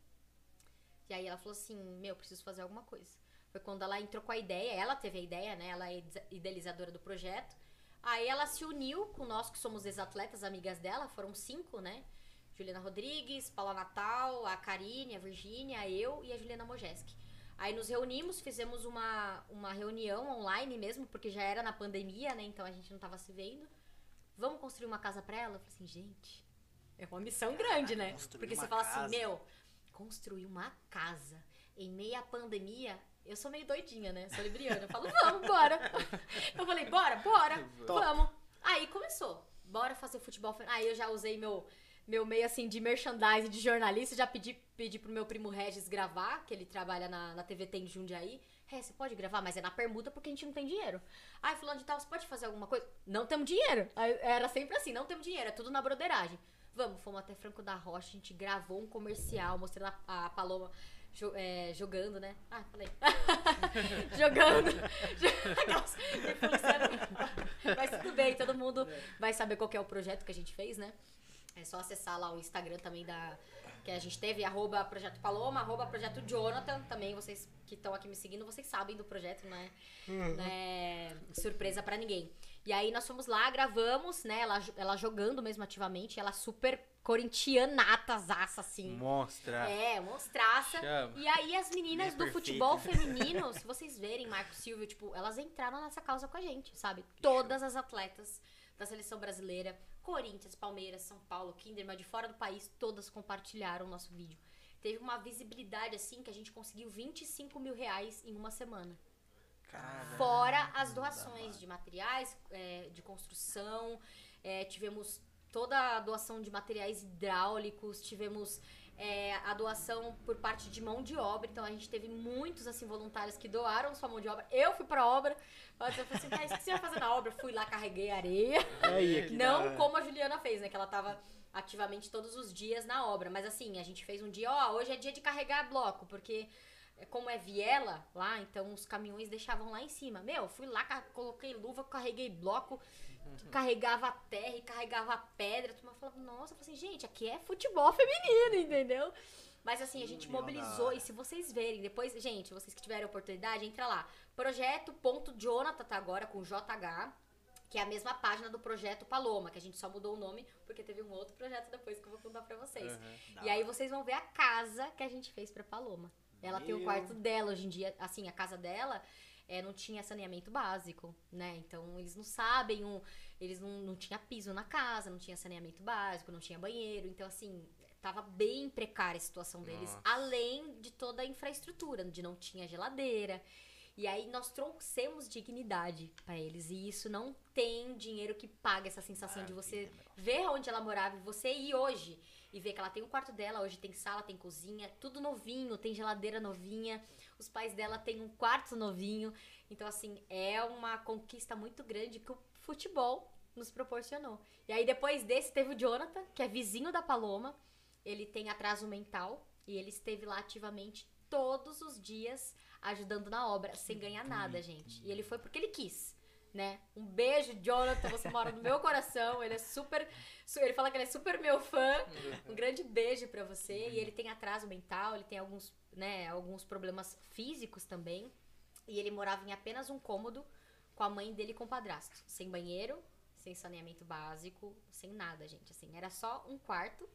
C: E aí ela falou assim, meu, preciso fazer alguma coisa. Foi quando ela entrou com a ideia, ela teve a ideia, né? Ela é ide- idealizadora do projeto. Aí ela se uniu com nós que somos ex-atletas, amigas dela, foram cinco, né? Juliana Rodrigues, Paula Natal, a Karine, a Virgínia, eu e a Juliana Mojeski. Aí nos reunimos, fizemos uma, uma reunião online mesmo, porque já era na pandemia, né? Então a gente não tava se vendo. Vamos construir uma casa pra ela? Eu falei assim, gente, é uma missão grande, né?
A: Construir
C: Porque você fala
A: casa.
C: assim, meu, construir uma casa em meia pandemia. Eu sou meio doidinha, né? Sou libriana. Eu falo, vamos, bora. Eu falei, bora, bora,
A: Top.
C: vamos. Aí começou. Bora fazer futebol. Aí eu já usei meu, meu meio assim de merchandising de jornalista. Já pedi, pedi pro meu primo Regis gravar, que ele trabalha na, na TV Tem Jundiaí. É, você pode gravar, mas é na permuta porque a gente não tem dinheiro. Aí fulano de tal, você pode fazer alguma coisa? Não temos dinheiro. Era sempre assim, não temos dinheiro, é tudo na broderagem. Vamos, fomos até Franco da Rocha, a gente gravou um comercial mostrando a, a Paloma jo- é, jogando, né? Ah, falei. jogando. Mas tudo bem, todo mundo vai saber qual é o projeto que a gente fez, né? É só acessar lá o Instagram também da. Que a gente teve, arroba Projeto Paloma, arroba Projeto Jonathan. Também vocês que estão aqui me seguindo, vocês sabem do projeto, não é, não é surpresa pra ninguém. E aí nós fomos lá, gravamos, né? Ela, ela jogando mesmo ativamente, ela super corintianatazaça, assim.
B: Monstra.
C: É, monstraça.
B: Chama.
C: E aí as meninas do futebol feminino, se vocês verem, Marco Silvio, tipo, elas entraram nessa causa com a gente, sabe? Todas as atletas da seleção brasileira, Corinthians, Palmeiras, São Paulo, Kinderman, de fora do país, todas compartilharam o nosso vídeo. Teve uma visibilidade assim que a gente conseguiu 25 mil reais em uma semana.
B: Caramba.
C: Fora as doações de materiais, é, de construção, é, tivemos toda a doação de materiais hidráulicos, tivemos é, a doação por parte de mão de obra, então a gente teve muitos assim voluntários que doaram sua mão de obra. Eu fui pra obra, eu falei assim, "Thaís, o que você vai fazer na obra? Fui lá, carreguei areia.
A: Aí,
C: Não como a Juliana fez, né? Que ela tava ativamente todos os dias na obra. Mas assim, a gente fez um dia, ó, hoje é dia de carregar bloco, porque é, como é viela lá, então os caminhões deixavam lá em cima. Meu, fui lá, coloquei luva, carreguei bloco, carregava terra e carregava pedra. Turma falava, nossa, eu falei assim, gente, aqui é futebol feminino, entendeu? Mas assim, a gente mobilizou, e se vocês verem, depois, gente, vocês que tiverem oportunidade, entra lá. Projeto.jonathan tá agora com JH, que é a mesma página do projeto Paloma, que a gente só mudou o nome porque teve um outro projeto depois que eu vou contar pra vocês.
B: Aham.
C: E aí vocês vão ver a casa que a gente fez pra Paloma. Ela tem o
A: Meu.
C: quarto dela hoje em dia, assim, a casa dela é, não tinha saneamento básico, né? Então eles não sabem, um, eles não, não tinha piso na casa, não tinha saneamento básico, não tinha banheiro. Então, assim, tava bem precária a situação deles,
B: Nossa.
C: além de toda a infraestrutura, de não tinha geladeira. E aí nós trouxemos dignidade pra eles. E isso não tem dinheiro que pague essa sensação de você ver onde ela morava e você ir hoje e ver que ela tem o quarto dela, hoje tem sala, tem cozinha, tudo novinho, tem geladeira novinha, os pais dela têm um quarto novinho. Então, assim, é uma conquista muito grande que o futebol nos proporcionou. E aí, depois desse, teve o Jonathan, que é vizinho da Paloma. Ele tem atraso mental e ele esteve lá ativamente todos os dias ajudando na obra, sem ganhar nada, gente. E ele foi porque ele quis. Né? Um beijo, Jonathan. Você mora no meu coração. Ele é super. su- Ele fala que ele é super meu fã. Um grande beijo pra você. E ele tem atraso mental, ele tem alguns, né, alguns problemas físicos também. E ele morava em apenas um cômodo com a mãe dele e com o padrasto. Sem banheiro, sem saneamento básico, sem nada, gente. Assim, era só um quarto,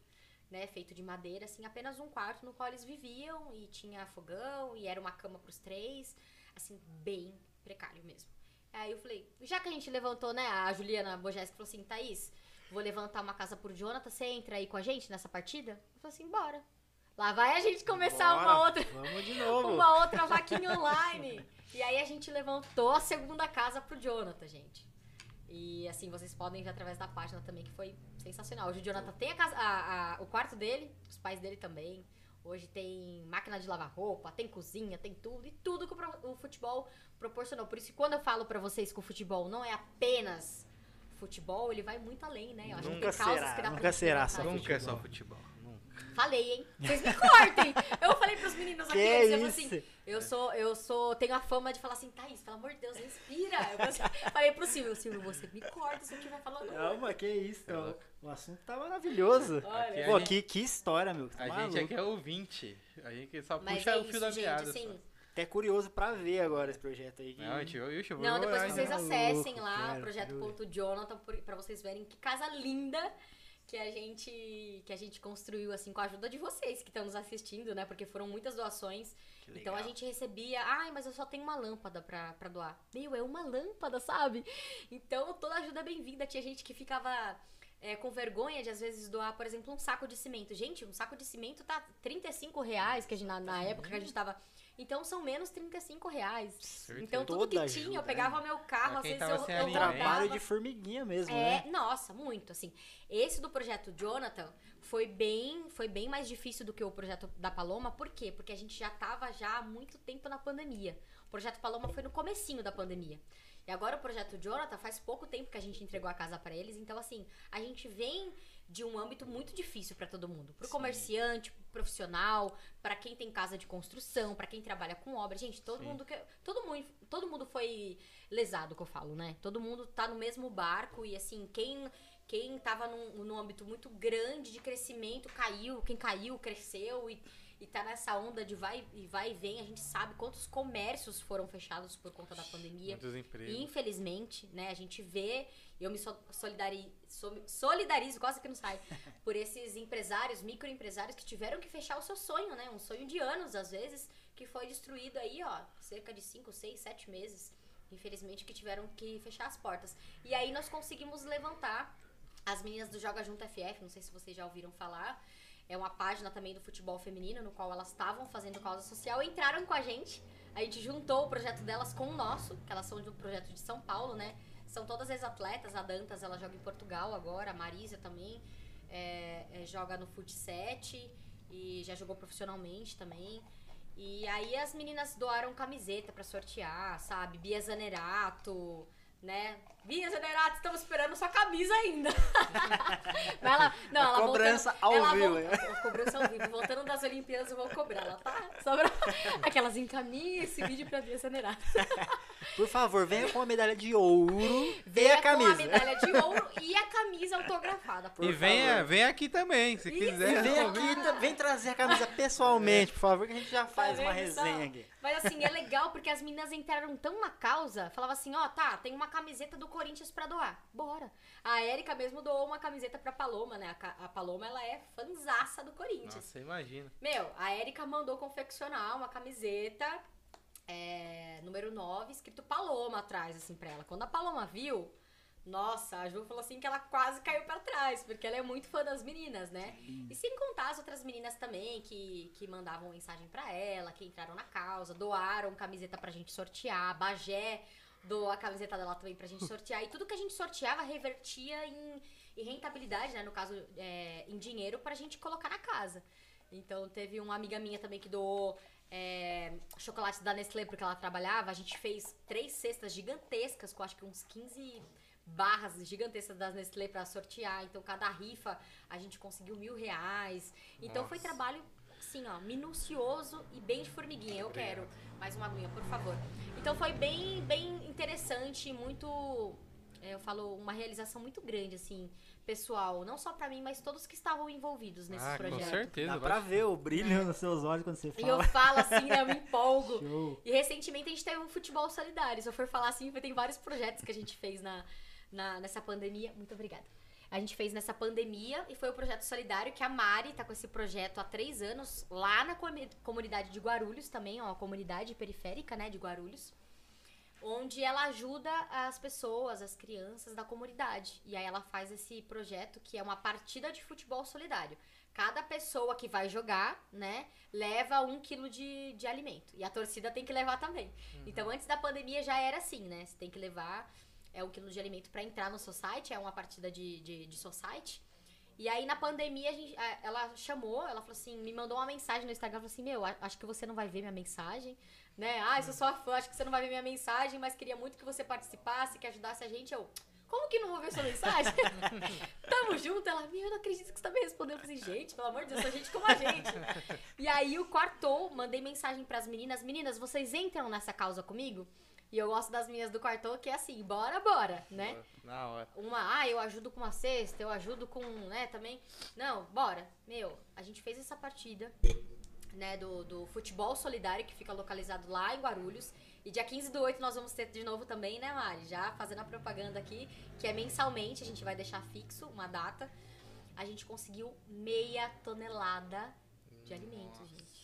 C: né, feito de madeira, assim, apenas um quarto no qual eles viviam e tinha fogão e era uma cama pros três, assim, bem precário mesmo. Aí eu falei, já que a gente levantou, né, a Juliana Bojeski falou assim, Thaís, vou levantar uma casa por Jonathan, você entra aí com a gente nessa partida? Eu falei assim, bora. Lá vai a gente começar uma
A: Bora,
C: outra
A: Vamos de novo.
C: uma outra vaquinha online. E aí a gente levantou a segunda casa pro Jonathan, gente. E assim, vocês podem ver através da página também, que foi sensacional. Hoje o Jonathan tem a casa, a- a- o quarto dele, os pais dele também. Hoje tem máquina de lavar roupa, tem cozinha, tem tudo. E tudo que o, o futebol proporcionou. Por isso que quando eu falo pra vocês que o futebol não é apenas futebol, ele vai muito além, né? Eu acho
A: Nunca
C: que tem causas
A: será,
C: que dá
A: nunca
C: pra
A: será só
B: Nunca é só
A: futebol.
C: Falei, hein? Vocês me cortem! Eu falei pros meninos aqui, antes, eu falei
A: isso?
C: assim, eu sou, eu sou, tenho a fama de falar assim, Thaís, pelo amor de Deus, respira. Eu falei, assim- pro Silvio, Silvio, você me corta, você que vai falando.
A: Não, mas que isso. O, o assunto tá maravilhoso.
C: Olha.
A: Pô,
B: a gente-
A: que, que história, meu. Tá
B: A
A: maluco.
B: gente aqui é ouvinte. A gente só
C: Mas
B: puxa
C: é
B: o fio
C: isso,
B: da
C: gente,
B: meada.
C: assim.
A: Até curioso pra ver agora esse projeto aí. que-
B: Não, eu, eu, eu,
C: Não, depois vocês acessem lá projeto.jonathan pra vocês verem que casa linda que a gente que a gente construiu assim com a ajuda de vocês que estão nos assistindo, né? Porque foram muitas doações. Então a gente recebia, ai, mas eu só tenho uma lâmpada pra, pra doar. Meu, é uma lâmpada, sabe? Então toda ajuda é bem-vinda. Tinha gente que ficava é, com vergonha de às vezes doar, por exemplo, um saco de cimento. Gente, um saco de cimento tá 35 reais, que a gente, na, na época que a gente tava. Então são menos 35 reais.
B: Certeza.
C: Então tudo
A: Toda
C: que
A: ajuda,
C: tinha, eu
A: né?
C: pegava meu carro, às vezes eu,
B: sem
C: eu
B: alimento.
A: Trabalho de formiguinha mesmo,
C: É,
A: né?
C: nossa, muito, assim. Esse do projeto Jonathan foi bem, foi bem mais difícil do que o projeto da Paloma, por quê? Porque a gente já tava já há muito tempo na pandemia. O projeto Paloma foi no comecinho da pandemia. E agora o projeto Jonathan faz pouco tempo que a gente entregou a casa pra eles, então assim, a gente vem de um âmbito muito difícil pra todo mundo, pro
A: Sim.
C: comerciante, pro profissional, pra quem tem casa de construção, pra quem trabalha com obra. Gente, todo
B: Sim.
C: mundo que todo mundo, todo mundo foi lesado, que eu falo, né? Todo mundo tá no mesmo barco e assim, quem Quem tava num, num âmbito muito grande de crescimento caiu, quem caiu cresceu e, e tá nessa onda de vai e vai e vem. A gente sabe quantos comércios foram fechados por conta da pandemia.
B: Muitos empregos.
C: Infelizmente, né, a gente vê, eu me so- solidari- so- solidarizo, quase que não sai, por esses empresários, microempresários que tiveram que fechar o seu sonho, né? Um sonho de anos, às vezes, que foi destruído aí, ó, cerca de 5, 6, 7 meses. Infelizmente, que tiveram que fechar as portas. E aí nós conseguimos levantar as meninas do Joga Junto FF, não sei se vocês já ouviram falar. É uma página também do futebol feminino, no qual elas estavam fazendo causa social, entraram com a gente. A gente juntou o projeto delas com o nosso, que elas são de um projeto de São Paulo, né? São todas ex-atletas. A Dantas, ela joga em Portugal agora. A Marisa também é, é, joga no Fut 7 e já jogou profissionalmente também. E aí as meninas doaram camiseta pra sortear, sabe? Bia Zanerato, né? Bia Zanerato, estamos esperando sua camisa ainda. Mas ela, não, ela
A: Cobrança
C: voltando,
A: ao
C: ela
A: vivo,
C: vol-
A: né?
C: Cobrança ao vivo. Voltando das Olimpíadas, eu vou cobrar ela, tá? Só pra... Aquelas encaminha esse vídeo pra Bia Zanerato.
A: Por favor, venha com a medalha de ouro e
C: Venha
A: a camisa.
C: com a medalha de ouro e a camisa autografada. por
B: E venha,
C: favor.
B: venha aqui também, se
C: Isso.
B: quiser.
A: E vem aqui, tá- vem trazer a camisa pessoalmente, por favor, que a gente já faz uma
C: Tá só?
A: resenha aqui.
C: Mas assim, é legal porque as meninas entraram tão na causa, falava assim, ó, tá, tem uma camiseta do Corinthians pra doar. Bora. A Érica mesmo doou uma camiseta pra Paloma, né? A, Paloma, ela é fanzaça do Corinthians.
B: Nossa, imagina.
C: Meu, a Érica mandou confeccionar uma camiseta é, número 9, escrito Paloma atrás, assim, pra ela. Quando a Paloma viu, nossa, a Ju falou assim que ela quase caiu pra trás, porque ela é muito fã das meninas, né? E sem contar as outras meninas também que, que mandavam mensagem pra ela, que entraram na causa, doaram camiseta pra gente sortear, Bagé doou a camiseta dela também pra gente sortear. E tudo que a gente sorteava revertia em, em rentabilidade, né? No caso, é, em dinheiro pra gente colocar na casa. Então teve uma amiga minha também que doou é, chocolates da Nestlé porque ela trabalhava. A gente fez três cestas gigantescas com acho que uns 15 barras gigantescas das Nestlé pra sortear. Então cada rifa a gente conseguiu mil reais. Então foi
B: Nossa.
C: trabalho assim, ó, minucioso e bem de formiguinha. Eu quero mais uma aguinha, por favor. Então foi bem, bem interessante, muito. é, eu falo, uma realização muito grande, assim, pessoal. Não só pra mim, mas todos que estavam envolvidos nesse
B: Ah, com
C: projeto.
B: certeza.
A: Dá pra ver o brilho nos seus olhos quando você
C: E eu
A: fala.
C: falo assim, né? Eu me empolgo.
A: Show.
C: E recentemente a gente teve um futebol solidário. Se eu for falar assim, tem vários projetos que a gente fez na, na- nessa pandemia. Muito obrigada. A gente fez nessa pandemia e foi o projeto solidário que a Mari tá com esse projeto há três anos lá na comunidade de Guarulhos também, ó, a comunidade periférica, né, de Guarulhos. Onde ela ajuda as pessoas, as crianças da comunidade. E aí ela faz esse projeto que é uma partida de futebol solidário. Cada pessoa que vai jogar, né, leva um quilo de, de alimento. E a torcida tem que levar também. Então, antes da pandemia já era assim, né? Você tem que levar é, um quilo de alimento para entrar no society, é uma partida de, de, de society. E aí, na pandemia, a gente, ela chamou, ela falou assim, me mandou uma mensagem no Instagram, falou assim, meu, acho que você não vai ver minha mensagem, né? Ah, eu sou sua fã, acho que você não vai ver minha mensagem, mas queria muito que você participasse, que ajudasse a gente. Eu, como que não vou ver sua mensagem? Tamo junto. Ela, meu, eu não acredito que você tá me respondendo. Eu falei, assim, gente, pelo amor de Deus, sou gente como a gente. E aí, o quartou, mandei mensagem pras meninas. Meninas, vocês entram nessa causa comigo? E eu gosto das minhas do quartou, que é assim, bora, bora, né?
B: Na hora.
C: Uma, ah, eu ajudo com uma cesta, eu ajudo com, né, também. Não, bora. Meu, a gente fez essa partida, né, do, do futebol solidário, que fica localizado lá em Guarulhos. E dia 15 do 8 nós vamos ter de novo também, né, Mari? Já fazendo a propaganda aqui, que é mensalmente, a gente vai deixar fixo uma data. A gente conseguiu meia tonelada de alimentos, gente.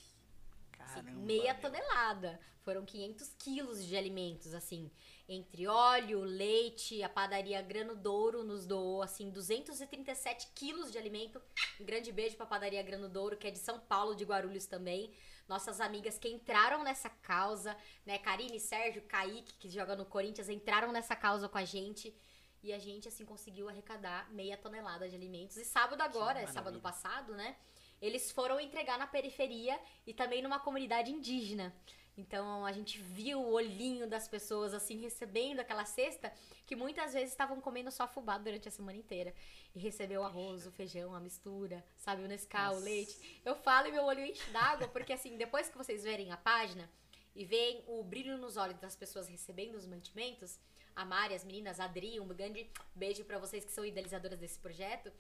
C: Assim, meia tonelada. Foram 500 quilos de alimentos, assim. Entre óleo, leite, a padaria Grano Douro nos doou, assim, 237 quilos de alimento. Um grande beijo pra padaria Grano Douro, que é de São Paulo, de Guarulhos também. Nossas amigas que entraram nessa causa, né? Karine, Sérgio, Kaique, que joga no Corinthians, entraram nessa causa com a gente. E a gente, assim, conseguiu arrecadar meia tonelada de alimentos. E sábado agora, é sábado passado, né? Eles foram entregar na periferia e também numa comunidade indígena. Então a gente viu o olhinho das pessoas assim recebendo aquela cesta que muitas vezes estavam comendo só fubá durante a semana inteira. E recebeu o arroz, o feijão, a mistura, sabe, o Nescau, o
A: Nossa.
C: leite. Eu falo e meu olho enche d'água, porque assim, depois que vocês verem a página e veem o brilho nos olhos das pessoas recebendo os mantimentos, a Mari, as meninas, a Adri, um grande beijo pra vocês que são idealizadoras desse projeto.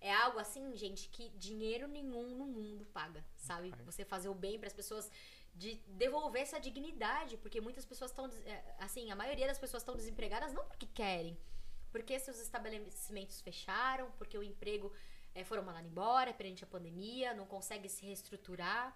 C: É algo assim, gente, que dinheiro nenhum no mundo paga, sabe? Você fazer o bem pras pessoas, de devolver essa dignidade, porque muitas pessoas estão, assim, a maioria das pessoas estão desempregadas não porque querem, porque seus estabelecimentos fecharam, porque o emprego eh, foram mandado embora perante a pandemia, não consegue se reestruturar.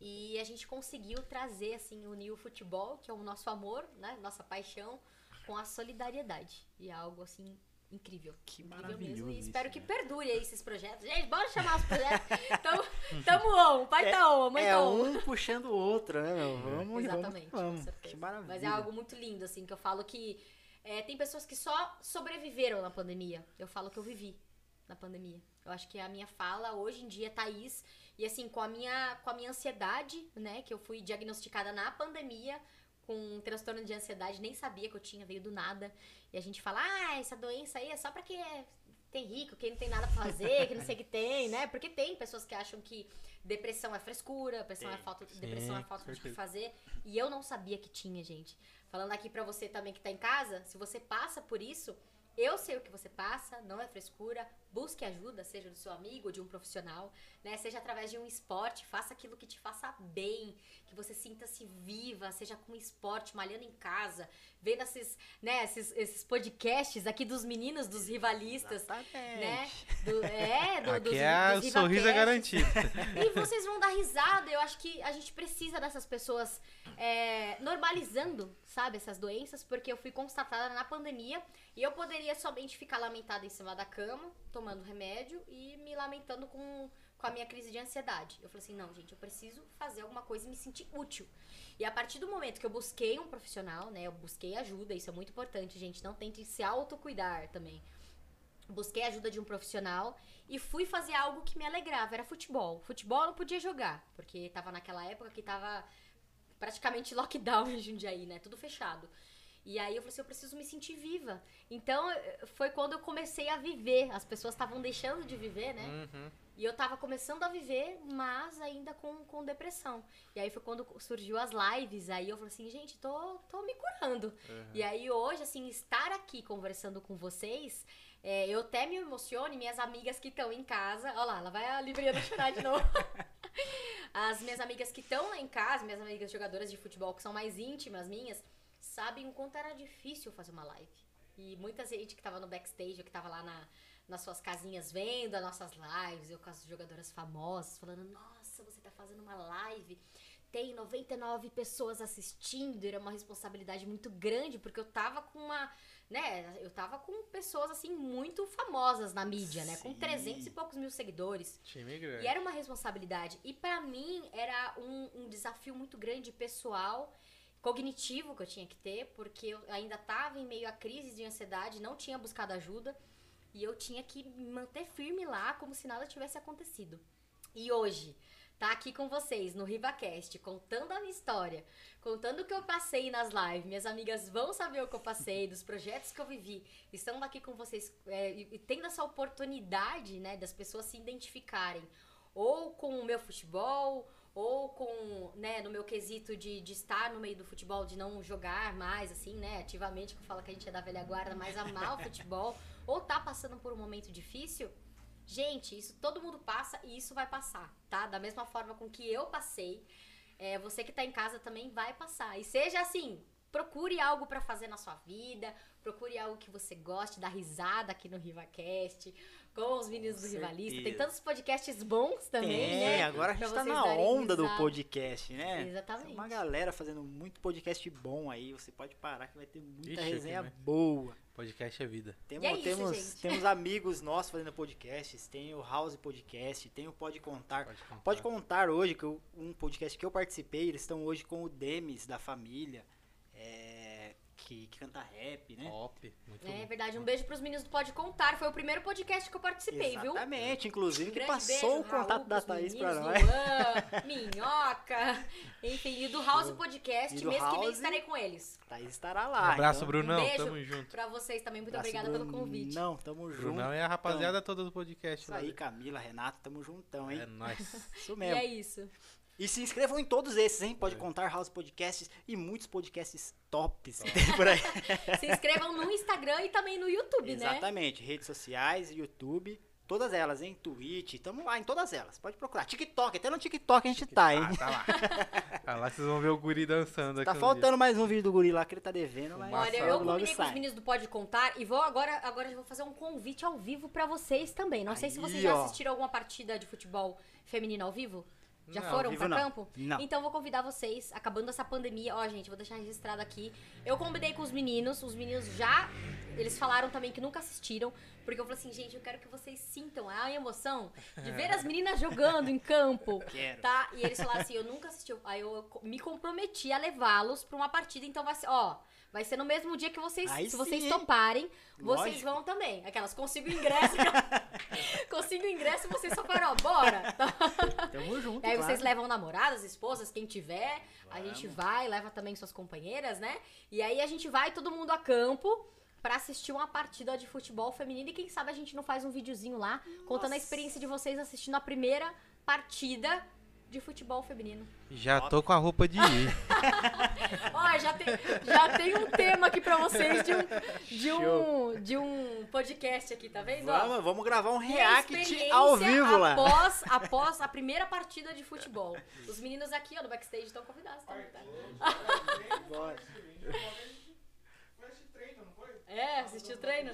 C: E a gente conseguiu trazer, assim, unir o futebol, que é o nosso amor, né? Nossa paixão, com a solidariedade. E é algo, assim, incrível.
A: Que
C: incrível
A: maravilhoso
C: mesmo. E
A: isso,
C: espero que
A: né?
C: perdure aí esses projetos. Gente, bora chamar os projetos. tamo, tamo on, pai tá on, mãe
A: É
C: tá on.
A: um puxando o outro, né, meu? Vamos,
C: Exatamente,
A: vamos,
C: com
A: vamos.
C: certeza.
A: Que maravilha.
C: Mas é algo muito lindo, assim, que eu falo que é, tem pessoas que só sobreviveram na pandemia. Eu falo que eu vivi na pandemia. Eu acho que a minha fala hoje em dia, Thaís, e assim, com a minha, com a minha ansiedade, né, que eu fui diagnosticada na pandemia com um transtorno de ansiedade, nem sabia que eu tinha, veio do nada. E a gente fala, ah, essa doença aí é só pra quem é, tem rico, quem não tem nada pra fazer, que não sei o que tem, né? Porque tem pessoas que acham que depressão é frescura, depressão, é falta, depressão é falta de
B: certeza.
C: fazer. E eu não sabia que tinha, gente. Falando aqui pra você também que tá em casa, se você passa por isso, eu sei o que você passa, não é frescura. Busque ajuda, seja do seu amigo ou de um profissional, né? Seja através de um esporte, faça aquilo que te faça bem, que você sinta-se viva, seja com esporte, malhando em casa, vendo esses, né, esses, esses podcasts aqui dos meninos, dos rivalistas,
A: Exatamente.
C: né? Do, é, do,
B: Aqui
C: dos,
B: é
C: dos
B: o sorriso é garantido.
C: E vocês vão dar risada. Eu acho que a gente precisa dessas pessoas é, normalizando, sabe, essas doenças, porque eu fui constatada na pandemia e eu poderia somente ficar lamentada em cima da cama, tomando remédio e me lamentando com, com a minha crise de ansiedade. Eu falei assim: não, gente, eu preciso fazer alguma coisa e me sentir útil. E a partir do momento que eu busquei um profissional, né, eu busquei ajuda, isso é muito importante, gente, não tente se autocuidar também. Busquei ajuda de um profissional e fui fazer algo que me alegrava, era futebol. Futebol eu não podia jogar, porque tava naquela época que tava praticamente lockdown em Jundiaí, né? Tudo fechado. E aí eu falei assim, eu preciso me sentir viva. Então foi quando eu comecei a viver. As pessoas estavam deixando de viver, né?
B: Uhum.
C: E eu tava começando a viver, mas ainda com, com depressão. E aí foi quando surgiu as lives. Aí eu falei assim, gente, tô, tô me curando. E aí hoje, assim, estar aqui conversando com vocês, é, eu até me emociono. Minhas amigas que estão em casa. Olha lá, ela vai a Libriana chorar de novo. As minhas amigas que estão lá em casa, minhas amigas jogadoras de futebol que são mais íntimas minhas, sabem o quanto era difícil fazer uma live. E muita gente que tava no backstage, ou que tava lá na, nas suas casinhas vendo as nossas lives, eu com as jogadoras famosas, falando, nossa, você tá fazendo uma live, tem 99 pessoas assistindo, era uma responsabilidade muito grande, porque eu tava com uma, né, eu tava com pessoas, assim, muito famosas na mídia, né, com
A: Sim.
C: 300 e poucos mil seguidores.
B: Time grande.
C: E era uma responsabilidade. E pra mim era um, um desafio muito grande pessoal, cognitivo que eu tinha que ter, porque eu ainda tava em meio a crise de ansiedade, não tinha buscado ajuda. E eu tinha que me manter firme lá, como se nada tivesse acontecido. E hoje, tá aqui com vocês no RivaCast, contando a minha história, contando o que eu passei nas lives. Minhas amigas vão saber o que eu passei, dos projetos que eu vivi. Estão aqui com vocês é, e tendo essa oportunidade, né, das pessoas se identificarem ou com o meu futebol, ou com, né, no meu quesito de, de estar no meio do futebol, de não jogar mais, assim, né, ativamente, que eu falo que a gente é da velha guarda, mas amar o futebol, ou tá passando por um momento difícil, gente, isso todo mundo passa e isso vai passar, tá? Da mesma forma com que eu passei, é, você que tá em casa também vai passar. E seja assim, procure algo pra fazer na sua vida, procure algo que você goste, dar risada aqui no RivaCast, com os meninos
A: Com
C: do Rivalista. Tem tantos podcasts bons também,
A: Tem,
C: né?
A: agora a gente
C: Pra
A: tá na onda do podcast, né?
C: Exatamente.
A: Tem uma galera fazendo muito podcast bom aí. Você pode parar que vai ter muita
B: Ixi,
A: resenha
B: né?
A: boa.
B: Podcast é vida.
A: Temos,
C: E é isso,
A: temos,
C: gente.
A: temos amigos nossos fazendo podcasts. Tem o House Podcast, tem o Pode Contar.
B: Pode contar.
A: Pode contar hoje, que eu- um podcast que eu participei, eles estão hoje com o Demis da família, é, que, que canta rap, né?
B: Top. Muito
C: É
B: bom.
C: verdade, um beijo pros meninos do Pode Contar. Foi o primeiro podcast que eu participei, viu?
A: Exatamente, inclusive, que
C: Grande
A: passou
C: beijo,
A: o contato
C: Raul,
A: da Thaís pra nós.
C: Luan, Minhoca, enfim, e do House Podcast.
A: E do
C: mês que vem
A: House.
C: estarei com eles.
A: Thaís estará
B: Um
A: lá.
B: abraço,
A: então,
B: Brunão.
C: Um beijo.
B: Tamo junto.
C: Pra vocês também, muito
A: abraço,
C: obrigada pelo convite.
A: Não, tamo junto.
B: Brunão e a rapaziada toda do podcast.
A: Isso aí, Camila, Renato, tamo juntão, hein?
B: É nóis.
A: Isso
C: E
A: mesmo.
C: é isso.
A: E se inscrevam em todos esses, hein? Pode
B: É.
A: contar House Podcasts e muitos podcasts tops que tem por aí.
C: Se inscrevam no Instagram e também no YouTube, né?
A: Exatamente. Redes sociais, YouTube, todas elas, hein? Twitch, tamo lá em todas elas. Pode procurar. TikTok, até no TikTok a gente tá, hein?
B: Ah, tá lá. tá lá vocês vão ver o guri dançando aqui.
A: Tá
B: um
A: faltando mais um vídeo do guri lá que ele tá devendo, mas
C: Olha, eu combinei com os meninos do Pode Contar e vou agora, agora eu vou fazer um convite ao vivo pra vocês também. Não sei se
A: Aí,
C: vocês já
A: ó.
C: assistiram alguma partida de futebol feminino ao vivo. Já
B: Não,
C: foram
A: não.
C: campo?
A: Não.
C: Então vou convidar vocês, acabando essa pandemia. Ó, gente, vou deixar registrado aqui. Eu combinei com os meninos, os meninos já. Eles falaram também que nunca assistiram, porque eu falei assim, gente, eu quero que vocês sintam a emoção de ver as meninas jogando em campo.
A: Quero.
C: Tá? E eles falaram assim, eu nunca assisti. Aí eu me comprometi a levá-los pra uma partida, então vai ser, ó, vai ser no mesmo dia que vocês,
A: Aí
C: se
A: sim,
C: vocês toparem, vocês
A: Lógico.
C: vão também. Aquelas, consigo o ingresso. consigo ingresso e vocês só falam, ó, bora.
A: Tamo junto,
C: aí
A: claro.
C: vocês levam namoradas, esposas, quem tiver. A gente vai, leva também suas companheiras, né? E aí a gente vai todo mundo a campo pra assistir uma partida de futebol feminino. E quem sabe a gente não faz um videozinho lá contando a experiência de vocês assistindo a primeira partida de futebol feminino.
B: Já tô com a roupa de ir.
C: Ó, já tem, já tem um tema aqui pra vocês de um, de um, de um podcast aqui, tá vendo? ó?
A: Vamos, vamos gravar um react ao vivo lá.
C: após, após a primeira partida de futebol. Os meninos aqui, ó, no backstage estão convidados também, tá?
A: Bora.
C: É, assistiu o treino?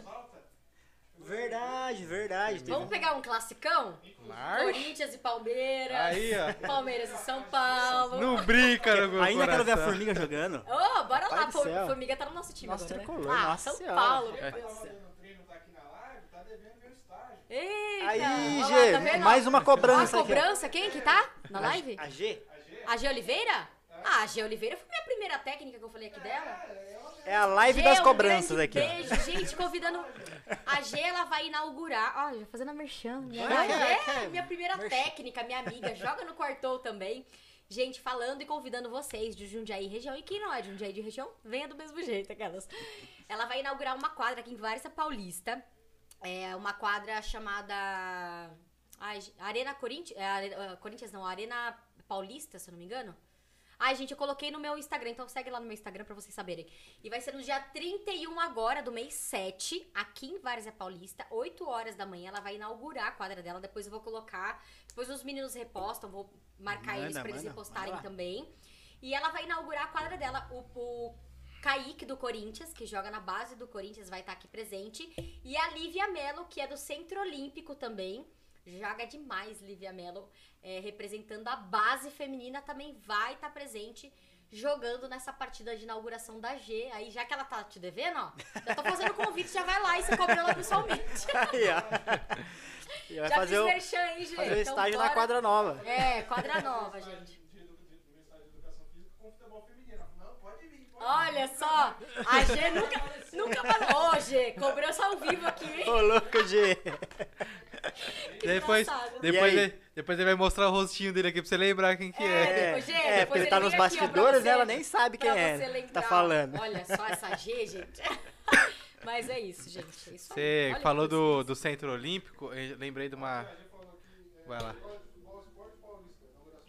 A: Verdade, verdade. teve
C: Vamos pegar um classicão?
B: Marcha.
C: Corinthians e Palmeiras.
B: Aí, ó.
C: Palmeiras e São Paulo.
B: Não brinca no meu
A: Ainda quero ver a
B: coração.
A: formiga jogando.
C: Ô, bora
A: Pai
C: lá,
A: céu.
C: Formiga tá no nosso time
A: Nosso
C: agora, né?
A: tricolor,
C: Ah,
A: nossa
C: São
A: senhora.
C: Paulo.
B: É.
C: Eita,
A: Aí, G,
C: tá
A: mais uma
C: Ó, a
A: cobrança aqui.
C: cobrança, quem que tá na live?
A: A G
C: A G Oliveira? Ah, a G Oliveira foi a minha primeira técnica que eu falei aqui dela.
A: é a live
C: G,
A: das
C: um
A: cobranças
C: grande
A: aqui.
C: Beijo, gente, convidando. A G, ela vai inaugurar. Ó, já fazendo a merchan. Né?
A: Vai.
C: é minha primeira
A: Merchan.
C: técnica, minha amiga. Joga no quartou também. Gente, falando e convidando vocês de Jundiaí região. E quem não é de Jundiaí de região, venha do mesmo jeito, aquelas. Ela vai inaugurar uma quadra aqui em Várzea Paulista. É uma quadra chamada. Ai, Arena Corinthians. É, Corinthians não, Arena Paulista, se eu não me engano. Ai, gente, eu coloquei no meu Instagram, então segue lá no meu Instagram pra vocês saberem. E vai ser no dia 31 agora do mês 7, aqui em Várzea Paulista, 8 horas da manhã. Ela vai inaugurar a quadra dela. Depois eu vou colocar. Depois os meninos repostam, vou marcar
A: Manda,
C: eles pra eles
A: manda,
C: repostarem
A: manda lá.
C: também. E ela vai inaugurar a quadra dela. O, o Kaique do Corinthians, que joga na base do Corinthians, vai estar aqui presente. E a Lívia Mello, que é do Centro Olímpico também. Joga demais, Lívia Mello. é, representando a base feminina, também vai estar presente jogando nessa partida de inauguração da G. Aí, já que ela tá te devendo, ó, já tô fazendo convite, já vai lá e você cobra ela pessoalmente.
A: Aí, ó.
C: Já
A: fazer
C: fiz
A: o,
C: merchan, hein, gente?
A: fazer o
C: Então
A: estágio na
C: bora.
A: quadra nova.
C: É, quadra nova, gente.
D: De, edu- de, de mensagem de educação física com futebol feminino. Não, pode vir, pode
C: Olha só, a G nunca, nunca falou. Ô, G, cobrança ao vivo aqui, hein?
A: Ô, louco, G.
B: Depois,
C: Engraçado.
B: depois,
A: E aí?
B: ele, depois ele vai mostrar o rostinho dele aqui pra você lembrar quem que é.
C: É, depois, G,
A: é,
C: depois
A: porque ele
C: ele
A: tá nos
C: vem aqui, ó, pra
A: bastidores,
C: você-
A: né? Ela nem sabe quem
C: pra
A: é. que
C: lembrar.
A: Tá falando.
C: Olha só essa G, gente. Mas é isso, gente. É isso aí.
B: Você
C: Olha
B: falou
C: que
B: do, do Centro Olímpico, eu lembrei de uma.
D: Que
B: Vai lá.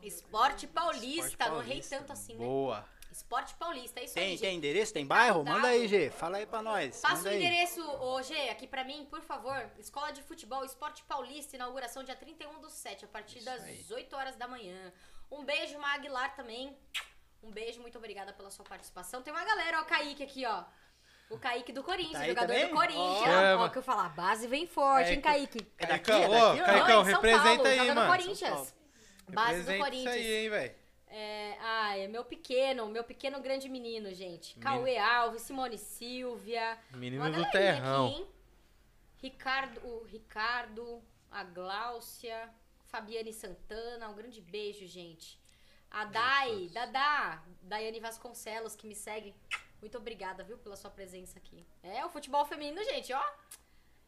D: esporte paulista.
C: Não errei
A: Paulista.
C: tanto assim, né?
B: Boa.
C: Esporte Paulista, é isso aí,
A: Tem,
C: gente.
A: tem endereço? Tem bairro?
C: Tá,
A: Manda aí,
C: tá.
A: G. Fala aí pra nós.
C: Passa o
A: aí.
C: endereço, ô G, aqui pra mim, por favor. Escola de Futebol Esporte Paulista, inauguração dia 31 do 7, a partir
A: Isso
C: das
A: aí.
C: 8 horas da manhã. Um beijo, Ma Aguilar também. Um beijo, muito obrigada pela sua participação. Tem uma galera, ó, o Kaique aqui, ó. O Kaique do Corinthians,
A: Tá aí
C: jogador
A: também?
C: do Corinthians.
B: Ó.
C: Ó,
B: Chama.
C: o que eu falar, a base vem forte,
B: É,
C: hein, Kaique?
A: É daqui?
B: Caicão,
A: É daqui?
B: Caicão,
C: Não, em São
B: representa
C: Paulo,
B: aí, mano.
C: Corinthians. Base do Corinthians.
B: Isso aí, hein, velho.
C: É, ah, é meu pequeno, meu pequeno grande menino, gente.
B: Menino.
C: Cauê Alves, Simone Silvia.
B: Menino do terrão.
C: Aqui? Ricardo, o Ricardo, a Gláucia, Fabiane Santana, um grande beijo, gente. A Dai, Dadá, Daiane Vasconcelos, que me segue. Muito obrigada, viu, pela sua presença aqui. É, o futebol feminino, gente, ó.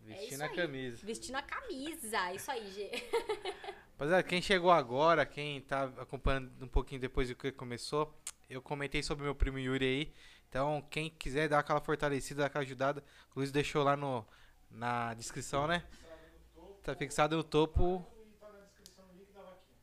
B: Vestindo
C: isso
B: a camisa.
C: Vestindo a camisa. Isso aí, G.
B: Rapaziada, quem chegou agora, quem tá acompanhando um pouquinho depois do que começou, eu comentei sobre meu primo Yuri aí. Então, quem quiser dar aquela fortalecida, dar aquela ajudada, o Luiz deixou lá no, na descrição, né? Tá fixado no topo.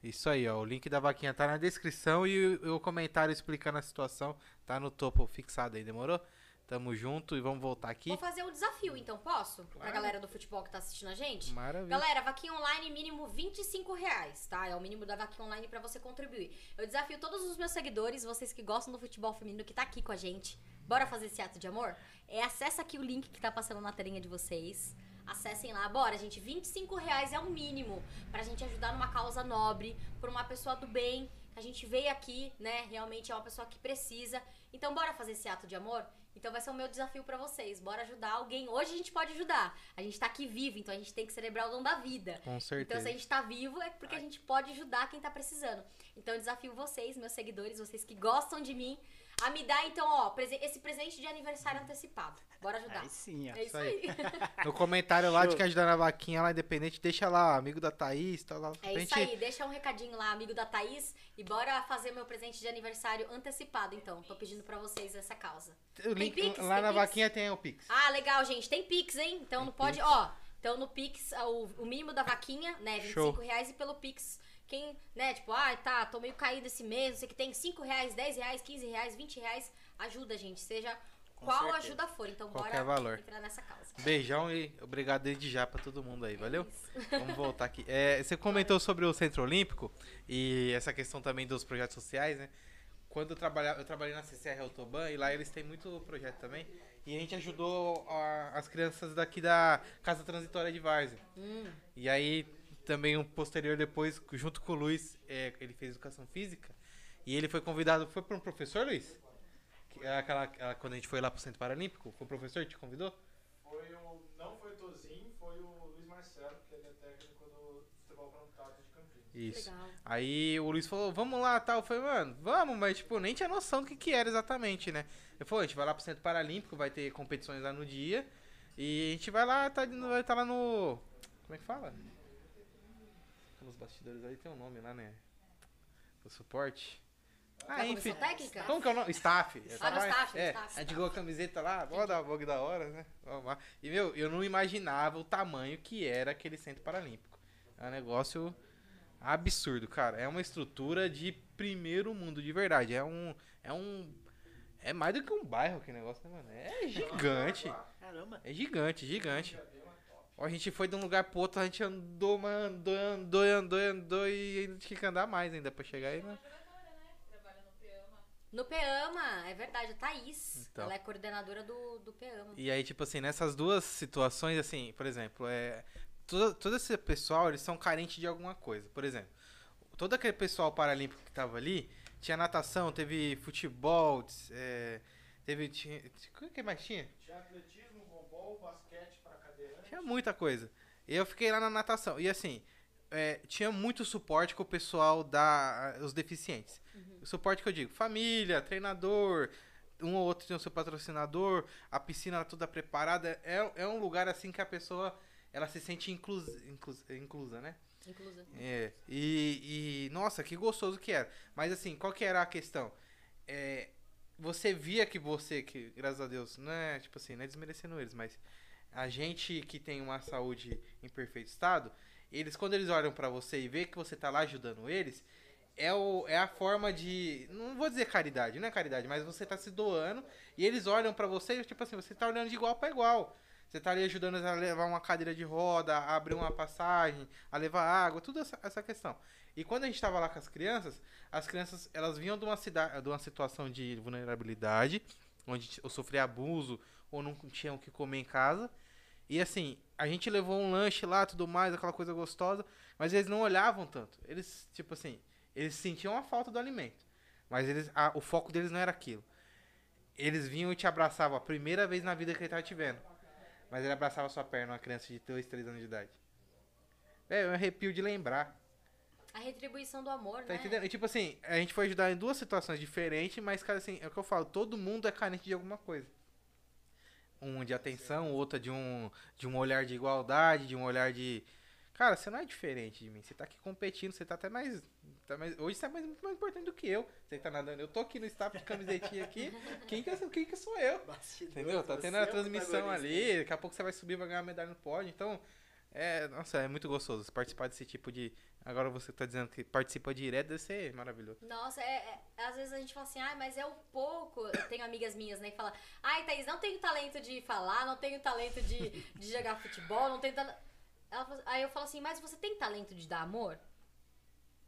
B: Isso aí, ó. O link da vaquinha tá na descrição e o, o comentário explicando a situação tá no topo fixado aí, demorou? Tamo junto e vamos voltar aqui.
C: Vou fazer um desafio, então, posso? Pra galera do futebol que tá assistindo a gente?
B: Maravilha.
C: Galera, vaquinha online mínimo 25 reais, tá? É o mínimo da vaquinha online pra você contribuir. Eu desafio todos os meus seguidores, vocês que gostam do futebol feminino, que tá aqui com a gente. Bora fazer esse ato de amor? É, acessa aqui o link que tá passando na telinha de vocês. Acessem lá, bora, gente. 25 reais é o mínimo pra gente ajudar numa causa nobre, por uma pessoa do bem. A gente veio aqui, né? Realmente é uma pessoa que precisa. Então, bora fazer esse ato de amor? Então vai ser o meu desafio pra vocês. Bora ajudar alguém. Hoje a gente pode ajudar. A gente tá aqui vivo, então a gente tem que celebrar o dom da vida.
B: Com
C: Então,
B: certeza.
C: se a gente tá vivo, é porque a gente pode ajudar quem tá precisando. Então, eu desafio vocês, meus seguidores, vocês que gostam de mim, a me dar, então, ó, esse presente de aniversário antecipado. Bora ajudar.
A: Aí sim, ó.
C: É isso
B: aí.
C: aí.
B: No comentário lá de que ajudar na vaquinha lá, independente, deixa lá, amigo da Thaís, tá lá.
C: É isso aí. Deixa um recadinho lá, amigo da Thaís, e bora fazer meu presente de aniversário antecipado, então. Tô pedindo pra vocês essa causa.
B: Link,
C: Pix?
B: lá
C: Tem
B: na
C: Pix?
B: vaquinha tem o Pix.
C: Ah, legal, gente. Tem Pix, hein? Então
B: Tem
C: não pode.
B: Pix.
C: Ó, então no Pix, o, o mínimo da vaquinha, né? 25
B: Show.
C: reais e pelo Pix. Quem, né, tipo, ah, tá, tô meio caído esse mês, você que tem 5 reais, 10 reais, 15 reais, 20 reais, ajuda, gente. Seja
A: Com
C: qual
A: certeza.
C: ajuda for. Então
B: Qualquer
C: bora
B: valor.
C: entrar nessa causa.
B: Beijão e obrigado desde já pra todo mundo aí, valeu?
C: É isso.
B: Vamos voltar aqui. É, você comentou sobre o Centro Olímpico e essa questão também dos projetos sociais, né? Quando eu trabalhava, eu trabalhei na CCR Autoban e lá eles têm muito projeto também. E a gente ajudou a- as crianças daqui da Casa Transitória de Várzea.
C: Hum,
B: E aí também um posterior depois, junto com o Luiz, é, ele fez educação física. E ele foi convidado, foi para um professor, Luiz? Que é Aquela, aquela- quando a gente foi lá pro Centro Paralímpico, foi o professor que te convidou?
D: Foi o, não foi o Tozinho, foi o Luiz Marcelo, que ele é técnico do futebol plantado de Campinas.
B: Isso.
C: legal.
B: Aí o Luiz falou, vamos lá, tal. Eu falei, mano, vamos, mas tipo, nem tinha noção do que, que era exatamente, né? Ele falou, a gente vai lá pro Centro Paralímpico, vai ter competições lá no dia. E a gente vai lá, tá, vai estar lá no. Como é que fala? Os bastidores aí tem um nome lá, né? O suporte. Ah, enfim.
C: técnica?
B: Como que é o nome? Staff.
C: Ah, no staff, no
B: é,
C: staff,
B: a gente ganhou a camiseta lá, bora dar bug da hora, né? Vamos lá. E, meu, eu não imaginava o tamanho que era aquele centro paralímpico. É um negócio absurdo, cara. É uma estrutura de primeiro mundo, de verdade. É um. É um. É mais do que um bairro aquele negócio, né, mano? É gigante.
A: Caramba.
B: É gigante, gigante. A gente foi de um lugar pro outro, a gente andou, mano, andou, andou, andou, andou e ainda tinha que andar mais ainda pra chegar aí, né?
C: No PEAMA, é verdade, a Thaís.
B: Então.
C: Ela é coordenadora do, do PEAMA.
B: E aí, tipo assim, nessas duas situações, assim, por exemplo, é, todo, todo esse pessoal, eles são carentes de alguma coisa. Por exemplo, todo aquele pessoal paralímpico que tava ali, tinha natação, teve futebol, é, teve... Tinha, o que mais tinha?
D: Tinha atletismo, bombol, basquete.
B: Tinha muita coisa. Eu fiquei lá na natação. E assim, é, tinha muito suporte com o pessoal da os deficientes. O suporte que eu digo, família, treinador, um ou outro tinha o seu patrocinador, a piscina era toda preparada. É, é um lugar assim que a pessoa ela se sente inclusa, inclusa, inclusa né?
C: Inclusa.
B: É, e, e, nossa, que gostoso que era. Mas assim, qual que era a questão? É, você via que você, que graças a Deus, não é tipo assim, não é desmerecendo eles, mas a gente que tem uma saúde em perfeito estado, eles quando eles olham pra você e vê que você tá lá ajudando eles, é, o, é a forma de, não vou dizer caridade, não é caridade, mas você tá se doando e eles olham pra você, tipo assim, você tá olhando de igual pra igual. Você tá ali ajudando a levar uma cadeira de roda, a abrir uma passagem, a levar água, tudo essa, essa questão. E quando a gente tava lá com as crianças, as crianças, elas vinham de uma, cidade, de uma situação de vulnerabilidade, onde ou sofria abuso, ou não tinham o que comer em casa. E assim, a gente levou um lanche lá, tudo mais, aquela coisa gostosa, mas eles não olhavam tanto. Eles, tipo assim, eles sentiam a falta do alimento. Mas eles, a- o foco deles não era aquilo. Eles vinham e te abraçavam a primeira vez na vida que ele tava te vendo. Mas ele abraçava sua perna, uma criança de 2, 3 anos de idade. É, eu arrepio de lembrar.
C: A retribuição do amor,
B: Tá
C: né?
B: entendendo? E, tipo assim, a gente foi ajudar em duas situações diferentes, mas, cara, assim, é o que eu falo, todo mundo é carente de alguma coisa. Um de atenção, outra de um, de um olhar de igualdade, de um olhar de. Cara, você não é diferente de mim. Você tá aqui competindo, você tá até mais. tá mais- hoje você é mais, muito mais importante do que eu. Você tá nadando. Eu tô aqui no staff de camisetinha aqui. Quem que, é- quem que sou eu? Entendeu? Tá tendo a transmissão ali, daqui a pouco você vai subir, vai ganhar uma medalha no pódio. Então, é, nossa, é muito gostoso participar desse tipo de Agora você tá dizendo que participa direto, deve ser maravilhoso.
C: Nossa, é, é- às vezes a gente fala assim, ah, mas é o pouco. Eu tenho amigas minhas, né, que falam, ai, Thaís, não tenho talento de falar, não tenho talento de, de jogar futebol, não tenho talento. Aí eu falo assim, mas você tem talento de dar amor?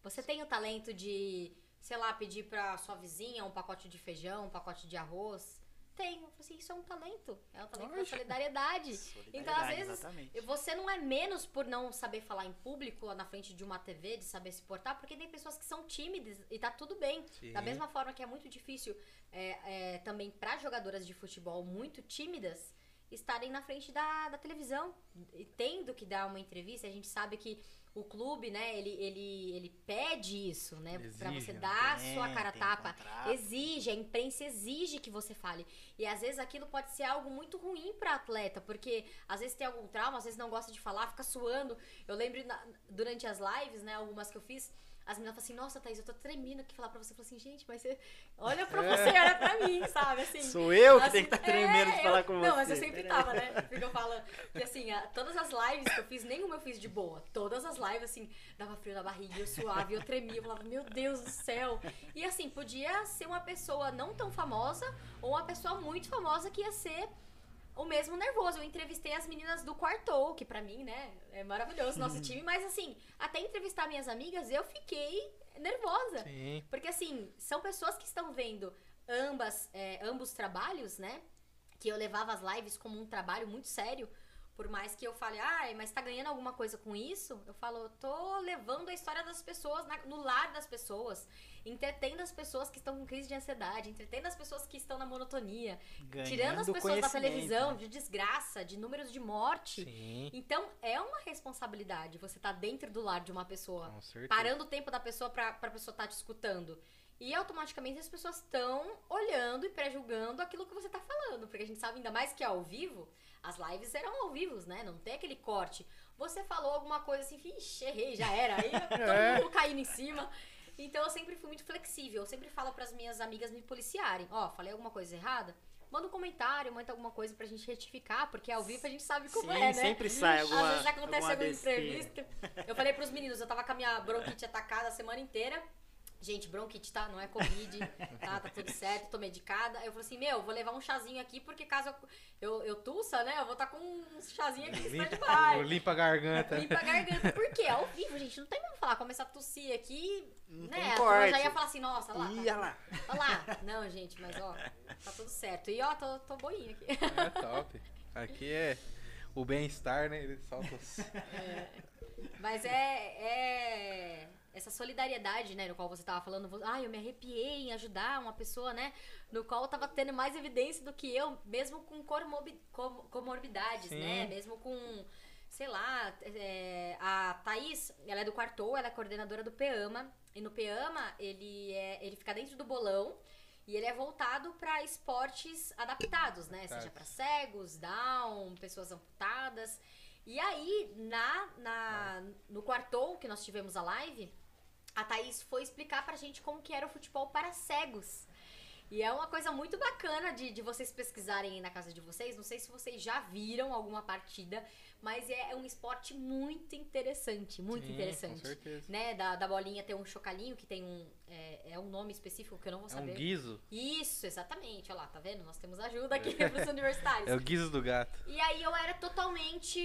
C: Você tem o talento de, sei lá, pedir pra sua vizinha um pacote de feijão, um pacote de arroz? Tenho. Eu falo assim, isso é um talento. É um talento da
B: Lógico.
C: solidariedade. Então, às
A: Solidariedade,
C: vezes,
A: exatamente.
C: você não é menos por não saber falar em público, na frente de uma TV, de saber se portar, porque tem pessoas que são tímidas e tá tudo bem.
B: Sim.
C: Da mesma forma que é muito difícil é, é, também para jogadoras de futebol muito tímidas estarem na frente da, da televisão, e tendo que dar uma entrevista. A gente sabe que o clube, né, ele, ele, ele pede isso, né, para você
B: né?
C: dar
A: Tem,
C: sua cara tapa. Exige, a imprensa exige que você fale. E às vezes aquilo pode ser algo muito ruim pra atleta, porque às vezes tem algum trauma, às vezes não gosta de falar, fica suando. Eu lembro na- durante as lives, né, algumas que eu fiz, as meninas falam assim, nossa, Thaís, eu tô tremendo aqui falar pra você. Eu falo assim, gente, mas você olha pra você, olha pra mim, sabe? Assim,
A: Sou eu que
C: assim,
A: tenho que estar tremendo de
C: é,
A: falar
C: eu-
A: com
C: não,
A: você.
C: mas eu sempre tava, né? Porque eu falo que assim, todas as lives que eu fiz, nenhuma eu fiz de boa. Todas as lives, assim, dava frio na barriga, eu suava, eu tremia, eu falava, meu Deus do céu. E assim, podia ser uma pessoa não tão famosa ou uma pessoa muito famosa que ia ser o mesmo nervoso. Eu entrevistei as meninas do Quartou, que pra mim, né, é maravilhoso nosso time, mas assim, até entrevistar minhas amigas, eu fiquei nervosa.
B: Sim.
C: Porque assim, são pessoas que estão vendo ambas, é, ambos trabalhos, né? Que eu levava as lives como um trabalho muito sério. Por mais que eu fale, ai, mas tá ganhando alguma coisa com isso? Eu falo, eu tô levando a história das pessoas na- no lar das pessoas. Entretendo as pessoas que estão com crise de ansiedade, entretendo as pessoas que estão na monotonia. tirando as
A: Ganhando
C: pessoas da televisão,
A: né?
C: de desgraça, de números de morte.
B: Sim.
C: Então, é uma responsabilidade você tá dentro do lar de uma pessoa parando o tempo da pessoa pra, pra pessoa estar te escutando. E automaticamente as pessoas estão olhando e pré-julgando aquilo que você tá falando. Porque a gente sabe ainda mais que é ao vivo, as lives serão ao vivo, né? Não tem aquele corte. Você falou alguma coisa assim, vixe, errei, já era. Aí todo
B: É.
C: mundo caindo em cima. Então eu sempre fui muito flexível. Eu sempre falo pras minhas amigas me policiarem. Ó, falei alguma coisa errada? Manda um comentário, manda alguma coisa pra gente retificar, porque ao vivo a gente sabe como
A: Sim,
C: é, né?
A: sempre sai alguma
C: Às vezes acontece
A: alguma
C: alguma entrevista. Eu falei pros meninos, eu tava com a minha bronquite atacada a semana inteira. Gente, bronquite, tá? Não é Covid, tá? Tá tudo certo, tô medicada. Eu falei assim, meu, vou levar um chazinho aqui, porque caso eu, eu, eu tussa, né? Eu vou estar com um chazinho aqui
B: Limpa,
C: stand-by.
B: limpa a garganta.
C: Limpa a garganta. Por quê? Ao vivo, gente, não tem como falar. Começar a tossir aqui,
A: Não
C: né? A turma já ia falar assim, nossa, olha lá.
A: Ih,
C: tá-
A: olha lá.
C: Olha lá. Não, gente, mas ó, tá tudo certo. E ó, tô, tô boinha aqui.
B: É top. Aqui é o bem-estar, né? Ele solta os...
C: Mas é, é essa solidariedade, né, no qual você tava falando, ah, eu me arrepiei em ajudar uma pessoa, né, no qual eu tava tendo mais evidência do que eu, mesmo com cormorbi- com- comorbidades,
B: Sim.
C: né, mesmo com, sei lá, é, a Thaís, ela é do Quartou, ela é coordenadora do PEAMA, e no PEAMA ele, é, ele fica dentro do bolão, e ele é voltado para esportes adaptados, né? Seja para cegos, down, pessoas amputadas. E aí, na, na, no quartou que nós tivemos a live, a Thaís foi explicar pra gente como que era o futebol para cegos. E é uma coisa muito bacana de, de vocês pesquisarem aí na casa de vocês. Não sei se vocês já viram alguma partida, mas é um esporte muito interessante, muito
B: Sim,
C: interessante.
B: Com certeza.
C: Né, da, da bolinha ter um chocalhinho que tem um. É, é um nome específico que eu não vou
B: É um
C: saber.
B: guiso.
C: Isso, exatamente. Olha lá, tá vendo? Nós temos ajuda aqui pros universitários.
B: É o guiso do gato.
C: E aí eu era totalmente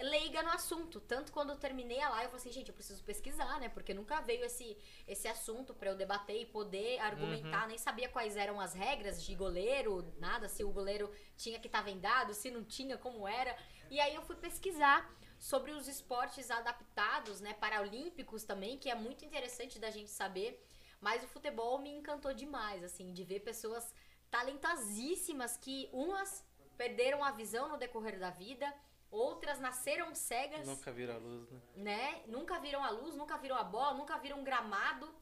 C: leiga no assunto. Tanto quando eu terminei a live, eu falei assim, gente, eu preciso pesquisar, né? Porque nunca veio esse, esse assunto pra eu debater e poder argumentar. Nem sabia quais eram as regras de goleiro, nada, se o goleiro tinha que estar vendado, se não tinha, como era. E aí eu fui pesquisar sobre os esportes adaptados, né, paralímpicos também, que é muito interessante da gente saber. Mas o futebol me encantou demais, assim, de ver pessoas talentosíssimas que umas perderam a visão no decorrer da vida, outras nasceram cegas,
B: Nunca vira a luz, né?
C: né? Nunca viram a luz, nunca viram a bola, nunca viram um gramado.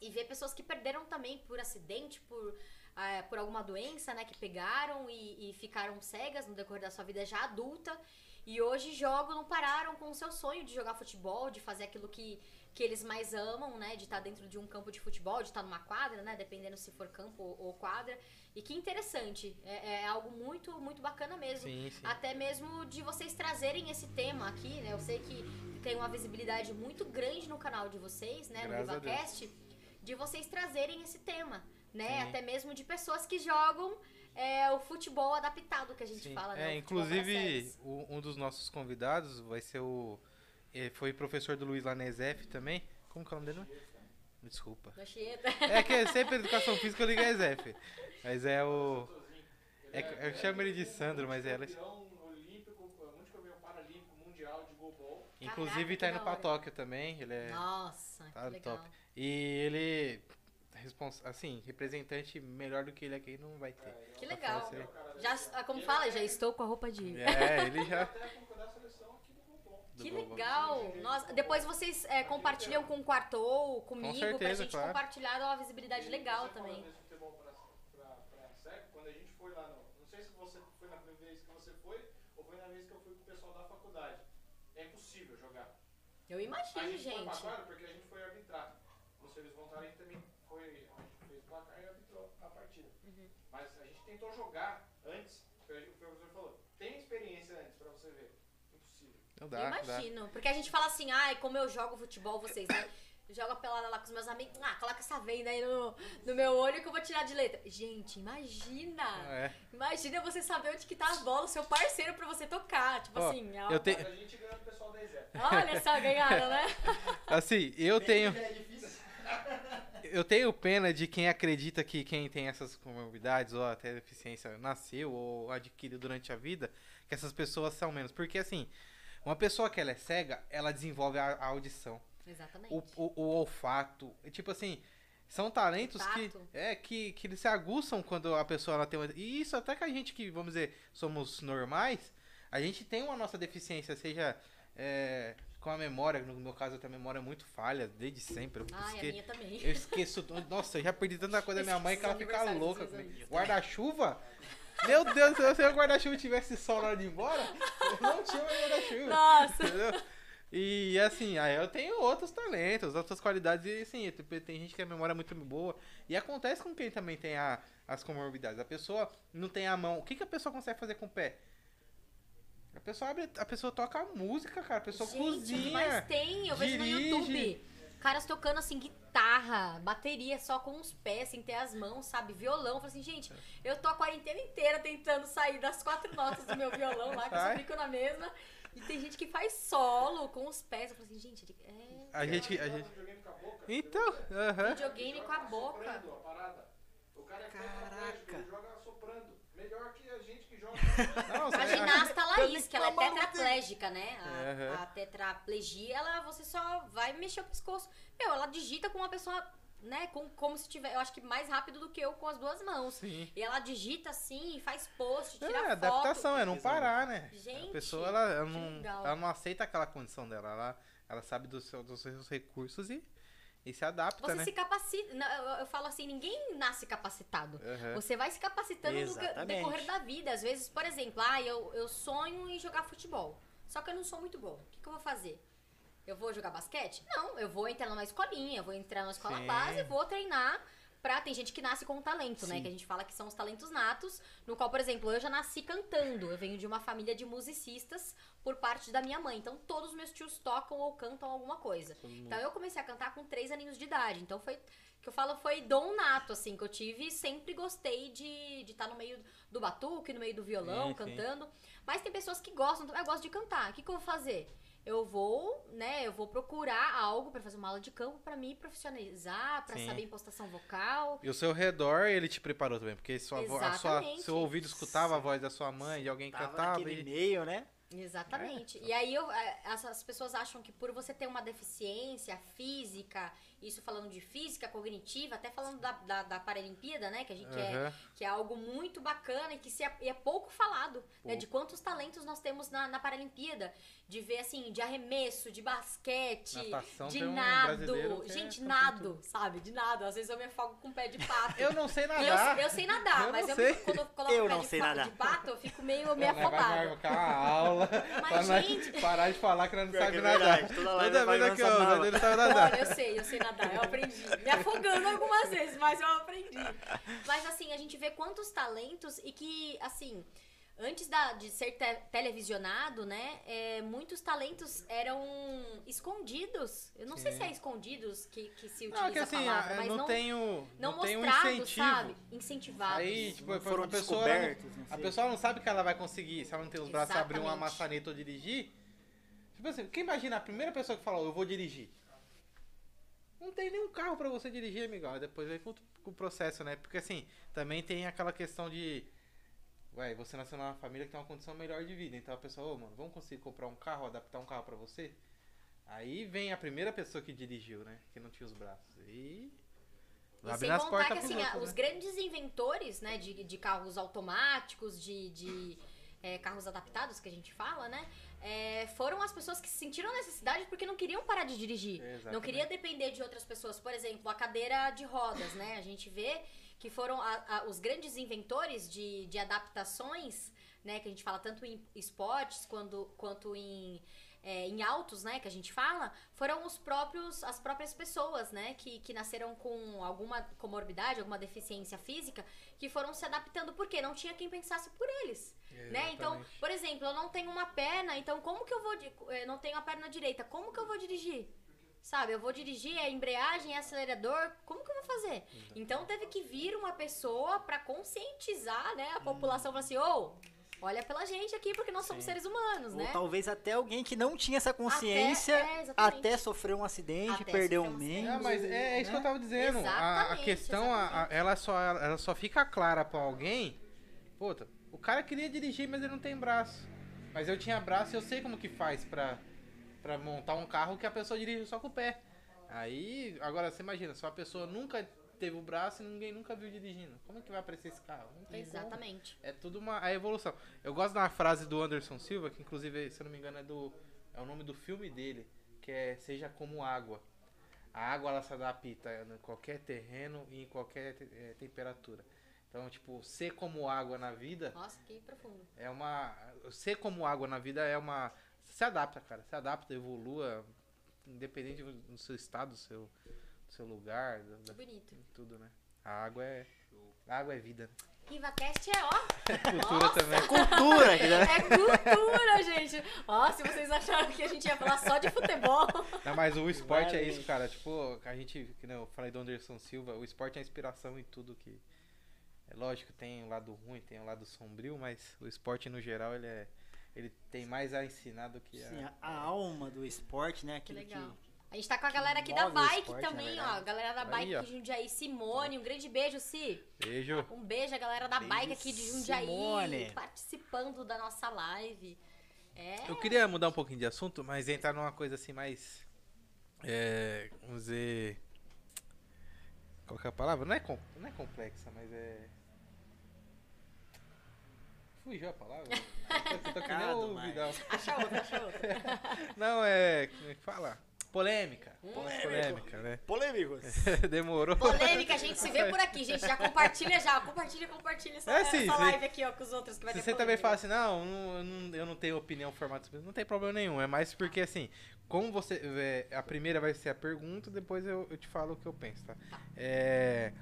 C: E ver pessoas que perderam também por acidente, por, ah, por alguma doença, né? Que pegaram e, e ficaram cegas no decorrer da sua vida já adulta. E hoje jogam, não pararam com o seu sonho de jogar futebol, de fazer aquilo que, que eles mais amam, né? De estar dentro de um campo de futebol, de estar numa quadra, né? Dependendo se for campo ou, ou quadra. E que interessante. É, é algo muito, muito bacana mesmo.
B: Sim, sim.
C: Até mesmo de vocês trazerem esse tema aqui, né? Eu sei que tem uma visibilidade muito grande no canal de vocês, né?
B: Graças
C: no VivaCast, de vocês trazerem esse tema, né?
B: Sim.
C: Até mesmo de pessoas que jogam é, o futebol adaptado que a gente
B: Sim.
C: fala, né?
B: É,
C: futebol para
B: inclusive, o- um dos nossos convidados vai ser o. eh, Foi professor do Luiz Lanesef também. Como que é o nome dele? Desculpa. É que é sempre educação física eu ligo a Zef. Mas é o. É, eu chamo ele de Sandro, mas é ela.
E: Campeão olímpico, multicampeão paralímpico mundial de goalball.
B: Inclusive
C: Caraca,
B: tá indo pra. Tóquio também. Ele é.
C: Nossa,
B: Tá
C: que legal.
B: top. E ele. Respons- Assim, representante melhor do que ele aqui não vai ter.
C: Que legal. Já, ah, como fala, já estou com a roupa de.
B: É, ele já.
C: Que legal! Nossa, depois vocês é, compartilham com o Quartou, comigo, pra
B: certeza,
C: gente
B: claro.
C: compartilhar uma visibilidade legal
E: Você
C: também.
E: pra, pra, pra quando a gente foi lá no. Não sei se você foi na primeira vez que você foi, ou foi na vez que eu fui com o pessoal da faculdade. É impossível jogar.
C: Eu
E: A
C: imagino,
E: gente, foi pra
C: gente.
E: quadra porque a gente foi arbitrar. A gente também foi. A gente fez o placar e arbitrou a partida.
C: Uhum.
E: Mas a gente tentou jogar antes, o professor falou, tem experiência antes pra você ver. Impossível.
B: Não
C: Eu
B: dá, dá.
C: imagino. Porque a gente fala assim, ai, como eu jogo futebol, vocês, né? Eu jogo a pelada lá com os meus amigos. Ah, coloca essa venda aí no, no meu olho que eu vou tirar de letra. Gente, imagina!
B: É.
C: Imagina você saber onde que tá a bola, o seu parceiro pra você tocar. Tipo
B: Ó,
C: assim, ó,
B: eu te-
E: a gente ganhou do pessoal da
C: olha só, ganharam, né?
B: Assim, eu tenho.
A: É difícil.
B: Eu tenho pena de quem acredita que quem tem essas comorbidades ou até deficiência nasceu ou adquiriu durante a vida, que essas pessoas são menos. Porque assim, uma pessoa que ela é cega, ela desenvolve a, a audição,
C: Exatamente.
B: o, o, o olfato. Tipo assim, são talentos que, é, que, que eles se aguçam quando a pessoa ela tem uma. E isso até que a gente que, vamos dizer, somos normais, a gente tem uma nossa deficiência, seja. é, com a memória, no meu caso eu tenho a memória muito falha, desde sempre. Eu
C: Ai, a minha também.
B: eu esqueço. Nossa, eu já perdi tanta coisa da minha mãe que ela fica louca comigo. Guarda-chuva? Meu Deus, se o guarda-chuva tivesse sol na hora de ir embora, eu não tinha mais guarda-chuva.
C: Nossa!
B: Entendeu? E assim, aí eu tenho outros talentos, outras qualidades, e assim, tem- tem gente que a memória é muito boa. E acontece com quem também tem a- as comorbidades. A pessoa não tem a mão. O que, que a pessoa consegue fazer com o pé? A pessoa abre, a pessoa toca música, cara. A pessoa
C: Gente,
B: cozinha.
C: mais tem? Eu vejo no
B: dirige.
C: YouTube. Caras tocando assim, guitarra, bateria só com os pés, sem ter as mãos, sabe? Violão. Eu falo assim, gente, eu tô a quarentena inteira tentando sair das quatro notas do meu violão lá, que eu só fico na mesma. E tem gente que faz solo com os pés. Eu falo assim, gente, é
B: A gente. A gente...
E: videogame com a boca.
B: Então, aham.
C: videogame com a boca.
E: Soprando a parada. O cara é
A: Caraca.
E: ele joga soprando. Melhor que a gente.
B: Não,
C: A
B: é-
C: ginasta Laís, que ela é tetraplégica, né? A,
B: Aham.
C: a tetraplegia, ela, você só vai mexer o pescoço. Meu, ela digita com uma pessoa, né? Com, como se tiver, eu acho que mais rápido do que eu com as duas mãos.
B: Sim.
C: E ela digita assim, faz post, tira
B: É,
C: foto.
B: adaptação, é não parar, né?
C: Gente,
B: a pessoa, ela, ela não,
C: legal.
B: ela não aceita aquela condição dela. Ela, ela sabe dos seus recursos e, e se adapta,
C: Você
B: né?
C: se capacita. Eu, eu falo assim, ninguém nasce capacitado.
B: Aham.
C: Você vai se capacitando no
A: Exatamente.
C: decorrer da vida. Às vezes, por exemplo, ah, eu, eu sonho em jogar futebol. Só que eu não sou muito bom. O que, que eu vou fazer? Eu vou jogar basquete? Não, eu vou entrar numa escolinha, eu vou entrar numa escola
B: Sim.
C: base e vou treinar pra. Tem gente que nasce com talento, né?
A: Sim.
C: Que a gente fala que são os talentos natos. No qual, por exemplo, eu já nasci cantando. Eu venho de uma família de musicistas por parte da minha mãe. Então, todos os meus tios tocam ou cantam alguma coisa. Então eu comecei a cantar com três aninhos de idade. Então foi que eu falo foi dom nato, assim, que eu tive e sempre gostei de estar no meio do batuque, no meio do violão,
B: Sim, sim.
C: cantando. Mas tem pessoas que gostam, eu gosto de cantar. O que, que eu vou fazer? Eu vou, né, eu vou procurar algo pra fazer uma aula de campo pra me profissionalizar, pra
B: Sim.
C: saber impostação vocal.
B: E o seu redor, ele te preparou também, porque sua, a sua, seu ouvido escutava a voz da sua mãe, de alguém
A: Tava
B: cantava.
A: naquele
B: E...
A: meio, né?
C: Exatamente. E aí eu, é, essas pessoas acham que por você ter uma deficiência física Isso falando de física, cognitiva, até falando da, da, da Paralimpíada, né? Que a gente é,
B: Aham.
C: que é algo muito bacana e que se é, e é pouco falado, né? De quantos talentos nós temos na, na Paralimpíada. De ver, assim, de arremesso, de basquete,
B: Natação
C: de
B: um
C: nado.
B: que é
C: Gente,
B: de
C: nado, sabe? De nado. Às vezes eu me afogo com o pé de pato.
B: Eu não sei
C: Eu,
B: nadar.
C: eu sei nadar,
B: Eu
C: mas
B: não
C: eu
B: sei.
C: me- quando eu coloco
A: Eu
C: o pé
A: não
C: de,
A: sei nadar.
C: de pato, eu fico meio,
B: vai
C: afobada.
B: marcar uma aula.
C: Mas, gente-
B: parar de falar que ela não sabe
A: que é
B: nadar.
A: verdade, toda
B: vez
A: nada.
B: o não sabe nadar.
C: Olha, eu sei, eu sei nadar, eu aprendi. Me afogando algumas vezes, mas eu aprendi. Mas assim, a gente vê quantos talentos e que, assim, antes da- de ser te- televisionado, né, é, muitos talentos eram escondidos. Eu não sei se é escondidos que, que se utiliza
B: Não, que assim,
C: a palavra,
B: ah,
C: mas
B: não,
C: não,
B: tem o,
C: não
B: não um
C: mostrados,
B: incentivo.
C: sabe? Incentivados.
B: Aí, tipo,
A: Não foram
B: a pessoa, não-
A: descobertos, não
B: a pessoa não sabe que ela vai conseguir, se ela não tem os braços, abrir uma maçaneta ou dirigir. Tipo assim, quem imagina a primeira pessoa que falou, eu vou dirigir? Não tem nenhum carro pra você dirigir, amigão. Depois vem com, o processo, né? Porque assim, também tem aquela questão de. Ué, você nasceu numa família que tem uma condição melhor de vida. Então a pessoa, ô, mano, vamos conseguir comprar um carro, adaptar um carro pra você? Aí vem a primeira pessoa que dirigiu, né? Que não tinha os braços. E.
C: E sem contar que assim, a-
B: outros,
C: os
B: né?
C: grandes inventores, né, de, de carros automáticos, de, de é, carros adaptados que a gente fala, né, é, foram as pessoas que sentiram necessidade porque não queriam parar de dirigir. Não
B: Exatamente.
C: queria depender de outras pessoas. Por exemplo, a cadeira de rodas, né, a gente vê que foram a- a- os grandes inventores de, de adaptações, né, que a gente fala tanto em esportes quando, quanto em é, em autos, né, que a gente fala, foram os próprios, as próprias pessoas, né, que, que nasceram com alguma comorbidade, alguma deficiência física, que foram se adaptando porque não tinha quem pensasse por eles, né? Então,
B: Exatamente.
C: por exemplo, eu não tenho uma perna, então como que eu vou, eu não tenho a perna direita, como que eu vou dirigir? Sabe, eu vou dirigir, é embreagem, é acelerador, como que eu vou fazer? Então teve que vir uma pessoa pra conscientizar, né, a população, falar assim, ô, olha pela gente aqui, porque nós somos
B: Sim.
C: seres humanos,
A: Ou
C: né?
A: talvez até alguém que não tinha essa consciência
C: Até- é,
A: até sofrer um acidente,
C: Até
A: perdeu um
C: um
A: membro.
B: É, mas é, é isso que eu tava dizendo. A, a questão, a- ela, só, ela só fica clara pra alguém. Puta, o cara queria dirigir, mas ele não tem braço. Mas eu tinha braço e eu sei como que faz pra, pra montar um carro que a pessoa dirige só com o pé. Aí, agora você imagina, se uma pessoa nunca teve o braço e ninguém nunca viu dirigindo. Como é que vai aparecer esse carro? Não tem como.
C: Exatamente.
B: É tudo uma a evolução. Eu gosto da frase do Anderson Silva, que inclusive, se eu não me engano, é do é o nome do filme dele, que é Seja como água. A água ela se adapta em qualquer terreno e em qualquer eh, temperatura. Então, tipo, ser como água na vida
C: Nossa, que profundo.
B: é uma ser como água na vida é uma se adapta, cara. Se adapta, evolua independente do seu estado, do seu do seu lugar, da-
C: bonito.
B: tudo, né? A água é a água é vida.
C: RivaCast é, ó,
B: Cultura
C: Nossa!
B: também.
A: Cultura, aqui, né?
C: é cultura, gente. Ó, se vocês acharam que a gente ia falar só de futebol.
B: Não, mas o esporte é isso, cara. Tipo, a gente, que nem eu falei do Anderson Silva, o esporte é inspiração em tudo que. É lógico, tem o lado ruim, tem o lado sombrio, mas o esporte no geral ele é. Ele tem mais a ensinar do que a.
A: Sim, a, a alma do esporte, né?
C: Que
A: Aquilo
C: legal.
A: que
C: A gente tá com a galera aqui da bike
A: esporte,
C: também, ó. A galera da
B: Aí,
C: bike
B: ó.
C: aqui de Jundiaí. Simone, um grande beijo, Si.
B: Beijo.
C: Um beijo a galera da
A: Beijo,
C: bike aqui de Jundiaí.
A: Simone.
C: Participando da nossa live. É.
B: Eu queria mudar um pouquinho de assunto, mas entrar numa coisa assim mais. É. Vamos dizer. Qual que é a palavra? Não é, não é complexa, mas é. Fugiu a palavra? Que
A: mas-
B: Vidal.
C: Acha outra, acha outra.
B: Não, é. Como é que fala? Polêmica.
A: Polêmico.
B: Polêmica, né?
A: Polêmicos.
B: Demorou.
C: Polêmica, a gente se vê por aqui, gente. Já compartilha já. Compartilha, compartilha essa,
B: É, sim,
C: essa live aqui, ó, com os outros que vai
B: Se
C: ter
B: você também fala assim, não, eu não, eu não tenho opinião formato sobre isso", não tem problema nenhum. É mais porque assim, como você. é, a primeira vai ser a pergunta, depois eu, eu te falo o que eu penso, tá? É,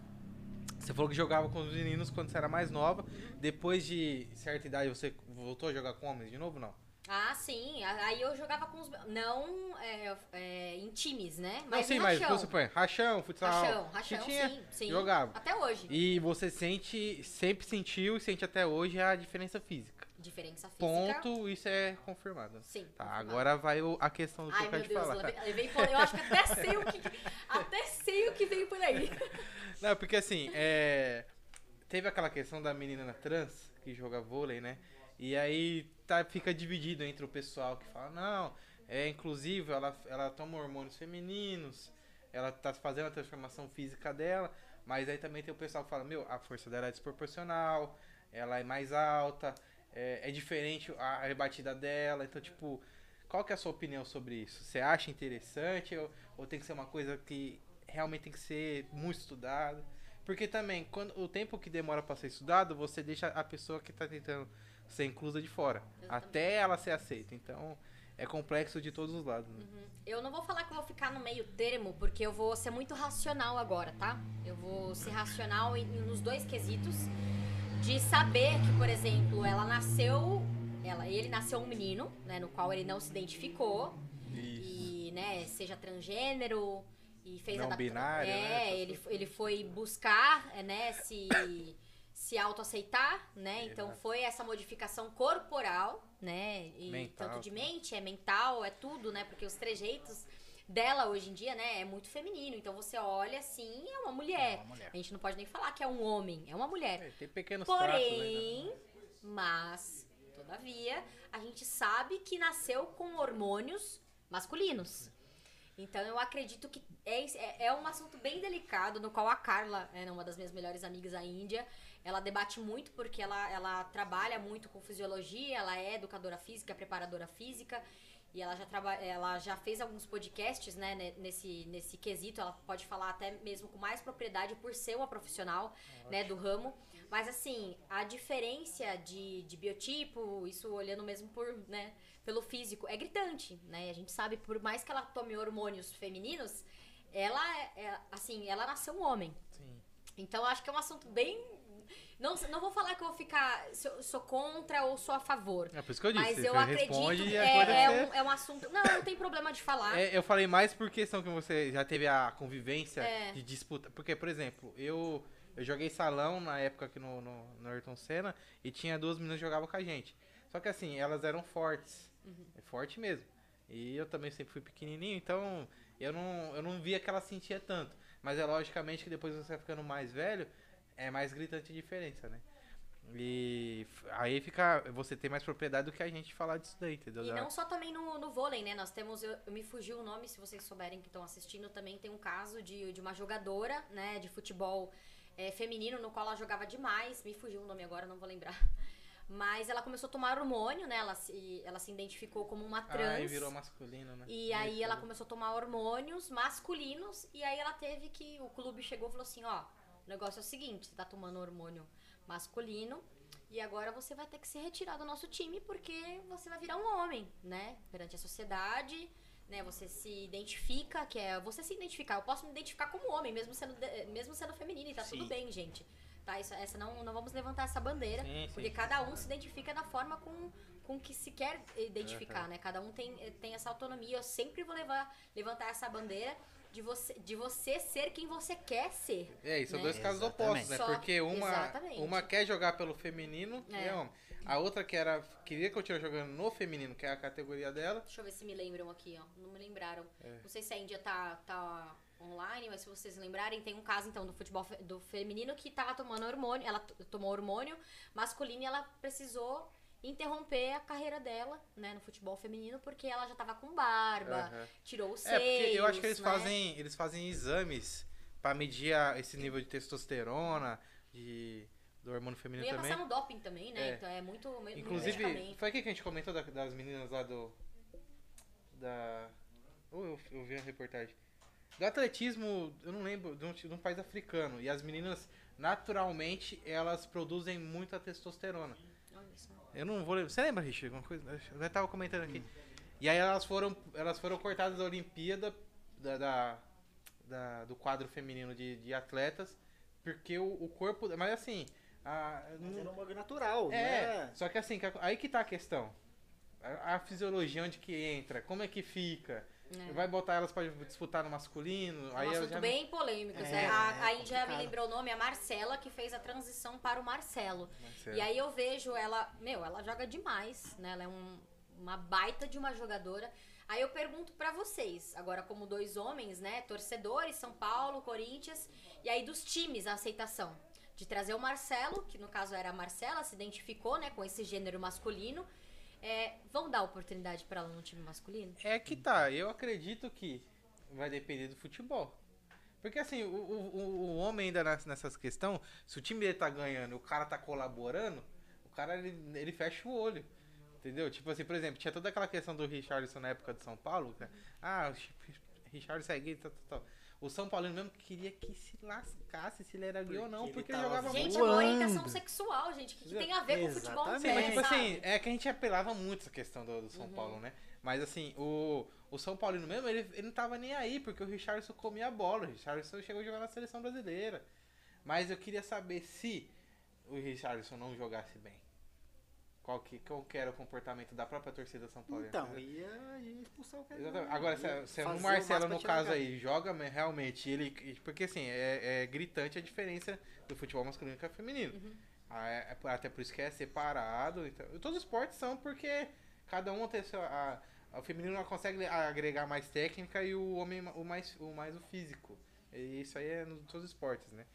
B: você falou que jogava com os meninos quando você era mais nova. Depois de certa idade, você voltou a jogar com homens de novo? Não.
C: Ah, sim. Aí eu jogava com os. Não é, é, em times, né?
B: Não,
C: Mas
B: sim,
C: em
B: mas
C: rachão.
B: vamos supor, rachão, futsal.
C: Rachão, rachão,
B: tinha,
C: sim, sim.
B: jogava.
C: Até hoje.
B: E você sente, sempre sentiu e sente até hoje a diferença física.
C: Diferença física.
B: Ponto, isso é confirmado.
C: Sim.
B: Tá,
C: confirmado.
B: agora vai o- a questão do que
C: Ai,
B: eu quero
C: Deus,
B: falar.
C: levei, levei eu acho que até sei o que. Até sei o que veio por aí.
B: Não, porque assim, é, teve aquela questão da menina trans que joga vôlei, né? E aí tá, fica dividido entre o pessoal que fala, não, é inclusive, ela, ela toma hormônios femininos, ela tá fazendo a transformação física dela, mas aí também tem o pessoal que fala, meu, a força dela é desproporcional, ela é mais alta, é, é diferente a rebatida dela, então tipo, qual que é a sua opinião sobre isso? Você acha interessante ou, ou tem que ser uma coisa que realmente tem que ser muito estudada? Porque também, quando o tempo que demora para ser estudado, você deixa a pessoa que tá tentando ser inclusa de fora,
C: Exatamente.
B: até ela ser aceita. Então, é complexo de todos os lados. Né?
C: Eu não vou falar que eu vou ficar no meio termo, porque eu vou ser muito racional agora, tá? Eu vou ser racional nos dois quesitos. De saber que, por exemplo, ela nasceu. Ela, ele nasceu um menino, né? No qual ele não se identificou. E, né, seja transgênero e fez
B: Não binário,
C: É,
B: né?
C: ele, ele foi buscar, é, né, se, se autoaceitar, né? Então
B: Exato.
C: foi essa modificação corporal, né? E
B: Mental
C: tanto de mente, é mental, é tudo, né? Porque os trejeitos dela hoje em dia, né, é muito feminino. Então você olha assim, é uma mulher.
A: É uma mulher.
C: A gente não pode nem falar que é um homem, é uma mulher.
B: É, tem pequenos traços, né?
C: Porém, mas, todavia, a gente sabe que nasceu com hormônios masculinos. Então eu acredito que é, é, é um assunto bem delicado, no qual a Carla, é uma das minhas melhores amigas, a Índia, ela debate muito porque ela, ela trabalha muito com fisiologia, ela é educadora física, preparadora física, e ela já, traba, ela já fez alguns podcasts né, ne- nesse, nesse quesito, ela pode falar até mesmo com mais propriedade por ser uma profissional né, do ramo. Mas assim, a diferença de, de biotipo, isso olhando mesmo por, né, pelo físico, é gritante, né? A gente sabe, por mais que ela tome hormônios femininos, ela é, é, assim, ela nasceu um homem.
B: Sim.
C: Então eu acho que é um assunto bem. Não, não vou falar que eu vou ficar. Se eu sou contra ou sou a favor.
B: É por isso que eu disse.
C: Mas eu acredito.
B: responde e
C: é, é
B: que você-
C: um, é um assunto. Não, não tem problema de falar.
B: É, eu falei mais por questão que você já teve a convivência
C: É.
B: de disputa. Porque, por exemplo, eu, eu joguei salão na época aqui no, no, no Ayrton Senna e tinha duas meninas que jogavam com a gente. Só que assim, elas eram fortes.
C: Uhum.
B: É forte mesmo. E eu também sempre fui pequenininho, então eu não, eu não via que ela sentia tanto. Mas é logicamente que depois você vai ficando mais velho, é mais gritante a diferença, né? E aí fica. Você tem mais propriedade do que a gente falar disso daí, entendeu?
C: E não só também no, no vôlei, né? Nós temos, eu, me fugiu o nome, se vocês souberem que estão assistindo, também tem um caso de, de uma jogadora, né, de futebol é, feminino, no qual ela jogava demais. Me fugiu o nome agora, não vou lembrar. Mas ela começou a tomar hormônio, né? Ela se, ela se identificou como uma trans.
B: Ah, e virou masculino, né?
C: E aí
B: Isso,
C: ela começou a tomar hormônios masculinos e aí ela teve que o clube chegou e falou assim, ó, o negócio é o seguinte, você tá tomando hormônio masculino e agora você vai ter que se retirar do nosso time porque você vai virar um homem, né? Perante a sociedade, né? Você se identifica, que é você se identificar. Eu posso me identificar como homem, mesmo sendo mesmo sendo feminino e tá
A: Sim.
C: tudo bem, gente. Tá, isso, essa não, não vamos levantar essa bandeira,
B: Sim,
C: porque
B: sim.
C: cada um se identifica da forma com, com que se quer identificar, né? Cada um tem, tem essa autonomia. Eu sempre vou levar, levantar essa bandeira de você, de você ser quem você quer ser.
B: É, isso são
C: né?
B: dois casos
A: Exatamente.
B: opostos, né?
C: Só-
B: Porque uma,
C: exatamente.
B: uma quer jogar pelo feminino
C: É.
B: é homem. A outra que era, queria continuar jogando no feminino, que é a categoria dela.
C: Deixa eu ver se me lembram aqui, ó. Não me lembraram.
B: É.
C: Não sei se a Índia tá, tá online, mas se vocês lembrarem, tem um caso então do futebol fe- do feminino que tava tomando hormônio, ela tomou hormônio masculino e ela precisou interromper a carreira dela, né, no futebol feminino, porque ela já tava com barba,
B: Aham.
C: tirou os
B: É,
C: seios,
B: porque eu acho que eles
C: né?
B: fazem, eles fazem exames pra medir a- esse nível de testosterona, de, do hormônio feminino
C: ia
B: também.
C: passar no doping também, né?
B: É.
C: Então é muito, muito
B: Inclusive,
C: medicamento.
B: foi aqui que a gente comentou da- das meninas lá do. Da. Ou eu, eu vi a reportagem. Do atletismo, eu não lembro, de um, de um país africano. E as meninas, naturalmente, elas produzem muita testosterona.
C: Só.
B: Eu não vou lembrar. Você lembra, Richard? Alguma coisa? Eu tava comentando aqui. E aí elas foram, elas foram cortadas da Olimpíada da, da- da- do quadro feminino de, de atletas, porque o, o corpo. Mas assim. A,
A: Mas era um bagulho natural,
B: é,
A: né?
B: só que assim, aí que tá a questão. A, a fisiologia onde que entra, como é que fica.
C: É.
B: Vai botar elas pra disputar no masculino,
C: É um
B: aí elas
C: assunto
B: já
C: bem polêmico.
A: É,
C: né? a, a
A: é
C: Índia me lembrou o nome, a Marcela, que fez a transição para o Marcelo.
B: não...
C: E aí eu vejo ela, meu, ela joga demais, né? Ela é um- uma baita de uma jogadora. Aí eu pergunto pra vocês, agora como dois homens, né, torcedores, São Paulo, Corinthians, e aí dos times a aceitação de trazer o Marcelo, que no caso era a Marcela, se identificou, né, com esse gênero masculino. É, vão dar oportunidade pra ela no time masculino?
B: É que tá, eu acredito que vai depender do futebol. Porque assim, o, o, o- homem ainda ness- nessas questões, se o time dele tá ganhando o cara tá colaborando, o cara ele, ele fecha o olho. Entendeu? Tipo assim, por exemplo, tinha toda aquela questão do Richardson na época de São Paulo. que, Ah, o Ch- Richardson é gay, tal, tal, tal. O São Paulino mesmo queria que se lascasse se ele era gay ou não,
A: Porque ele
B: jogava
C: Gente,
B: muito.
C: é uma
A: Voando.
C: orientação sexual, gente. O que, que tem a ver com futebol? Não
A: Exatamente.
C: sei,
B: Mas, tipo
C: sabe?
B: assim, é que a gente apelava muito essa questão do, do São Paulo, né? Mas assim, o, o São Paulino mesmo, ele, ele não tava nem aí, porque o Richardson comia a bola. O Richardson chegou a jogar na seleção brasileira. Mas eu queria saber se o Richardson não jogasse bem. Qual que, qual que era o comportamento da própria torcida São Paulina?
A: Então, ia, ia expulsar o cara.
B: Exatamente. Agora, se, se
A: fazer
B: o
A: o
B: Marcelo, no caso aí, joga me- realmente, ele. Porque assim, é, é gritante a diferença do futebol masculino com o feminino. Ah, é- é- até por isso que é separado. Então, todos os esportes são porque cada um tem seu. A, o feminino não consegue agregar mais técnica e o homem o mais o, mais o físico. E isso aí é em todos os esportes, né?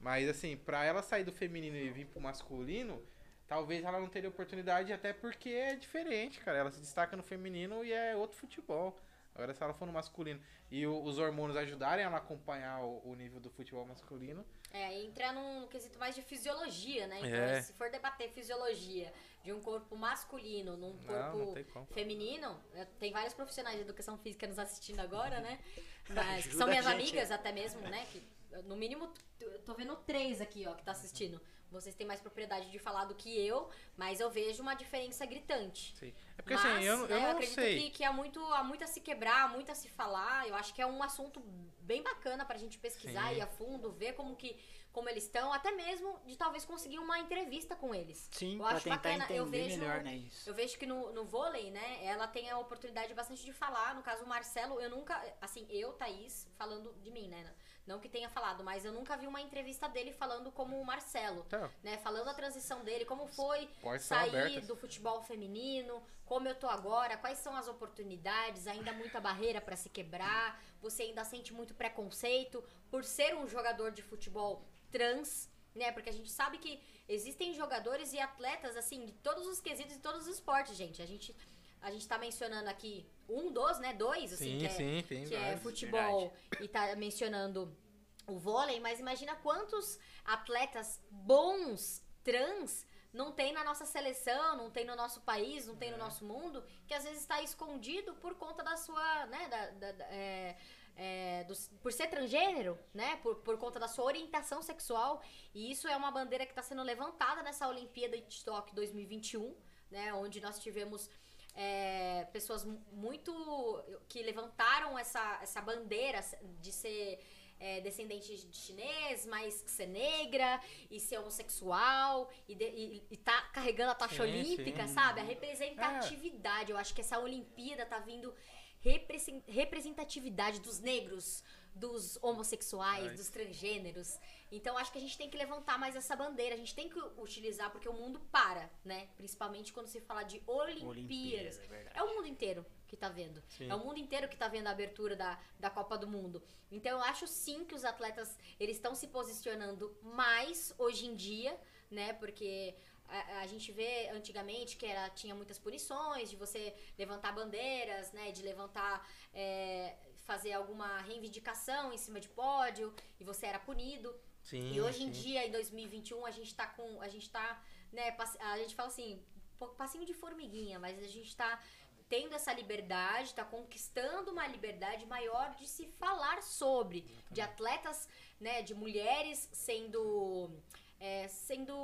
B: Mas assim, pra ela sair do feminino e vir pro masculino, talvez ela não teria oportunidade, até porque é diferente, cara. Ela se destaca no feminino e é outro futebol. Agora, se ela for no masculino e o- os hormônios ajudarem ela a acompanhar o, o nível do futebol masculino,
C: É, entrar num quesito mais de fisiologia, né? Então,
B: É.
C: se for debater fisiologia de um corpo masculino num
B: não,
C: corpo
B: não como.
C: feminino, é, tem vários profissionais de educação física nos assistindo agora, né? Mas que são minhas
A: gente.
C: amigas até mesmo, né? Que, no mínimo, tô vendo três aqui, ó, que tá assistindo. Vocês têm mais propriedade de falar do que eu, mas eu vejo uma diferença gritante.
B: Sim. É porque
C: Mas,
B: assim, eu, eu
C: né,
B: não
C: acredito
B: sei.
C: Que, que há, muito, há muito a se quebrar, há muito a se falar. Eu acho que é um assunto bem bacana pra gente pesquisar
B: Sim.
C: e ir a fundo, ver como que como eles estão, até mesmo de talvez conseguir uma entrevista com eles.
A: Sim,
C: eu acho bacana. Eu vejo,
A: melhor, né,
C: eu vejo que no, no vôlei, né, ela tem a oportunidade bastante de falar. No caso, o Marcelo, eu nunca. Assim, eu, Thaís, falando de mim, né? Não que tenha falado, mas eu nunca vi uma entrevista dele falando como o Marcelo.
B: Então,
C: Né, falando a transição dele, como foi sair
B: abertas.
C: do futebol feminino, como eu tô agora, quais são as oportunidades, ainda muita barreira pra se quebrar, você ainda sente muito preconceito por ser um jogador de futebol trans, né? Porque a gente sabe que existem jogadores e atletas assim de todos os quesitos e todos os esportes, gente. A gente a gente tá mencionando aqui um dos, né, dois, assim,
B: sim,
C: que é,
B: sim, tem
C: que é futebol e tá mencionando o vôlei, mas imagina quantos atletas bons trans não tem na nossa seleção, não tem no nosso país, não tem no nosso mundo, que às vezes está escondido por conta da sua, né, da, da- da- é, é, dos- por ser transgênero, né, por, por conta da sua orientação sexual, e isso é uma bandeira que está sendo levantada nessa Olimpíada de Tóquio 2021, né, onde nós tivemos é, pessoas mu- muito que levantaram essa, essa bandeira de ser é, descendente de chinês, mas ser negra e ser homossexual e, de- e- e tá carregando a tocha
B: Sim,
C: olímpica,
B: sim.
C: sabe? A representatividade. Eu acho que essa Olimpíada tá vindo represen- representatividade dos negros, dos homossexuais,
B: Ai.
C: dos transgêneros. Então acho que a gente tem que levantar mais essa bandeira, a gente tem que utilizar porque o mundo para, né? Principalmente quando se fala de Olimpíadas.
A: Olimpíadas, é.
C: É o mundo inteiro que tá vendo.
B: Sim.
C: É o mundo inteiro que tá vendo a abertura da, da Copa do Mundo. Então eu acho sim que os atletas eles estão se posicionando mais hoje em dia, né? Porque a, a gente vê antigamente que era, tinha muitas punições de você levantar bandeiras, né? De levantar. é, fazer alguma reivindicação em cima de pódio e você era punido.
B: Sim,
C: E hoje em
B: sim.
C: dia, em 2021, a gente tá com. A gente tá, né, a gente fala assim, passinho de formiguinha, mas a gente tá tendo essa liberdade, tá conquistando uma liberdade maior de se falar sobre. De atletas, né, de mulheres sendo. é, sendo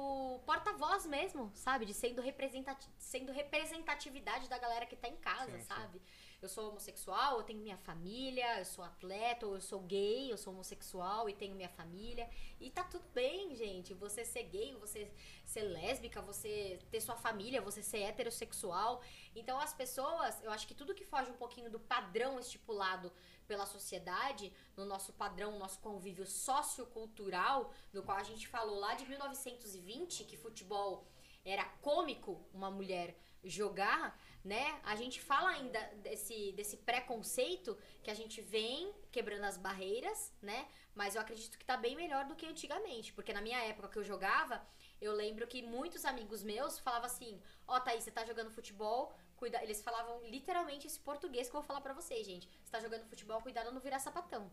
C: porta-voz mesmo, sabe? De sendo, representati sendo representatividade da galera que tá em casa,
B: Sim, sim.
C: Eu sou homossexual, eu tenho minha família, eu sou atleta, ou eu sou gay, eu sou homossexual e tenho minha família. E tá tudo bem, gente. Você ser gay, você ser lésbica, você ter sua família, você ser heterossexual. Então as pessoas, eu acho que tudo que foge um pouquinho do padrão estipulado pela sociedade, no nosso padrão, nosso convívio sociocultural, do qual a gente falou lá de 1920, que futebol era cômico uma mulher jogar, né? A gente fala ainda desse, desse preconceito que a gente vem quebrando as barreiras, né? Mas eu acredito que tá bem melhor do que antigamente. Porque na minha época que eu jogava, eu lembro que muitos amigos meus falavam assim: Ó, Thaís, você tá jogando futebol Cuida, eles falavam literalmente esse português que eu vou falar pra vocês, gente. Você tá jogando futebol, cuidado não virar sapatão.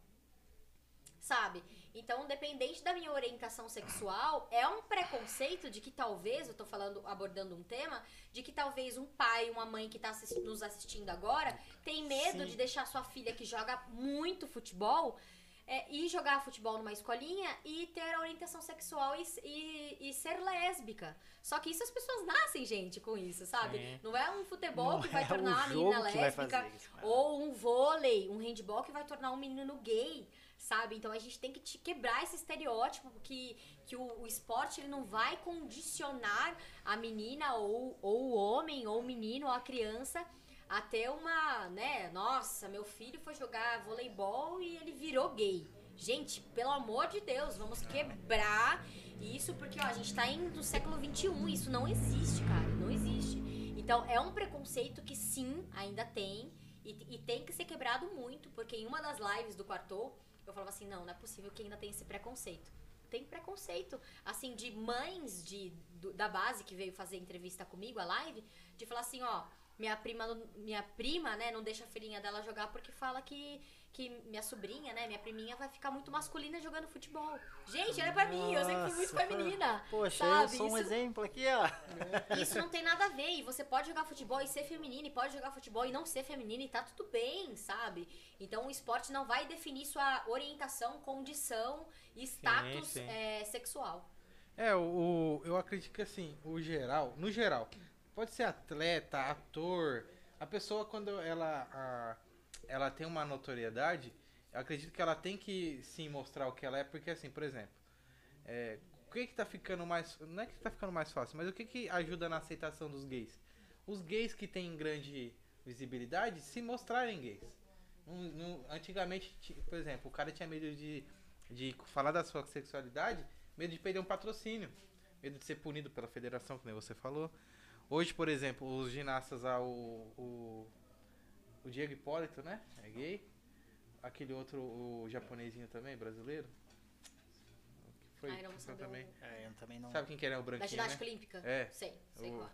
C: Sabe? Então, dependente da minha orientação sexual, é um preconceito de que talvez, eu tô falando, abordando um tema, de que talvez um pai, uma mãe que tá assisti- nos assistindo agora, tem medo
A: Sim.
C: de deixar sua filha que joga muito futebol é, ir jogar futebol numa escolinha e ter a orientação sexual e, e- e ser lésbica. Só que isso as pessoas nascem, gente, com isso, sabe?
A: Sim.
C: Não é um futebol
A: Não
C: que vai
A: é
C: tornar uma
A: jogo
C: menina lésbica
A: isso,
C: ou um vôlei, um handball que vai tornar um menino gay, sabe? Então a gente tem que te- quebrar esse estereótipo que, que o, o esporte ele não vai condicionar a menina ou, ou o homem, ou o menino, ou a criança a ter uma, né? Nossa, meu filho foi jogar voleibol e ele virou gay. Gente, pelo amor de Deus, vamos quebrar isso, porque ó, a gente tá indo do século XXI, isso não existe, cara, não existe. Então é um preconceito que sim, ainda tem, e, e tem que ser quebrado muito, porque em uma das lives do Quartou, eu falava assim, não, não é possível que ainda tenha esse preconceito. Tem preconceito, assim, de mães de, do- da base que veio fazer entrevista comigo, a live, de falar assim, ó, minha prima, minha prima, né, não deixa a filhinha dela jogar porque fala que, que minha sobrinha, né, minha priminha vai ficar muito masculina jogando futebol. Gente, olha pra mim, eu sempre fui muito
A: Nossa,
C: feminina.
A: Poxa,
C: sabe?
A: eu sou um
C: Isso-
A: exemplo aqui, ó.
C: isso não tem nada a ver. E você pode jogar futebol e ser feminina, e pode jogar futebol e não ser feminina, e tá tudo bem, sabe? Então o esporte não vai definir sua orientação, condição e status
B: sim.
C: é, sexual.
B: É, o, o- eu acredito que assim, o geral, no geral, pode ser atleta, ator, a pessoa quando ela, a- ela tem uma notoriedade, eu acredito que ela tem que sim mostrar o que ela é, porque assim, por exemplo, é, o que que tá ficando mais, não é que tá ficando mais fácil, mas o que que ajuda na aceitação dos gays? Os gays que têm grande visibilidade se mostrarem gays. Antigamente, ti- por exemplo, o cara tinha medo de, de falar da sua sexualidade, medo de perder um patrocínio, medo de ser punido pela federação, nem você falou. Hoje, por exemplo, os ginastas, ah, o, o, o Diego Hipólito, né? É gay. Aquele outro, o japonesinho também, brasileiro. Que foi,
C: Ai, não
B: que
C: vou
B: foi
C: saber
B: também.
C: o-
A: É, eu também não.
B: Sabe quem que era o
C: Da
B: branquinho,
C: ginástica
B: né?
C: olímpica?
B: É.
C: Sei, sei
B: O-
C: qual.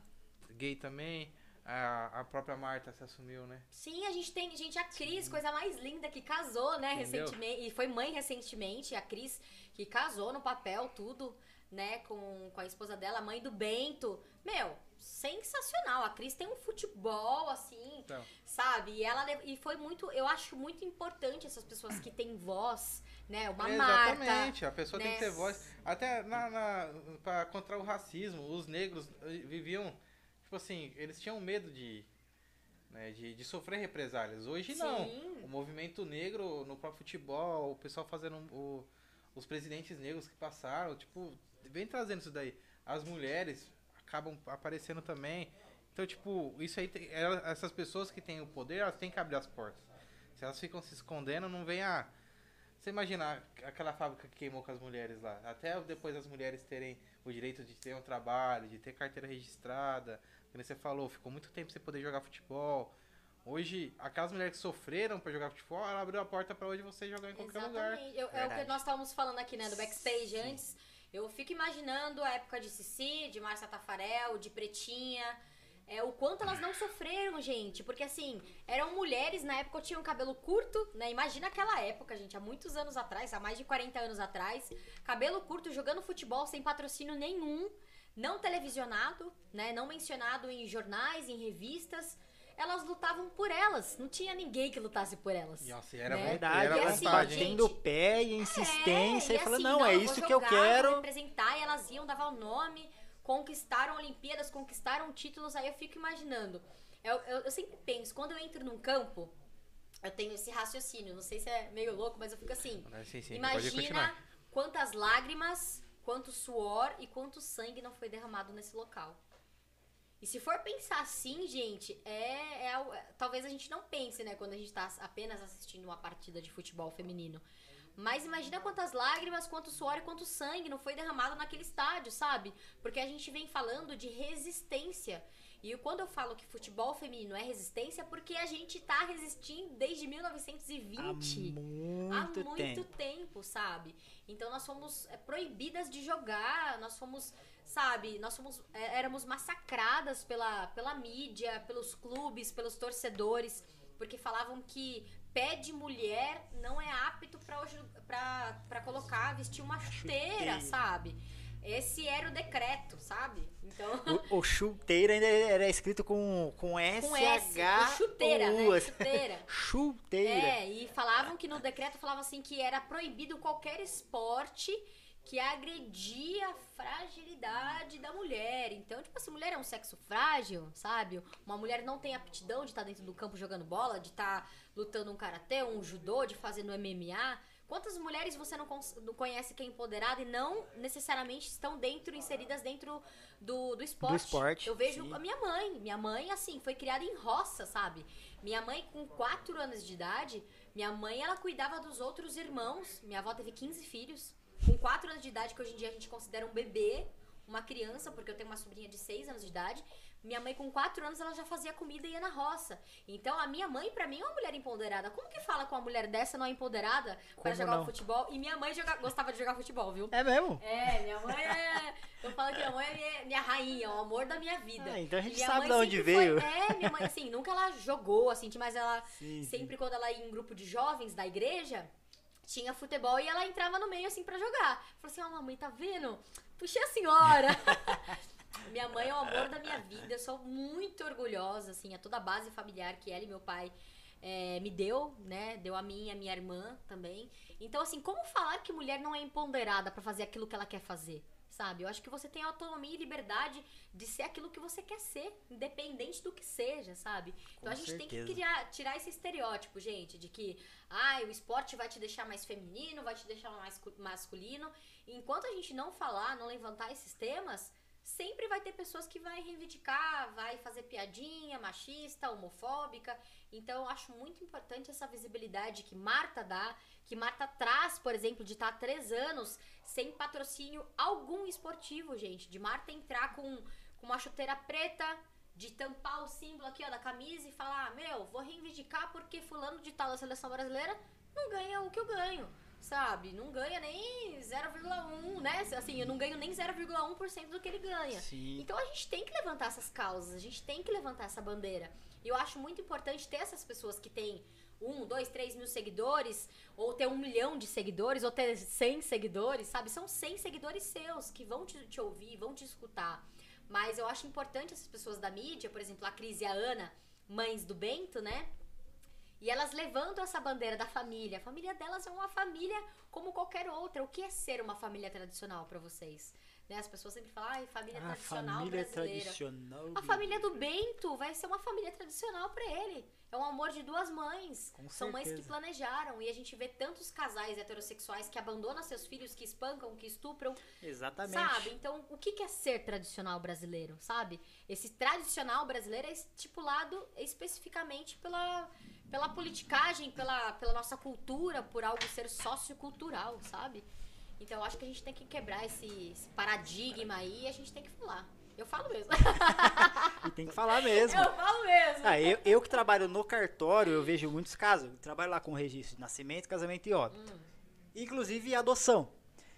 B: Gay também. A, a própria Marta se assumiu, né?
C: Sim, a gente tem, gente, a Cris, coisa mais linda, que casou, né,
B: Entendeu?
C: recentemente, e foi mãe recentemente, a Cris, que casou no papel, tudo, né, com, com a esposa dela, a mãe do Bento. Meu, sensacional, a Cris tem um futebol, assim,
B: Então,
C: sabe, e ela, e foi muito, eu acho muito importante essas pessoas que têm voz, né, uma
B: É,
C: Marta.
B: Exatamente, a pessoa tem
C: né?
B: que ter voz. Até na, na, pra, contra o racismo, os negros eh, viviam, tipo assim, eles tinham medo de, né, de, de sofrer represálias. Hoje não.
C: Sim.
B: O movimento negro no próprio futebol, o pessoal fazendo o- os presidentes negros que passaram, tipo, vem trazendo isso daí. As mulheres acabam aparecendo também. Então, tipo, isso aí, tem- essas pessoas que têm o poder, elas têm que abrir as portas. Se elas ficam se escondendo, não vem a. Você imagina aquela fábrica que queimou com as mulheres lá? Até depois as mulheres terem o direito de ter um trabalho, de ter carteira registrada. Como você falou, ficou muito tempo sem poder jogar futebol. Hoje, aquelas mulheres que sofreram pra jogar futebol, ela abriu a porta pra hoje você jogar em qualquer lugar.
C: Exatamente. Eu- é o que nós estávamos falando aqui, né, do backstage antes. Eu fico imaginando a época de Cici, de Márcia Tafarel, de Pretinha. É, o quanto elas não sofreram, gente. Porque assim, eram mulheres, na época tinham cabelo curto, né? Imagina aquela época, gente, há muitos anos atrás, há mais de 40 anos atrás. Cabelo curto, jogando futebol sem patrocínio nenhum, não televisionado, né? Não mencionado em jornais, em revistas. Elas lutavam por elas. Não tinha ninguém que lutasse por elas.
B: Nossa, e era,
C: Né?
A: Verdade,
B: era
C: e assim,
A: batendo o
C: gente,
A: pé e insistência
C: É,
A: e falando,
C: assim,
A: não, é
C: eu
A: isso
C: vou
A: que eu quero.
C: representar, e elas iam, davam o nome, conquistaram Olimpíadas, conquistaram títulos, aí eu fico imaginando. Eu, eu, eu sempre penso, quando eu entro num campo, eu tenho esse raciocínio, não sei se é meio louco, mas eu fico assim,
B: Sim, sim,
C: imagina quantas lágrimas, quanto suor e quanto sangue não foi derramado nesse local. E se for pensar assim, gente, é, é é- talvez a gente não pense, né, quando a gente tá apenas assistindo uma partida de futebol feminino. Mas imagina quantas lágrimas, quanto suor e quanto sangue não foi derramado naquele estádio, sabe? Porque a gente vem falando de resistência. E quando eu falo que futebol feminino é resistência, é porque a gente tá resistindo desde 1920.
A: Há
C: Há
A: muito,
C: muito
A: tempo.
C: tempo, sabe? Então nós fomos é, proibidas de jogar, nós fomos, sabe, nós fomos, é, éramos massacradas pela, pela mídia, pelos clubes, pelos torcedores, porque falavam que pé de mulher não é apto pra colocar, vestir uma chuteira,
A: Chuteira.
C: sabe? Esse era o decreto, sabe? Então.
A: O, o chuteiro ainda era escrito com, com S,
C: Com S,
A: H,
C: chuteira, né? Chuteira.
A: Chuteira.
C: É, e falavam que no decreto falava assim que era proibido qualquer esporte que agredia a fragilidade da mulher. Então, tipo assim, mulher é um sexo frágil, sabe? Uma mulher não tem aptidão de estar dentro do campo jogando bola, de estar lutando um karatê, um judô, de fazer no MMA. Quantas mulheres você não, não conhece que é empoderada e não necessariamente estão dentro, inseridas dentro do, do esporte?
A: esporte,
C: Eu vejo
A: sim.
C: a minha mãe. Minha mãe, assim, foi criada em roça, sabe? Minha mãe, com 4 anos de idade, minha mãe, ela cuidava dos outros irmãos. Minha avó teve 15 filhos. Com 4 anos de idade, que hoje em dia a gente considera um bebê, uma criança, porque eu tenho uma sobrinha de 6 anos de idade. Minha mãe, com 4 anos, ela já fazia comida e ia na roça. Então, a minha mãe, pra mim, é uma mulher empoderada. Como que fala com uma mulher dessa não é empoderada para jogar
A: não?
C: futebol? E minha mãe joga- gostava de jogar futebol, viu?
A: É mesmo?
C: É, minha mãe é. Eu falo que minha mãe é minha, minha rainha, o amor da minha vida.
A: Ah, então a gente
C: minha
A: sabe de onde veio.
C: Foi, é, minha mãe, assim, nunca ela jogou, assim, mas ela.
A: Sim, sim.
C: Sempre quando ela ia em grupo de jovens da igreja, tinha futebol e ela entrava no meio, assim, pra jogar. Falei assim: ó, mamãe, tá vendo? Puxei a senhora. minha mãe é o amor da minha vida, eu sou muito orgulhosa, assim, a toda a base familiar que ela e meu pai. é, me deu, né? Deu a mim e a minha irmã também. Então, assim, como falar que mulher não é empoderada pra fazer aquilo que ela quer fazer? Sabe? Eu acho que você tem autonomia e liberdade de ser aquilo que você quer ser, independente do que seja, sabe? Então
A: Com
C: a gente tem que
A: certeza.
C: criar, tirar esse estereótipo, gente, de que ah, o esporte vai te deixar mais feminino, vai te deixar mais cu- masculino. Enquanto a gente não falar, não levantar esses temas, sempre vai ter pessoas que vai reivindicar, vai fazer piadinha machista, homofóbica. Então eu acho muito importante essa visibilidade que Marta dá, que Marta traz, por exemplo, de estar há três anos sem patrocínio algum esportivo, gente. De Marta entrar com, com uma chuteira preta, de tampar o símbolo aqui ó, da camisa e falar: "Ah, Meu, vou reivindicar porque Fulano de Tal da seleção brasileira não ganha o que eu ganho. Sabe? Não ganha nem 0,1, né? Assim, eu não ganho nem 0,1% do que ele ganha.
A: Sim.
C: Então a gente tem que levantar essas causas, a gente tem que levantar essa bandeira. E eu acho muito importante ter essas pessoas que têm um, dois, três mil seguidores, ou ter um milhão de seguidores, ou ter 100 seguidores, sabe? São 100 seguidores seus que vão te, te ouvir, vão te escutar. Mas eu acho importante essas pessoas da mídia, por exemplo, a Cris e a Ana, mães do Bento, né? E elas levantam essa bandeira da família. A família delas é uma família como qualquer outra. O que é ser uma família tradicional pra vocês? Né? As pessoas sempre falam, ai, família
A: A
C: tradicional
A: família
C: brasileira.
A: tradicional.
C: A família do Bento vai ser uma família tradicional pra ele. É um amor de duas mães.
A: Com
C: São mães que
A: certeza.
C: planejaram. E a gente vê tantos casais heterossexuais que abandonam seus filhos, que espancam, que estupram.
A: Exatamente.
C: Sabe? Então, o que que é ser tradicional brasileiro, sabe? Esse tradicional brasileiro é estipulado especificamente pela, pela politicagem, pela, pela nossa cultura, por algo ser sociocultural, sabe? Então, eu acho que a gente tem que quebrar esse, esse paradigma aí e a gente tem que falar. Eu falo mesmo.
A: E tem que falar mesmo.
C: eu falo mesmo.
A: Ah, eu, eu que trabalho no cartório, eu vejo muitos casos. Eu trabalho lá com registro de nascimento, casamento e óbito.
C: Hum.
A: Inclusive adoção.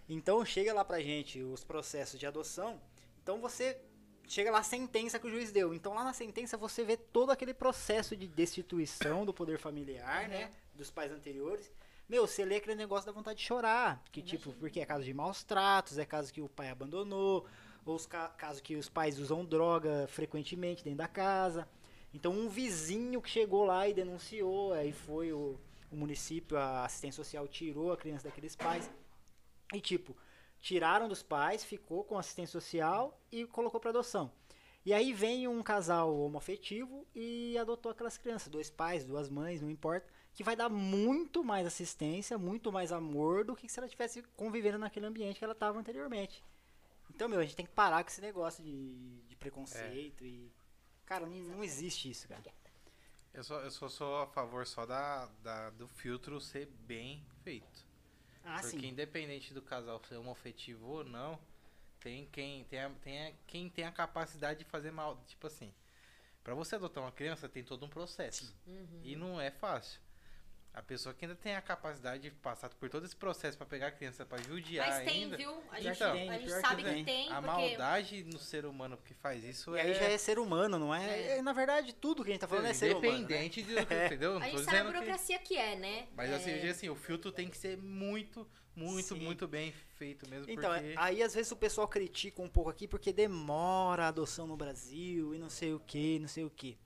A: Então chega lá pra gente os processos de adoção. Então você chega lá a sentença que o juiz deu. Então lá na sentença você vê todo aquele processo de destituição do poder familiar,
C: Uhum.
A: né? Dos pais anteriores. Meu, você lê aquele negócio da vontade de chorar. Que tipo, porque é caso de maus tratos, é caso que o pai abandonou, ou os ca casos que os pais usam droga frequentemente dentro da casa. Então um vizinho que chegou lá e denunciou, aí foi o, o município, a assistência social tirou a criança daqueles pais. E tipo, tiraram dos pais, ficou com assistência social e colocou para adoção. E aí vem um casal homoafetivo e adotou aquelas crianças, dois pais, duas mães, não importa, que vai dar muito mais assistência, muito mais amor do que se ela tivesse convivendo naquele ambiente que ela estava anteriormente. Então, meu, a gente tem que parar com esse negócio de, de preconceito e. Cara, não, não existe isso, cara.
B: Eu só, eu só sou a favor só da, da- do filtro ser bem feito.
A: Ah,
B: Porque
A: sim.
B: independente do casal ser homoafetivo ou não, tem quem tem, a, tem a- quem tem a capacidade de fazer mal. Tipo assim, Pra você adotar uma criança, tem todo um processo.
C: Uhum.
B: E não é fácil. A pessoa que ainda tem a capacidade de passar por todo esse processo pra pegar a criança pra judiar
C: Mas tem,
B: ainda.
C: viu? A
B: Então,
C: gente, a
A: tem,
C: gente
A: pior que
C: sabe que
A: tem.
C: tem,
B: a
C: porque...
B: maldade no ser humano que faz isso
A: E
B: é,
A: aí já é ser humano, não é?
C: É.
A: É, Na verdade, tudo que a gente tá falando é ser humano. né?
B: independente de entendeu? Não
C: A gente sabe a
B: dizendo que
C: burocracia que... é, né?
B: Mas
C: É,
B: assim, digo assim, o filtro tem que ser muito, muito,
A: Sim.
B: muito bem feito mesmo,
A: Então,
B: porque...
A: aí às vezes o pessoal critica um pouco aqui porque demora a adoção no Brasil e não sei o que, não sei o que.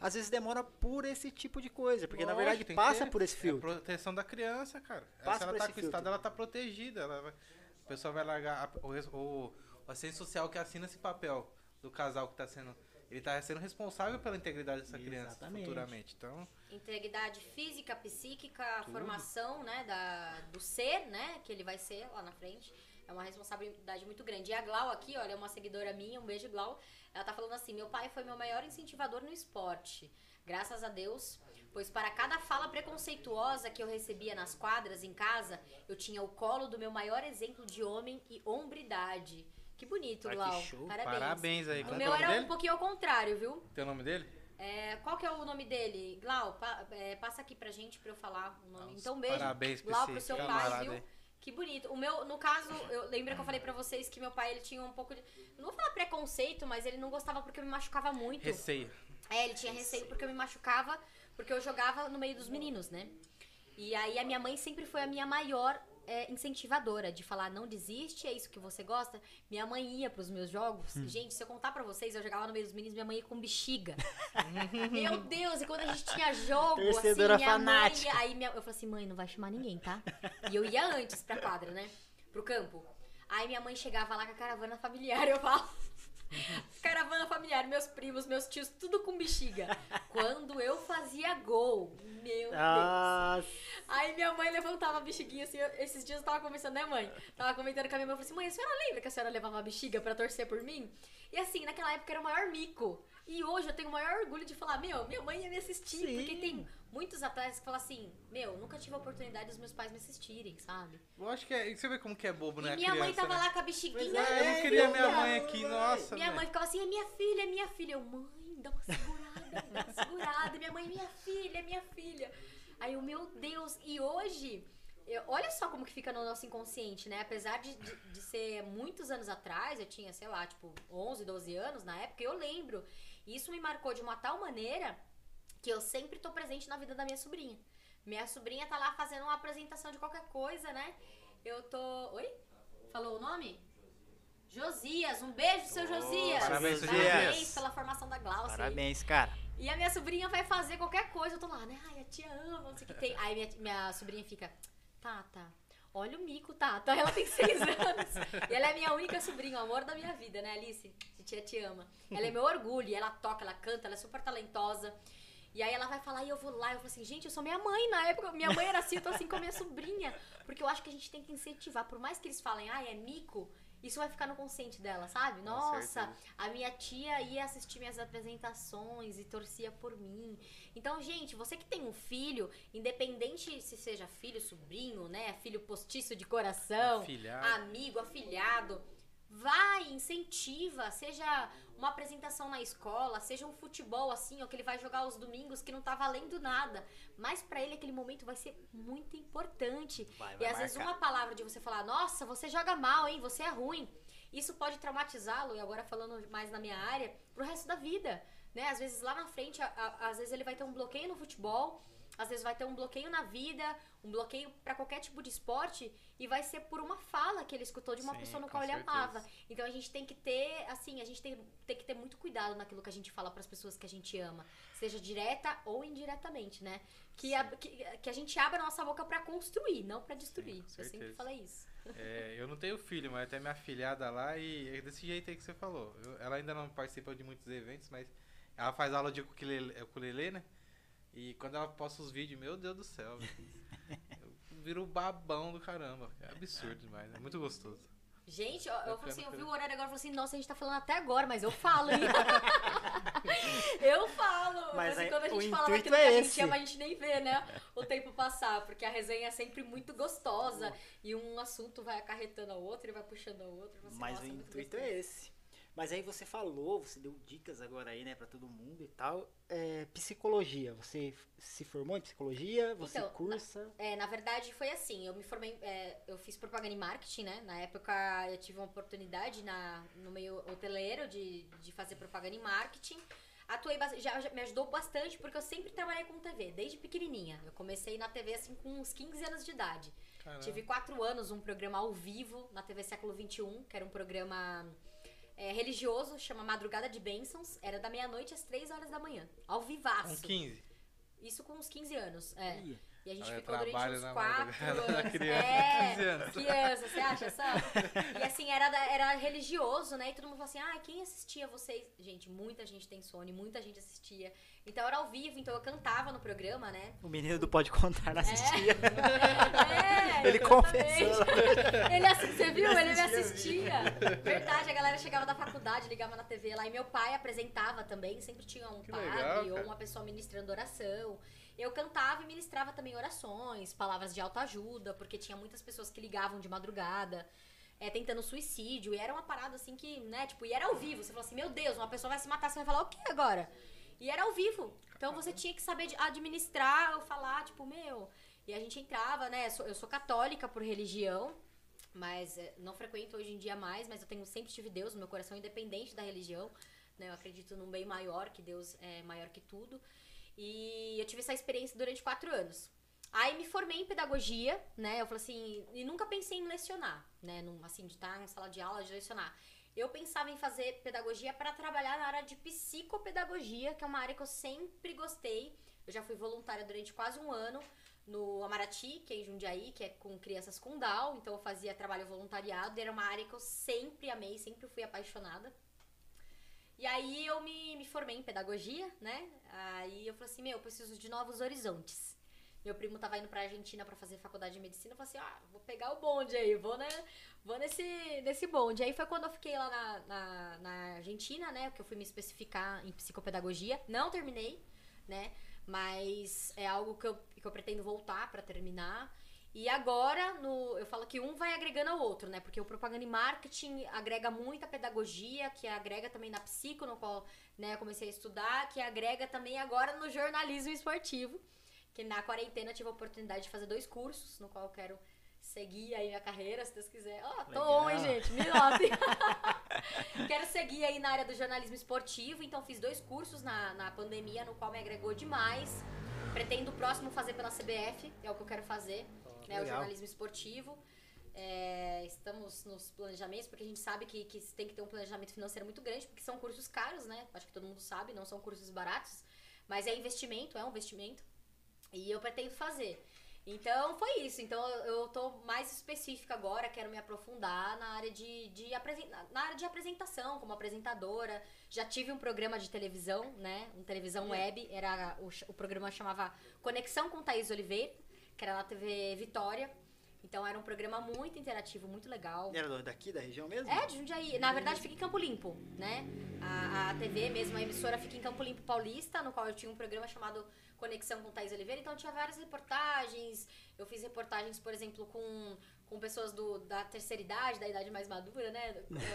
A: Às vezes demora por esse tipo de coisa, porque na
B: Lógico,
A: verdade
B: tem que
A: passa por esse
B: É a
A: filtro.
B: proteção da criança, cara.
A: Passa
B: Se ela
A: por
B: tá com o Estado, ela tá protegida. Ela vai... O pessoal vai largar a- o, o, o assistente social que assina esse papel do casal que tá sendo... Ele tá sendo responsável pela integridade dessa criança
A: Exatamente.
B: futuramente. Então,
C: Integridade física, psíquica, formação, né, da, do ser, né, que ele vai ser lá na frente. É uma responsabilidade muito grande. E a Glau aqui, olha, é uma seguidora minha, um beijo, Glau. Ela tá falando assim: meu pai foi meu maior incentivador no esporte. Graças a Deus, pois para cada fala preconceituosa que eu recebia nas quadras em casa, eu tinha o colo do meu maior exemplo de homem e hombridade. Que bonito,
A: Ah, que
C: Glau.
A: show.
C: Parabéns.
B: parabéns aí.
C: O
B: que é
C: meu era
B: dele?
C: um pouquinho ao contrário, viu?
B: Tem o nome dele?
C: É, qual que é o nome dele? Glau, pa- é, passa aqui pra gente pra eu falar o nome.
B: Nossa,
C: Então, beijo,
B: parabéns
C: Glau, pro seu pai, viu?
B: aí.
C: Que bonito. O meu, no caso, eu lembro que eu falei pra vocês que meu pai, ele tinha um pouco de... Não vou falar preconceito, mas ele não gostava porque eu me machucava muito.
B: Receio.
C: É, ele tinha receio porque eu me machucava, porque eu jogava no meio dos meninos, né? E aí a minha mãe sempre foi a minha maior é, incentivadora de falar, não desiste, é isso que você gosta. Minha mãe ia pros meus jogos.
A: Hum.
C: Gente, se eu contar pra vocês, eu jogava no meio dos meninos, minha mãe ia com bexiga. Meu Deus, e quando a gente tinha jogo,
A: Torcedora
C: assim, minha
A: fanática.
C: mãe ia, aí minha, eu falei assim, mãe, não vai chamar ninguém, tá? E eu ia antes pra quadra, né? Pro campo. Aí minha mãe chegava lá com a caravana familiar, eu falo. Caravana familiar, meus primos, meus tios, tudo com bexiga. Quando eu fazia gol, meu Deus. Aí minha mãe levantava a bexiguinha assim. eu- esses dias eu tava conversando, né, mãe? Tava comentando com a minha mãe. Eu falei assim: mãe, a senhora lembra que a senhora levava a bexiga pra torcer por mim? E assim, naquela época era o maior mico. E hoje eu tenho o maior orgulho de falar: meu, minha mãe ia me assistir.
A: Sim.
C: Porque tem muitos atletas que falam assim: meu, nunca tive a oportunidade dos meus pais me assistirem, sabe?
B: Lógico que é. Você vê como que é bobo, né?
C: e minha mãe
B: criança,
C: tava
B: né?
C: lá com a bexiguinha.
B: Ah, eu não
A: É,
B: queria minha mãe aqui,
A: mãe.
B: nossa.
C: Minha
B: velho.
C: mãe ficava assim, é minha filha, é minha filha. Eu, mãe, dá uma segurada, dá uma segurada. Minha mãe, minha filha, é minha filha. Aí eu, meu Deus, e hoje, eu- olha só como que fica no nosso inconsciente, né? Apesar de, de, de ser muitos anos atrás, eu tinha, sei lá, tipo, 11, 12 anos na época, eu lembro. E isso me marcou de uma tal maneira que eu sempre tô presente na vida da minha sobrinha. Minha sobrinha tá lá fazendo uma apresentação de qualquer coisa, né? Eu tô. Oi? Falou o nome? Josias, um beijo, seu Josias.
B: parabéns,
A: seu
C: Parabéns
A: Josias.
C: pela formação da Glaucia.
A: parabéns, cara.
C: E a minha sobrinha vai fazer qualquer coisa, eu tô lá, né? Ai, a tia ama, não sei o que tem. Aí minha, minha sobrinha fica, Tata, olha o mico, Tata. Ela tem seis anos. E ela é minha única sobrinha, o amor da minha vida, né, Alice? Tia te ama. Ela é meu orgulho, ela toca, ela canta, ela é super talentosa. E aí ela vai falar e eu vou lá, eu falo assim, gente, eu sou minha mãe na época, minha mãe era assim, eu tô assim com a minha sobrinha. Porque eu acho que a gente tem que incentivar, por mais que eles falem, ai, é mico, isso vai ficar no consciente dela, sabe? Nossa, a minha tia ia assistir minhas apresentações e torcia por mim. Então, gente, você que tem um filho, independente se seja filho, sobrinho, né, filho postiço de coração,
B: Afilhado.
C: amigo, afilhado, vai, incentiva, seja uma apresentação na escola, seja um futebol assim, ó, que ele vai jogar aos domingos que não tá valendo nada, mas pra ele aquele momento vai ser muito importante.
A: Vai,
C: E
A: vai
C: às vezes
A: marcar.
C: uma palavra de você falar, nossa, você joga mal, hein? Você é ruim. Isso pode traumatizá-lo, e agora falando mais na minha área, pro resto da vida. Né? Às vezes lá na frente, a- a- às vezes ele vai ter um bloqueio no futebol, às vezes vai ter um bloqueio na vida, um bloqueio pra qualquer tipo de esporte, e vai ser por uma fala que ele escutou de uma
A: Sim,
C: pessoa no qual ele
B: certeza.
C: amava. Então a gente tem que ter, assim, a gente tem, tem que ter muito cuidado naquilo que a gente fala pras pessoas que a gente ama, seja direta ou indiretamente, né? Que a, que, que a gente abra a nossa boca pra construir, não pra destruir.
B: com
C: Eu sempre falei isso.
B: É, eu não tenho filho, mas até minha filhada lá e é desse jeito aí que você falou. Eu- ela ainda não participa de muitos eventos, mas ela faz aula de ukulele, ukulele né? E quando ela posta os vídeos, meu Deus do céu, velho. Eu viro babão do caramba. É absurdo demais, é muito gostoso.
C: Gente, eu, eu, falei assim, eu vi o horário agora e falei assim, nossa, a gente tá falando até agora, mas eu falo, hein? eu falo.
A: Mas aí,
C: quando a
A: o
C: gente fala
A: intuito
C: daquilo
A: é
C: que a gente
A: esse.
C: ama, a gente nem vê, né? O tempo passar, porque a resenha é sempre muito gostosa. E um assunto vai acarretando ao outro e vai puxando ao outro. Você,
A: Mas
C: nossa,
A: o
C: é
A: intuito
C: gostoso.
A: é esse. Mas aí você falou, você deu dicas agora aí, né, pra todo mundo e tal. É, psicologia, você se formou em psicologia? Você
C: Então,
A: cursa?
C: É, na verdade foi assim, eu me formei, é, eu fiz propaganda e marketing, né? Na época eu tive uma oportunidade na, no meio hoteleiro de, de fazer propaganda e marketing. Atuei, já, já me ajudou bastante porque eu sempre trabalhei com TV, desde pequenininha. Eu comecei na TV assim com uns 15 anos de idade.
B: Caramba.
C: Tive quatro anos um programa ao vivo na TV Século XXI, que era um programa é, religioso, chama Madrugada de Bênçãos. Era da meia-noite às três horas da manhã, ao
B: Com
C: vivaço.
B: 15.
C: Isso com uns 15 anos, é.
A: Ih,
C: E a gente ficou durante uns quatro anos.
B: criança,
C: é,
B: 15 anos.
C: criança, você acha só? E assim, era, era religioso, né? E todo mundo falou assim, ah, quem assistia vocês? Gente, muita gente tem sono, muita gente assistia. Então era ao vivo, então eu cantava no programa, né?
A: O menino do Pode Contar não assistia.
C: É,
A: Ele
C: exatamente.
A: confessou.
C: Ele assi- você viu? Ele me
A: assistia.
C: Verdade, a galera chegava da faculdade, ligava na TV lá e meu pai apresentava também. Sempre tinha um
B: Que
C: padre
B: legal,
C: ou uma pessoa ministrando oração. Eu cantava e ministrava também orações, palavras de autoajuda, porque tinha muitas pessoas que ligavam de madrugada. É, tentando suicídio, e era uma parada assim que, né, tipo, e era ao vivo. Você falou assim, meu Deus, uma pessoa vai se matar, você vai falar o que agora? E era ao vivo. Então você tinha que saber administrar ou falar, tipo, meu. E a gente entrava, né? Eu sou, eu sou católica por religião, mas é, não frequento hoje em dia mais, mas eu tenho sempre tive Deus no meu coração, independente da religião. Né? Eu acredito num bem maior, que Deus é maior que tudo. E eu tive essa experiência durante quatro anos. Aí me formei em pedagogia, né? Eu falei assim, e nunca pensei em lecionar, né? Num, assim, de estar em sala de aula, de lecionar. Eu pensava em fazer pedagogia para trabalhar na área de psicopedagogia, que é uma área que eu sempre gostei. Eu já fui voluntária durante quase um ano no Amarati, que é em Jundiaí, que é com crianças com Down. Então eu fazia trabalho voluntariado. Era uma área que eu sempre amei, sempre fui apaixonada. E aí eu me, me formei em pedagogia, né? Aí eu falei assim, meu, eu preciso de novos horizontes. Meu primo tava indo pra Argentina pra fazer faculdade de medicina. Eu falei assim, ah, vou pegar o bonde aí, vou, né? Vou nesse, nesse bonde. Aí foi quando eu fiquei lá na, na, na Argentina, né? Que eu fui me especificar em psicopedagogia. Não terminei, né? Mas é algo que eu, que eu pretendo voltar pra terminar. E agora, no, eu falo que um vai agregando ao outro, né? Porque o propaganda e marketing agrega muita pedagogia, que agrega também na psico, no qual né, eu comecei a estudar, que agrega também agora no jornalismo esportivo. Que na quarentena eu tive a oportunidade de fazer dois cursos, no qual eu quero seguir aí minha carreira, se Deus quiser. Ó, tô
A: Legal.
C: on, hein, gente? Me notem. quero seguir aí na área do jornalismo esportivo, então fiz dois cursos na, na pandemia, no qual me agregou demais. Pretendo o próximo fazer pela CBF, é o que eu quero fazer, né? O jornalismo esportivo. É, estamos nos planejamentos, porque a gente sabe que, que tem que ter um planejamento financeiro muito grande, porque são cursos caros, né? Acho que todo mundo sabe, não são cursos baratos, mas é investimento, é um investimento. E eu pretendo fazer. Então foi isso. Então eu- tô mais específica agora, quero me aprofundar na área de, de, na área de apresentação, como apresentadora. Já tive um programa de televisão, né? Um televisão web. Era, o, o programa chamava Conexão com Thaís Oliveira, que era na TV Vitória. Então era um programa muito interativo, muito legal.
A: Era daqui, da região mesmo?
C: É, de Jundiaí. Na verdade, fica em Campo Limpo, né? A, a TV mesmo, a emissora fica em Campo Limpo Paulista, no qual eu tinha um programa chamado Conexão com Thaís Oliveira. Então, tinha várias reportagens. Eu fiz reportagens, por exemplo, com, com pessoas do, da terceira idade, da idade mais madura, né?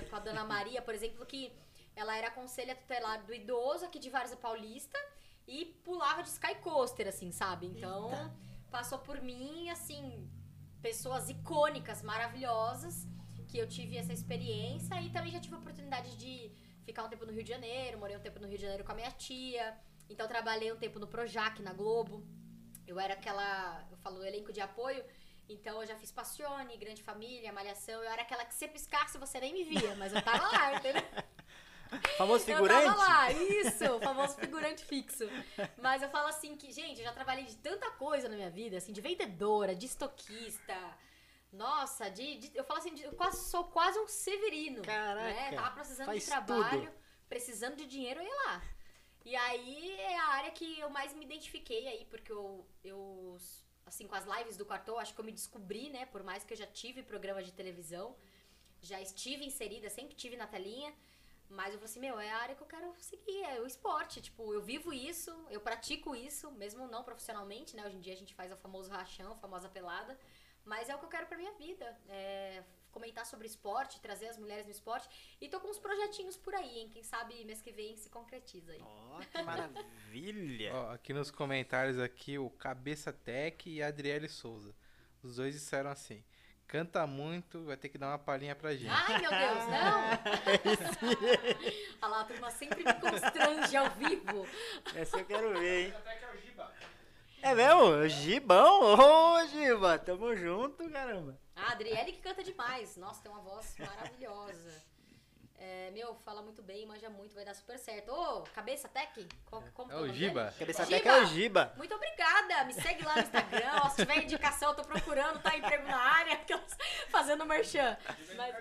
C: Com a Dona Maria, por exemplo, que ela era conselha tutelar do idoso aqui de Várzea Paulista e pulava de sky coaster, assim, sabe? Então, passou por mim, assim, pessoas icônicas, maravilhosas, que eu tive essa experiência e também já tive a oportunidade de ficar um tempo no Rio de Janeiro, morei um tempo no Rio de Janeiro com a minha tia, então trabalhei um tempo no Projac, na Globo. Eu era aquela, eu falo, elenco de apoio, então eu já fiz Passione, Grande Família, Malhação, eu era aquela que você piscasse você nem me via, mas eu tava lá, entendeu?
A: Famoso
C: Eu
A: figurante?
C: tava lá, isso, o famoso figurante fixo. Mas eu falo assim que, gente, eu já trabalhei de tanta coisa na minha vida, assim, de vendedora, de estoquista. Nossa, de, de- eu falo assim, de- eu quase, sou quase um severino.
A: Caraca,
C: Né? Tava precisando
A: faz
C: de trabalho,
A: tudo.
C: precisando de dinheiro, eu ia lá. E aí é a área que eu mais me identifiquei aí, porque eu, eu assim, com as lives do Quartou, acho que eu me descobri, né? Por mais que eu já tive programa de televisão, já estive inserida, sempre tive na telinha. Mas eu falei assim, meu, é a área que eu quero seguir, é o esporte. Tipo, eu vivo isso, eu pratico isso, mesmo não profissionalmente, né? Hoje em dia a gente faz o famoso rachão, a famosa pelada. Mas é o que eu quero pra minha vida. É comentar sobre esporte, trazer as mulheres no esporte. E tô com uns projetinhos por aí, hein? Quem sabe mês que vem se concretiza aí.
A: Ó, que maravilha.
B: Ó, aqui nos comentários aqui, o Cabeça Tech e a Adriele Souza. Os dois disseram assim: canta muito, vai ter que dar uma palhinha pra gente.
C: Ai, meu Deus, não! Olha lá, a turma sempre me constrange ao vivo.
A: Essa eu quero ver, hein?
E: É.
A: É mesmo? Gibão? Ô, Giba, tamo junto, caramba.
C: A Adriele que canta demais. Nossa, tem uma voz maravilhosa. É, meu, fala muito bem, manja muito, vai dar super certo. Ô, Cabeça Tech? Qual, como
B: É
C: que
B: o Giba.
C: dele?
A: Cabeça
C: Giba.
A: até que é o Giba.
C: Muito obrigada. Me segue lá no Instagram. Ó, se tiver indicação, eu tô procurando, tá? Emprego na área, fazendo merchan. Mas,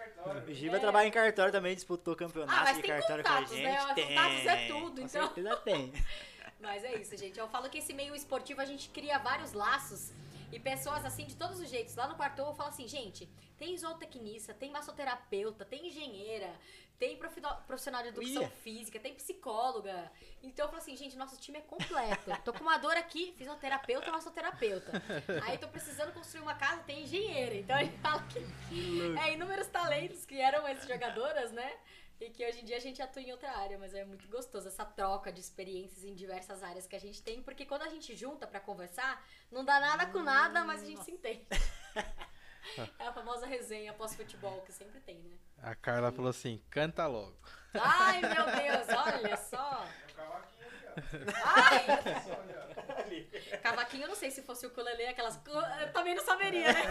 A: O Giba trabalha em cartório também, disputou campeonato
C: Ah, mas
A: de
C: tem
A: cartório
C: contatos,
A: com a
C: né?
A: gente.
C: Mas
A: Tem.
C: contatos é tudo,
A: Com
C: então.
A: certeza tem.
C: mas é isso, gente. Eu falo que esse meio esportivo a gente cria vários laços e pessoas assim de todos os jeitos. Lá no quarto eu falo assim, gente, tem zootecnista, tem massoterapeuta, tem engenheira, tem profissional de educação
A: Ia.
C: física, tem psicóloga. Então eu falo assim, gente, nosso time é completo. Tô com uma dor aqui, fisioterapeuta, massoterapeuta. Aí tô precisando construir uma casa, tem engenheira. Então a gente fala que é inúmeros talentos que eram essas jogadoras, né? E que hoje em dia a gente atua em outra área, mas é muito gostoso essa troca de experiências em diversas áreas que a gente tem, porque quando a gente junta pra conversar, não dá nada com nada, mas a gente se entende. É a famosa resenha pós-futebol que sempre tem, né?
B: A Carla falou assim: canta logo.
C: Ai, meu Deus, olha só.
E: É o cavaquinho ali, ó.
C: Cavaquinho, eu não sei se fosse o ukulele, aquelas... Eu também não saberia, né?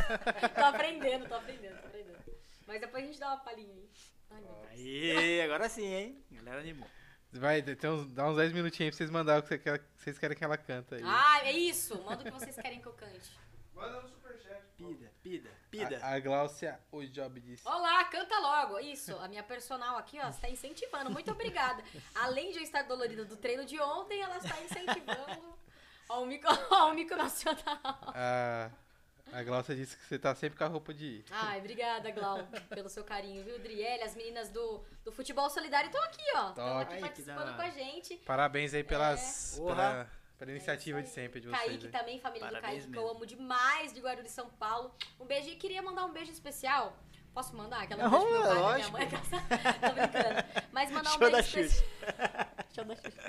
C: Tô aprendendo, tô aprendendo, tô aprendendo. Mas depois a gente dá uma palhinha aí. Ai, meu Deus.
A: Aí, agora sim, hein? Galera animou.
B: Vai, tem uns, dá uns 10 minutinhos aí pra vocês mandarem o que você quer- que vocês querem que ela canta aí.
C: Ah, é isso. Manda o que vocês querem que eu cante.
E: Manda no.
A: Pida, pida, pida.
B: A, a Gláucia, o job disse.
C: Olá, canta logo. Isso, a minha personal aqui, ó, está incentivando. Muito obrigada. Além de eu estar dolorida do treino de ontem, ela está incentivando ao mico, ao mico nacional.
B: A, a Gláucia disse que você tá sempre com a roupa de ir.
C: Ai, obrigada, Glau, pelo seu carinho, viu, Driele? As meninas do, do Futebol Solidário estão aqui, ó. Estão aqui
A: Ai,
C: participando com a gente.
B: Parabéns aí pelas.
A: Porra.
B: Pela, pela iniciativa
C: É
B: de sempre de vocês.
C: Kaique
B: aí.
C: também, família
A: Parabéns
C: do Kaique, que eu
A: mesmo.
C: amo demais, de Guarulhos, São Paulo. Um beijo e queria mandar um beijo especial. Posso mandar? Aquela um beijo pro meu pai, minha mãe. Tô brincando. Mas mandar um
A: Show da
C: beijo especial. Show da Xuxa.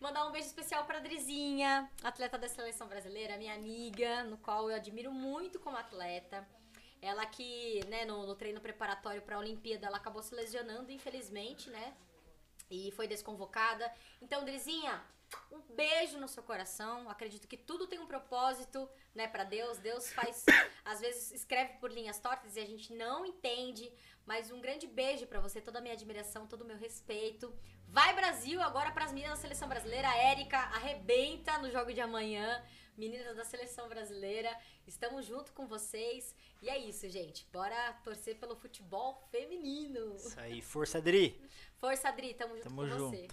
C: Mandar um beijo especial pra Drizinha, atleta da seleção brasileira, minha amiga, no qual eu admiro muito como atleta. Ela que, né, no, no treino preparatório pra Olimpíada, ela acabou se lesionando, infelizmente, né? E foi desconvocada. Então, Drizinha, um beijo no seu coração. Acredito que tudo tem um propósito, né, para Deus. Deus faz, às vezes escreve por linhas tortas e a gente não entende. Mas um grande beijo pra você, toda a minha admiração, todo o meu respeito. Vai Brasil agora pras meninas da seleção brasileira. A Érica arrebenta no jogo de amanhã. Meninas da seleção brasileira, estamos junto com vocês. E é isso, gente. Bora torcer pelo futebol feminino.
A: Isso aí, força, Dri.
C: Força, Adri, tamo junto
A: Tamo
C: com
A: junto.
C: você.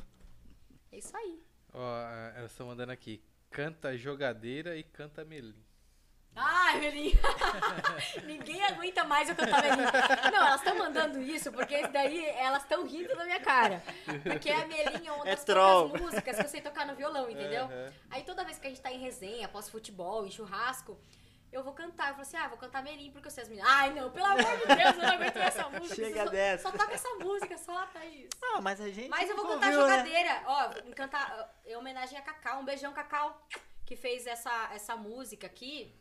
C: É isso aí.
B: Ó, elas estão mandando aqui. Canta jogadeira e canta melim.
C: Ai, Melinha! Ninguém aguenta mais eu cantar Melinha. Não, elas estão mandando isso porque isso daí elas estão rindo da minha cara. Porque a Melinha é uma
A: É
C: das poucas músicas que eu sei tocar no violão, entendeu?
B: Aham.
C: Aí toda vez que a gente tá em resenha, pós-futebol, em churrasco, eu vou cantar. Eu falo assim, ah, vou cantar Melim porque eu sei as meninas. Ai, não, pelo amor de Deus, eu não aguento essa música.
A: Chega
C: só,
A: dessa.
C: Só toca essa música, só, Thaís.
A: Ah, mas a gente.
C: Mas eu vou cantar
A: ouviu, né?
C: jogadeira. Ó, vou cantar em homenagem a Cacau. Um beijão, Cacau, que fez essa, essa música aqui.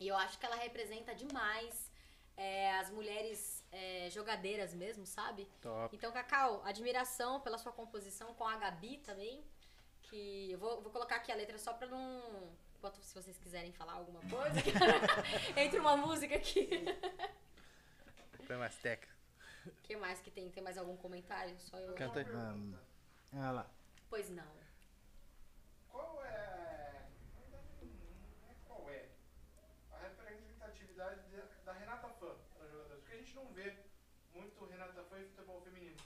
C: E eu acho que ela representa demais é, as mulheres é, jogadeiras mesmo, sabe?
B: Top.
C: Então, Cacau, admiração pela sua composição com a Gabi também. Que eu vou, vou colocar aqui a letra só pra não. Enquanto se vocês quiserem falar alguma coisa. Entre uma música aqui.
B: Põe mais técnico.
C: O que mais que tem? Tem mais algum comentário? Só eu.
B: Canta aí.
A: Vamos. Olha lá.
C: Pois não.
E: Qual é. Na verdade, não é qual é. A representatividade de- da Renata Fã para jogadores. Porque a gente não vê muito Renata Fã em futebol feminino.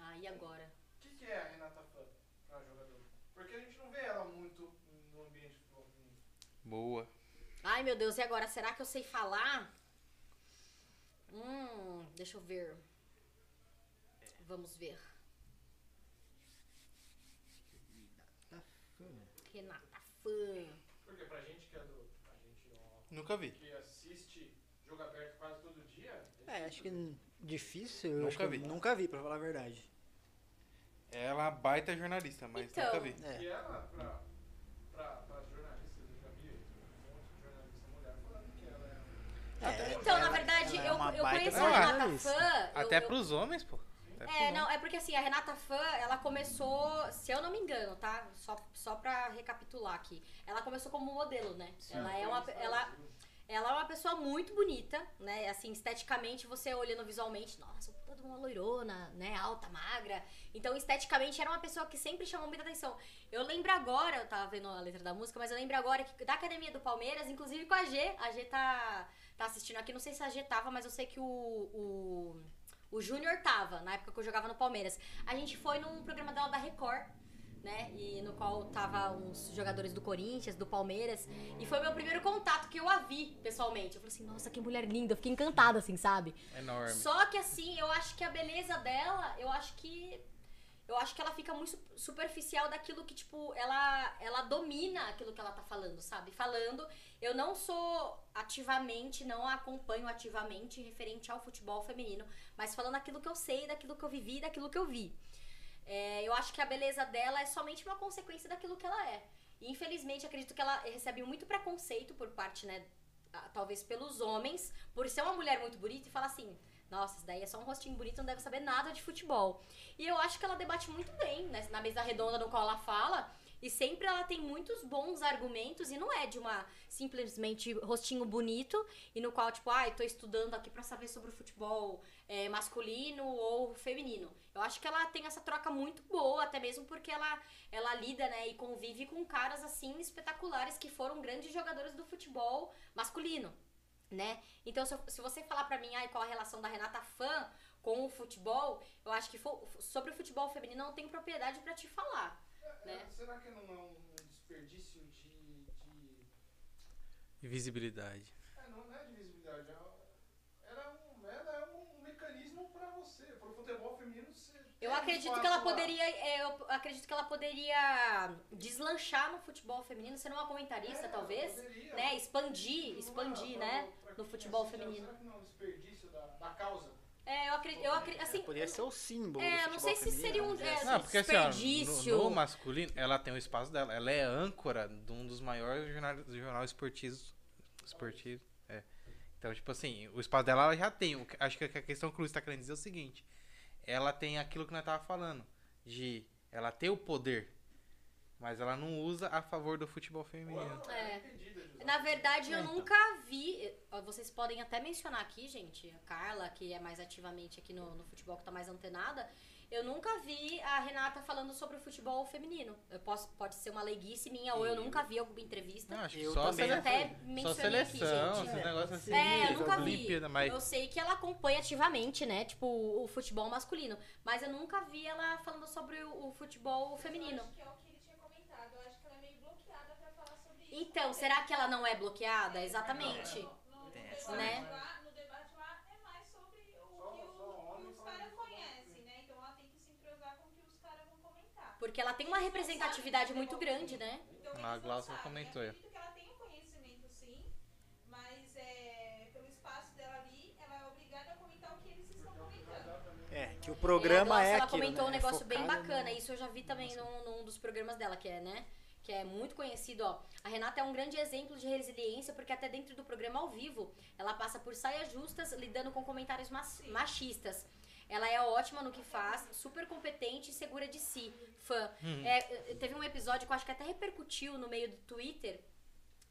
C: Ah, e agora?
E: O que, que é a Renata Fã para jogador? Porque a gente não vê ela muito no ambiente de futebol feminino.
B: Boa.
C: Ai, meu Deus, e agora? Será que eu sei falar? Hum, deixa eu ver. Vamos ver. Renata Fã.
E: Porque pra gente que é do. A gente ó,
B: Nunca vi.
E: que assiste jogo aberto quase todo dia.
A: acho que difícil. Eu
B: Nunca
A: acho que
B: vi.
A: nunca vi, pra falar a verdade.
B: Ela é uma baita jornalista, mas
C: Então.
B: nunca vi.
A: É.
E: E ela, pra, pra, pra jornalistas, eu já vi um monte de jornalista mulher falando que ela é.
A: É,
C: Então, na verdade,
A: é
C: eu, eu conheço a. Renata Fã.
B: Até
C: eu-
B: pros homens, pô. Até
C: É, não, é porque assim, a Renata Fã, ela começou, se eu não me engano, tá? Só, só pra recapitular aqui. Ela começou como modelo, né? Ela é uma. Ela, ela é uma pessoa muito bonita, né? Assim, esteticamente, você olhando visualmente, nossa, toda uma loirona, né? Alta, magra. Então, esteticamente, era uma pessoa que sempre chamou muita atenção. Eu lembro agora, eu tava vendo a letra da música, mas eu lembro agora que da academia do Palmeiras, inclusive com a G, a G tá, tá assistindo aqui, não sei se a G tava, mas eu sei que o. o o Júnior tava, na época que eu jogava no Palmeiras. A gente foi num programa dela da Record, né? E no qual tava uns jogadores do Corinthians, do Palmeiras. E foi meu primeiro contato que eu a vi pessoalmente. Eu falei assim, nossa, que mulher linda. Eu fiquei encantada, assim, sabe?
B: Enorme.
C: Só que assim, eu acho que a beleza dela, eu acho que. Eu acho que ela fica muito su- superficial daquilo que, tipo, ela, ela domina aquilo que ela tá falando, sabe? Falando. Eu não sou ativamente, não acompanho ativamente referente ao futebol feminino, mas falando aquilo que eu sei, daquilo que eu vivi, daquilo que eu vi. É, eu acho que a beleza dela é somente uma consequência daquilo que ela é. E infelizmente acredito que ela recebe muito preconceito por parte, né, talvez pelos homens, por ser uma mulher muito bonita e falar assim: nossa, isso daí é só um rostinho bonito, não deve saber nada de futebol. E eu acho que ela debate muito bem, né, na mesa redonda no qual ela fala. E sempre ela tem muitos bons argumentos e não é de uma simplesmente rostinho bonito e no qual, tipo, ai, tô estudando aqui pra saber sobre o futebol é, masculino ou feminino. Eu acho que ela tem essa troca muito boa, até mesmo porque ela, ela lida, né, e convive com caras, assim, espetaculares que foram grandes jogadores do futebol masculino, né? Então, se, eu- se você falar pra mim, ai, qual a relação da Renata Fã com o futebol, eu acho que fo- sobre o futebol feminino eu não tenho propriedade pra te falar. Né?
E: É, Será que não é um desperdício de. de
B: Visibilidade.
E: é, não, não é de visibilidade. é- Ela é um, ela é um mecanismo pra você. Pro futebol feminino você.
C: Eu
E: um
C: acredito que ela poderia, é, eu acredito que ela poderia deslanchar no futebol feminino, ser uma comentarista,
E: É,
C: talvez,
E: poderia.
C: né? Expandir,
E: é
C: expandir, né?
E: pra
C: No futebol
E: assiste,
C: feminino.
E: Será que não é um desperdício da, da causa?
C: É, eu acredito, eu acredito, assim,
A: Poderia ser o símbolo.
C: É,
A: do
C: eu não sei se seria um-
A: feminino,
C: é,
B: Não,
A: assim.
B: porque assim, ó,
C: desperdício.
B: no, no masculino, ela tem o espaço dela. Ela é âncora de um dos maiores jornais do jornal esportivo. esportivo é. Então, tipo assim, o espaço dela ela já tem. Acho que a questão que o Luiz tá querendo dizer é o seguinte. Ela tem aquilo que nós tava falando. De ela ter o poder. Mas ela não usa a favor do futebol feminino.
C: É.
E: usar.
C: Na verdade, eu
A: É, então.
C: nunca vi. Vocês podem até mencionar aqui, gente, a Carla, que é mais ativamente aqui no, no futebol, que tá mais antenada. Eu nunca vi a Renata falando sobre o futebol feminino. Eu posso, pode ser uma leiguice minha, ou eu nunca vi alguma entrevista.
B: Não, acho que
A: Eu
B: só,
A: também
B: sele...
C: até
B: só
C: mencionei aqui,
B: seleção,
C: gente.
B: esses
A: É,
B: negócios
A: pode
B: assim.
C: É, eu nunca vi.
B: Olimpíada, mas
C: Eu sei que ela acompanha ativamente, né? Tipo, o, futebol masculino. Mas eu nunca vi ela falando sobre o, o futebol feminino.
F: Eu acho que é o que ele tinha comentado. Eu acho que ela é meio bloqueada pra falar sobre isso.
C: Então, será que ela não é bloqueada? Exatamente.
A: Tem
F: debate
A: essa,
C: né?
F: lá, no debate lá é mais sobre o
E: Só-
F: que, o-
E: só
F: que
E: homem
F: os
E: falando
F: caras
E: de
F: conhecem, né? Então ela tem que se entrosar com o que os caras vão comentar.
C: Porque ela tem uma representatividade muito grande, né?
F: Então,
B: A Glaucia comentou, é.
F: Eu acredito que ela tem um conhecimento sim, mas é, pelo espaço dela ali, ela é obrigada a comentar o que eles estão comentando.
A: É, que o
C: E a
A: programa
C: Glaucia,
A: é
C: ela
A: aquilo,
C: comentou
A: né?
C: um negócio bem
A: Focado
C: bacana.
A: no-
C: Isso eu já vi também num, num dos programas dela, que é, né? Que é muito conhecido, ó. A Renata é um grande exemplo de resiliência, porque até dentro do programa ao vivo, ela passa por saias justas, lidando com comentários machistas. Ela é ótima no que faz, super competente e segura de si. Fã. É, teve um episódio que eu acho que até repercutiu no meio do Twitter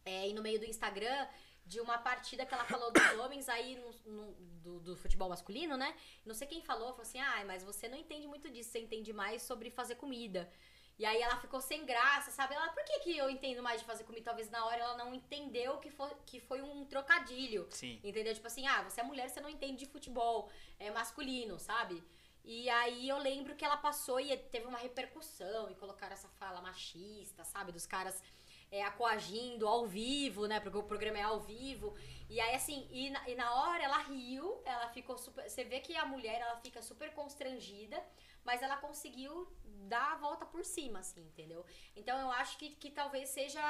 C: é, e no meio do Instagram de uma partida que ela falou dos homens aí no, no- do, do futebol masculino, né? Não sei quem falou, falou assim, ah, mas você não entende muito disso, você entende mais sobre fazer comida. E aí ela ficou sem graça, sabe? Ela, por que, que eu entendo mais de fazer comida? Talvez na hora ela não entendeu que foi, que foi um trocadilho.
A: Sim.
C: Entendeu? Tipo assim, ah, você é mulher, você não entende de futebol é masculino, sabe? E aí eu lembro que ela passou e teve uma repercussão e colocaram essa fala machista, sabe? Dos caras é, coagindo ao vivo, né? Porque o programa é ao vivo. E aí, assim, e na, e na hora ela riu, ela ficou super. Você vê que a mulher ela fica super constrangida, mas ela conseguiu dar a volta por cima, assim, entendeu? Então eu acho que, que talvez seja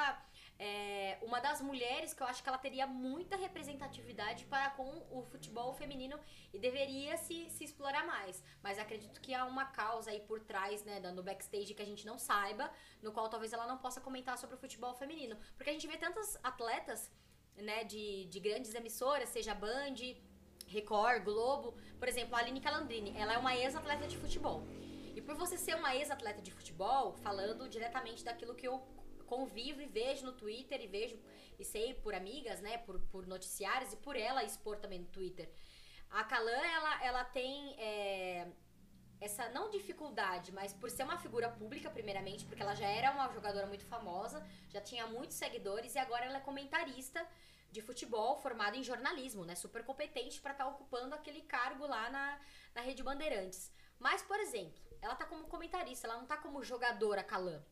C: é, uma das mulheres que eu acho que ela teria muita representatividade para com o futebol feminino e deveria se, se explorar mais. Mas acredito que há uma causa aí por trás, né, no backstage que a gente não saiba, no qual talvez ela não possa comentar sobre o futebol feminino. Porque a gente vê tantas atletas, né, de, de grandes emissoras, seja Band, Record, Globo. Por exemplo, a Aline Calandrini, ela é uma ex-atleta de futebol. Por você ser uma ex-atleta de futebol, falando diretamente daquilo que eu convivo e vejo no Twitter e vejo e sei por amigas, né, por, por noticiários e por ela expor também no Twitter. A Calan, ela, ela tem é, essa, não dificuldade, mas por ser uma figura pública, primeiramente, porque ela já era uma jogadora muito famosa, já tinha muitos seguidores e agora ela é comentarista de futebol formada em jornalismo, né? Super competente para estar ocupando aquele cargo lá na, na Rede Bandeirantes. Mas, por exemplo, ela tá como comentarista, ela não tá como jogadora Calan.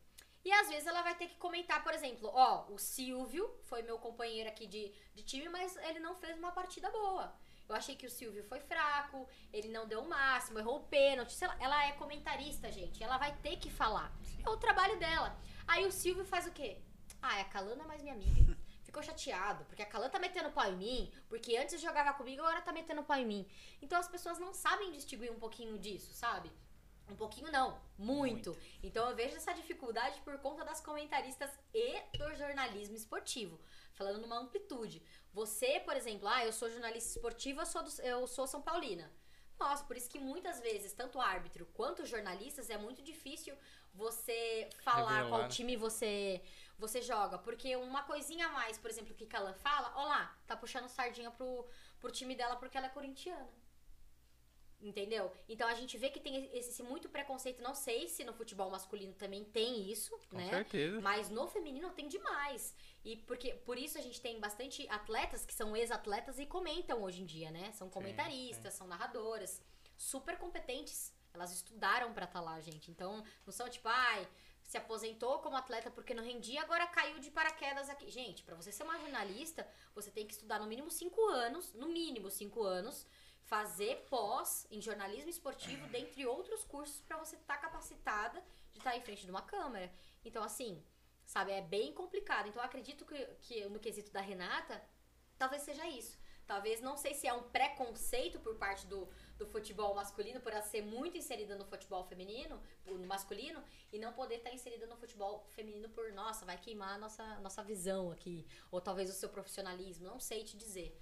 C: E às vezes ela vai ter que comentar, por exemplo, ó, o Silvio foi meu companheiro aqui de, de time, mas ele não fez uma partida boa. Eu achei que o Silvio foi fraco, ele não deu o máximo, errou o pênalti. sei lá. ela é comentarista, gente. Ela vai ter que falar. É o trabalho dela. Aí o Silvio faz o quê? Ah, a Calana é mais minha amiga. Ficou chateado, porque a Calana tá metendo pau em mim, porque antes jogava comigo, agora tá metendo pau em mim. Então as pessoas não sabem distinguir um pouquinho disso, sabe? Um pouquinho não, muito. Então eu vejo essa dificuldade por conta das comentaristas e do jornalismo esportivo. Falando numa amplitude. Você, por exemplo, ah, eu sou jornalista esportiva, eu sou, do- eu sou São Paulina. Nossa, por isso que muitas vezes, tanto árbitro quanto jornalistas, é muito difícil você falar
B: Revelar,
C: qual
B: né?
C: time você, você joga. Porque uma coisinha a mais, por exemplo, que Calan fala, ó lá, tá puxando sardinha pro, pro time dela porque ela é corintiana. Entendeu? Então a gente vê que tem esse, muito preconceito. Não sei se no futebol masculino também tem isso,
B: Com
C: né?
B: certeza.
C: Mas no feminino tem demais. E porque por isso a gente tem bastante atletas que são ex-atletas e comentam hoje em dia, né? São comentaristas, são narradoras, super competentes. Elas estudaram pra estar lá, gente. Então, não são tipo, ai, se aposentou como atleta porque não rendia, agora caiu de paraquedas aqui. Gente, pra você ser uma jornalista, você tem que estudar no mínimo cinco anos, no mínimo cinco anos, fazer pós em jornalismo esportivo, dentre outros cursos, pra você estar capacitada de estar em frente de uma câmera. Então, assim, sabe, é bem complicado. Então, acredito que, que no quesito da Renata, talvez seja isso. Talvez, não sei se é um preconceito por parte do, do futebol masculino, por ela ser muito inserida no futebol feminino, no masculino, e não poder estar inserida no futebol feminino por, nossa, vai queimar a nossa, nossa visão aqui. Ou talvez o seu profissionalismo, não sei te dizer.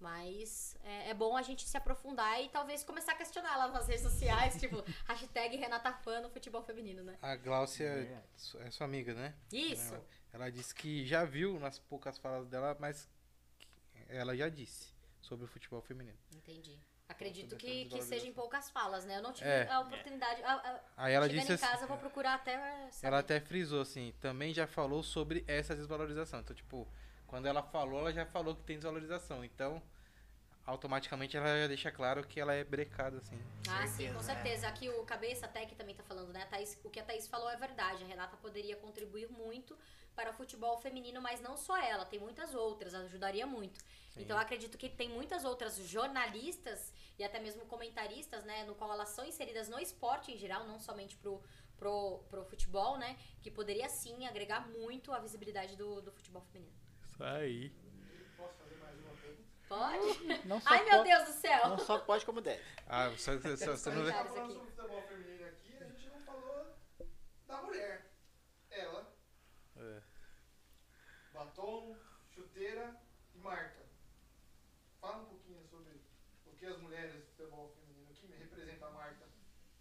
C: Mas é, é bom a gente se aprofundar e talvez começar a questionar lá nas redes sociais, tipo, hashtag Renata Fã no futebol feminino, né?
B: A Gláucia su- é sua amiga, né?
C: Isso.
B: Ela, ela disse que já viu nas poucas falas dela, mas ela já disse sobre o futebol feminino.
C: Entendi. Acredito
B: Sobre
C: que, que seja em poucas falas, né? Eu não tive
B: É.
C: a oportunidade. A, a,
B: Aí ela disse
C: em
B: assim,
C: casa, eu vou procurar até. saber.
B: ela até frisou assim, também já falou sobre essa desvalorização. Então, tipo, quando ela falou, ela já falou que tem desvalorização. Então, automaticamente ela já deixa claro que ela é brecada, assim.
C: Ah, sim, com
A: Certeza,
C: certeza. Aqui o Cabeça até que também tá falando, né? Thaís- o que a Thaís falou é verdade. A Renata poderia contribuir muito para o futebol feminino, mas não só ela, tem muitas outras, ajudaria muito.
B: Sim.
C: Então eu acredito que tem muitas outras jornalistas e até mesmo comentaristas, né, no qual elas são inseridas no esporte em geral, não somente pro, pro, pro futebol, né, que poderia sim agregar muito a visibilidade do, do futebol feminino.
B: Isso aí.
E: Posso fazer mais uma pergunta?
C: Pode?
A: Não só,
C: Ai, meu
A: pode,
C: Deus do céu!
A: não só pode como deve.
B: Ah, só, só, você não vê.
C: Aqui.
E: aqui, a gente não falou da mulher. Ela,
B: É.
E: batom, chuteira e marca. Fala um pouquinho sobre o que as mulheres do futebol feminino, o que representa a marca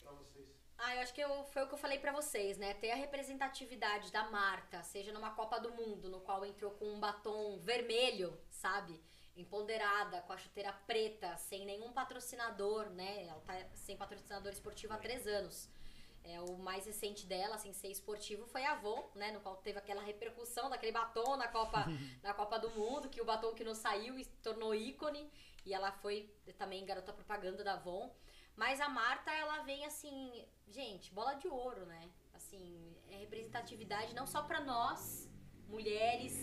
E: pra vocês.
C: Ah, eu acho que eu- foi o que eu falei pra vocês, né? Ter a representatividade da marca, seja numa Copa do Mundo, no qual entrou com um batom vermelho, sabe? Empoderada, com a chuteira preta, sem nenhum patrocinador, né? Ela tá sem patrocinador esportivo há três anos. É, o mais recente dela, sem ser esportivo, foi a Avon, né? No qual teve aquela repercussão daquele batom na Copa, na Copa do Mundo, que o batom que não saiu e tornou ícone. E ela foi também garota propaganda da Avon. Mas a Marta, ela vem assim, gente, bola de ouro, né? Assim, é representatividade não só pra nós, mulheres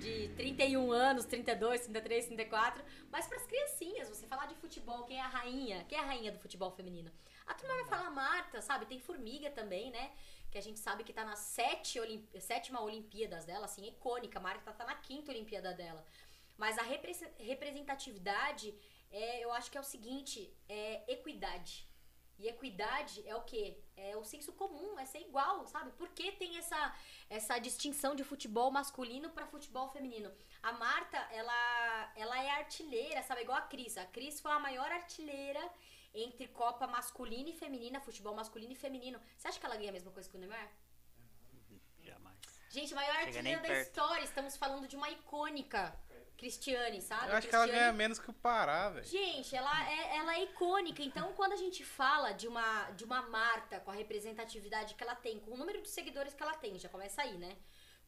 C: de 31 anos, 32, 33, 34, mas pras criancinhas, você falar de futebol, quem é a rainha? Quem é a rainha do futebol feminino? A turma vai falar Marta, sabe? Tem Formiga também, né? Que a gente sabe que tá na sete sétima Olimpíadas dela, assim, icônica. A Marta tá na quinta Olimpíada dela. Mas a repre- representatividade, é, eu acho que é o seguinte, é equidade. E equidade é o quê? É o senso comum, é ser igual, sabe? Por que tem essa, essa distinção de futebol masculino para futebol feminino? A Marta, ela, ela é artilheira, sabe? Igual a Cris. A Cris foi a maior artilheira entre Copa masculina e feminina, futebol masculino e feminino. Você acha que ela ganha a mesma coisa que o Neymar?
A: Jamais.
C: Gente, a maior
A: Chega
C: artilheira da história. Estamos falando de uma icônica. Cristiane, sabe?
B: Eu acho que ela
C: Cristiane-
B: ganha menos que o Pará, velho.
C: Gente, ela é, ela é icônica. Então, quando a gente fala de uma, de uma Marta com a representatividade que ela tem, com o número de seguidores que ela tem, já começa aí, né?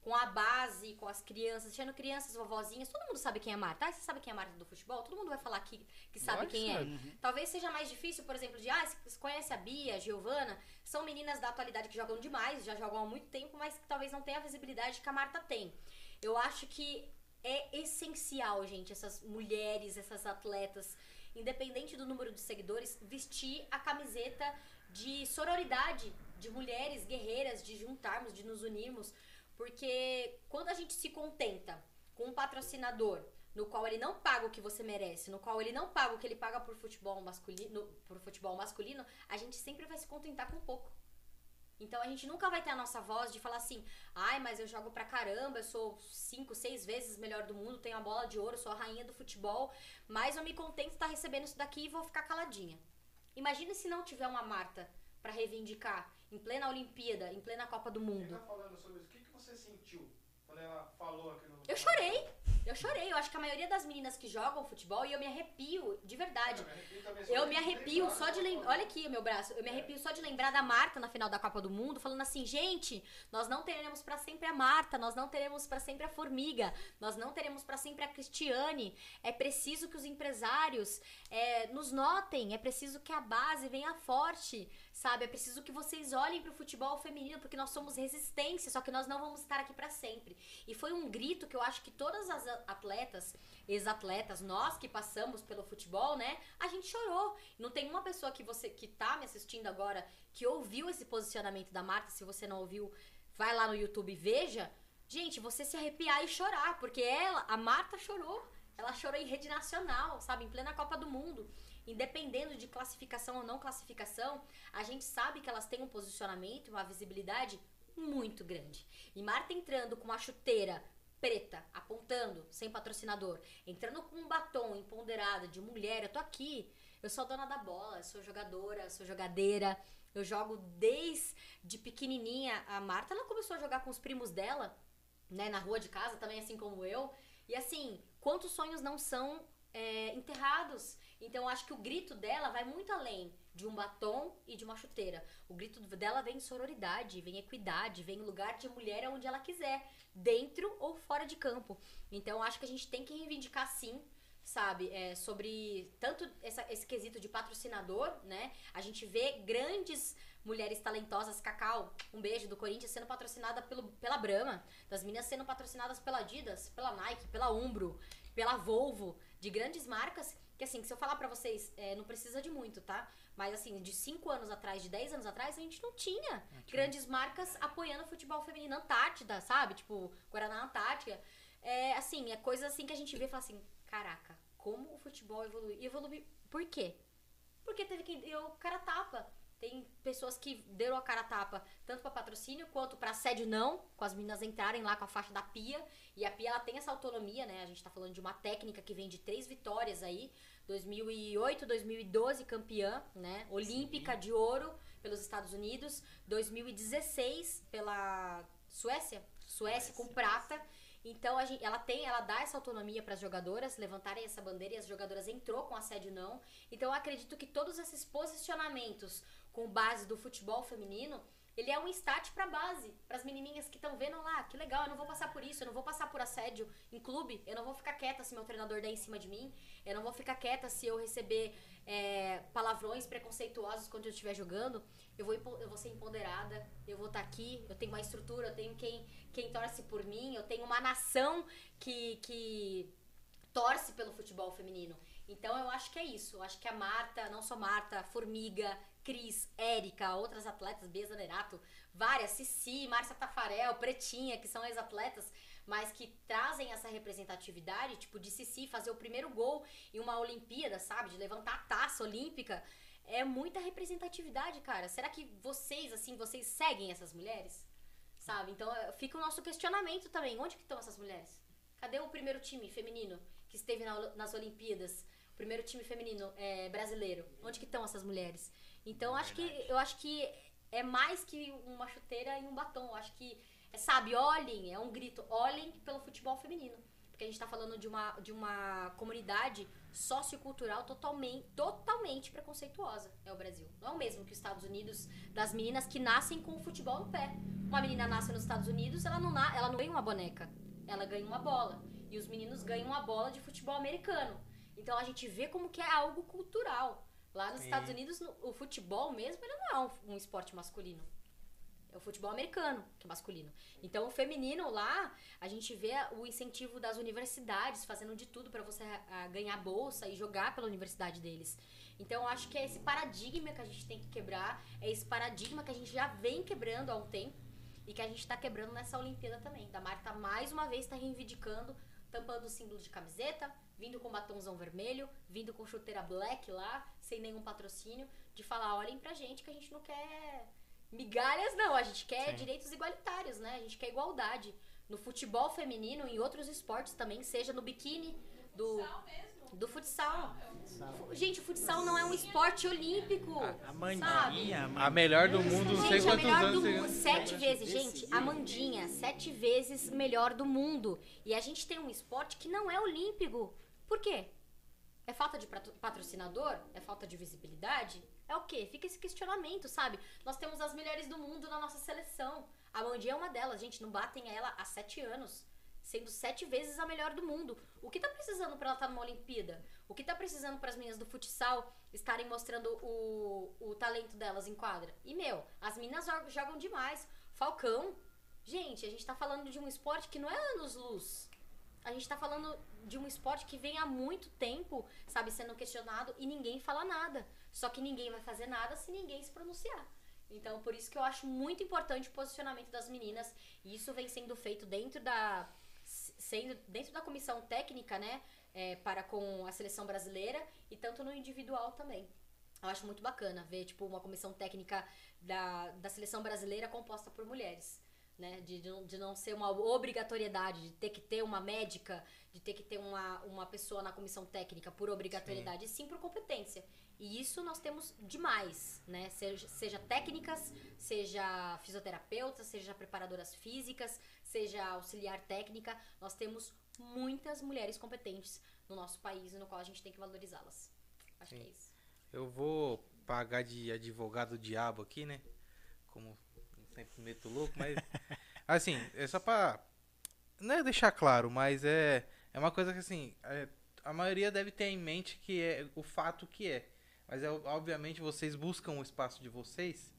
C: Com a base, com as crianças, sendo crianças, vovozinhas, todo mundo sabe quem é Marta. Ah, você sabe quem é a Marta do futebol? Todo mundo vai falar que, que sabe
B: Lógico
C: quem
B: que
C: é.
B: sabe.
C: Talvez seja mais difícil, por exemplo, de, ah, você conhece a Bia, a Giovana? São meninas da atualidade que jogam demais, já jogam há muito tempo, mas que talvez não tenha a visibilidade que a Marta tem. Eu acho que é essencial, gente, essas mulheres, essas atletas, independente do número de seguidores, vestir a camiseta de sororidade, de mulheres guerreiras, de juntarmos, de nos unirmos, porque quando a gente se contenta com um patrocinador no qual ele não paga o que você merece, no qual ele não paga o que ele paga por futebol masculino, por futebol masculino, a gente sempre vai se contentar com pouco. Então a gente nunca vai ter a nossa voz de falar assim, ai, mas eu jogo pra caramba, eu sou cinco, seis vezes melhor do mundo, tenho a bola de ouro, sou a rainha do futebol, mas eu me contento de estar recebendo isso daqui e vou ficar caladinha. Imagina se não tiver uma Marta pra reivindicar em plena Olimpíada, em plena Copa do
E: Quem
C: Mundo.
E: tá falando sobre isso, o que, que você sentiu quando ela falou aquilo?
C: Eu chorei, eu chorei. Eu acho que a maioria das meninas que jogam futebol, e eu me arrepio, de verdade. Eu me arrepio só de lembrar. Olha aqui o meu braço. Eu me arrepio só de lembrar da Marta na final da Copa do Mundo, falando assim: gente, nós não teremos pra sempre a Marta, nós não teremos pra sempre a Formiga, nós não teremos pra sempre a Cristiane. É preciso que os empresários é, nos notem, é preciso que a base venha forte, sabe? É preciso que vocês olhem pro futebol feminino, porque nós somos resistência, só que nós não vamos estar aqui pra sempre. E foi um grito que eu acho que todas as atletas, ex-atletas, nós que passamos pelo futebol, né? A gente chorou. Não tem uma pessoa que você que tá me assistindo agora que ouviu esse posicionamento da Marta, se você não ouviu, vai lá no YouTube e veja. Gente, você se arrepiar e chorar, porque ela, a Marta chorou. Ela chorou em rede nacional, sabe, em plena Copa do Mundo. Independendo de classificação ou não classificação, a gente sabe que elas têm um posicionamento, uma visibilidade muito grande. E Marta entrando com uma chuteira preta, apontando, sem patrocinador, entrando com um batom empoderada de mulher, eu tô aqui, eu sou dona da bola, sou jogadora, sou jogadeira, eu jogo desde pequenininha. A Marta, ela começou a jogar com os primos dela, né, na rua de casa, também assim como eu. E assim, quantos sonhos não são é, enterrados? Então acho que o grito dela vai muito além de um batom e de uma chuteira. O grito dela vem sororidade, vem equidade, vem lugar de mulher onde ela quiser, dentro ou fora de campo. Então acho que a gente tem que reivindicar sim sabe, é, sobre tanto essa, esse quesito de patrocinador, né? A gente vê grandes mulheres talentosas, Cacau, um beijo do Corinthians, sendo patrocinada pelo, pela Brahma, das meninas sendo patrocinadas pela Adidas, pela Nike, pela Umbro, pela Volvo, de grandes marcas, que assim, se eu falar pra vocês, é, não precisa de muito, tá? Mas assim, de 5 anos atrás, de 10 anos atrás, a gente não tinha grandes marcas apoiando o futebol feminino Antártida, sabe? Tipo, Guaraná Antártica. É, assim, é coisa assim que a gente vê e fala assim, caraca, como o futebol evoluiu. E evoluiu por quê? Porque teve que deu cara tapa. Tem pessoas que deram a cara a tapa tanto para patrocínio quanto para assédio não, com as meninas entrarem lá com a faixa da pia. E a pia ela tem essa autonomia, né? A gente tá falando de uma técnica que vem de três vitórias aí. 2008, 2012 campeã, né? Olímpica de ouro pelos Estados Unidos. 2016 pela Suécia, Suécia com prata. Então a gente, ela tem, ela dá essa autonomia para as jogadoras levantarem essa bandeira e as jogadoras entrou com assédio não. Então eu acredito que todos esses posicionamentos com base do futebol feminino, ele é um start para base, para as menininhas que estão vendo lá, que legal, eu não vou passar por isso, eu não vou passar por assédio em clube, eu não vou ficar quieta se meu treinador der em cima de mim, eu não vou ficar quieta se eu receber é, palavrões preconceituosos quando eu estiver jogando, eu vou, eu vou ser empoderada, eu vou estar aqui, eu tenho uma estrutura, eu tenho quem, quem torce por mim, eu tenho uma nação que, que torce pelo futebol feminino. Então eu acho que é isso. Eu acho que a Marta, não só Marta, Formiga, Cris, Érica, outras atletas, Bia Zanerato, várias, Cici, Márcia Tafarel, Pretinha, que são ex-atletas, mas que trazem essa representatividade, tipo de Cici fazer o primeiro gol em uma Olimpíada, sabe? De levantar a taça olímpica. É muita representatividade, cara. Será que vocês, assim, vocês seguem essas mulheres? Sabe? Então eh, fica o nosso questionamento também. Onde que estão essas mulheres? Cadê o primeiro time feminino que esteve na- nas Olimpíadas? O primeiro time feminino eh, brasileiro. Onde que estão essas mulheres? Então acho que eu acho que é mais que uma chuteira e um batom. Eu acho que é, sabe, olhem, é um grito, olhem pelo futebol feminino. Porque a gente tá falando de uma, de uma comunidade sociocultural totalmente, totalmente preconceituosa. É o Brasil. Não é o mesmo que os Estados Unidos das meninas que nascem com o futebol no pé. Uma menina nasce nos Estados Unidos, ela não, na, ela não ganha uma boneca. Ela ganha uma bola. E os meninos ganham uma bola de futebol americano. Então a gente vê como que é algo cultural. Lá nos
B: Sim.
C: Estados Unidos, no- o futebol mesmo, ele não é um, um esporte masculino. É o futebol americano, que é masculino. Então, o feminino lá, a gente vê o incentivo das universidades fazendo de tudo pra você ah, ganhar bolsa e jogar pela universidade deles. Então, eu acho que é esse paradigma que a gente tem que quebrar, é esse paradigma que a gente já vem quebrando há um tempo e que a gente tá quebrando nessa Olimpíada também. Da Marta, mais uma vez, tá reivindicando, tampando o símbolo de camiseta, vindo com batomzão vermelho, vindo com chuteira black lá, sem nenhum patrocínio, de falar, olhem pra gente que a gente não quer migalhas, não. A gente quer
B: Sim.
C: direitos igualitários, né? A gente quer igualdade. No futebol feminino e em outros esportes também, seja no biquíni, do,
F: Futsal mesmo.
C: do futsal. Fu- Gente, o futsal não é um esporte olímpico.
A: A
C: sabe?
A: Mandinha,
B: A melhor do mundo, não sei
C: Gente, a
B: quantos
C: melhor
B: anos.
C: do mundo, sete vezes, gente, a Mandinha, sete vezes melhor do mundo. E a gente tem um esporte que não é olímpico. Por quê? É falta de patro- patrocinador? É falta de visibilidade? É o quê? Fica esse questionamento, sabe? Nós temos as melhores do mundo na nossa seleção. A Mandinha é uma delas, gente, não batem ela há sete anos. Sendo sete vezes a melhor do mundo. O que tá precisando pra ela estar numa Olimpíada? O que tá precisando para as meninas do futsal estarem mostrando o, o talento delas em quadra? E, meu, as meninas jogam demais. Falcão. Gente, a gente tá falando de um esporte que não é anos-luz. A gente tá falando de um esporte que vem há muito tempo, sabe, sendo questionado e ninguém fala nada. Só que ninguém vai fazer nada se ninguém se pronunciar. Então, por isso que eu acho muito importante o posicionamento das meninas. E isso vem sendo feito dentro da sendo dentro da comissão técnica, né, é, para com a seleção brasileira e tanto no individual também. Eu acho muito bacana ver tipo uma comissão técnica da, da seleção brasileira composta por mulheres. Né, de, de não- de não ser uma obrigatoriedade, de ter que ter uma médica, de ter que ter uma, uma pessoa na comissão técnica por obrigatoriedade, e sim por competência. E isso nós temos demais, né? Seja, seja técnicas, seja fisioterapeutas, seja preparadoras físicas, seja auxiliar técnica, nós temos muitas mulheres competentes no nosso país e no qual a gente tem que valorizá-las. Acho
B: Sim.
C: que é isso.
B: Eu vou pagar de advogado diabo aqui, né? Como sempre meto louco, mas. assim, é só pra. Não é deixar claro, mas é. É uma coisa que assim. é, a maioria deve ter em mente que é o fato que é. Mas é, obviamente vocês buscam o espaço de vocês.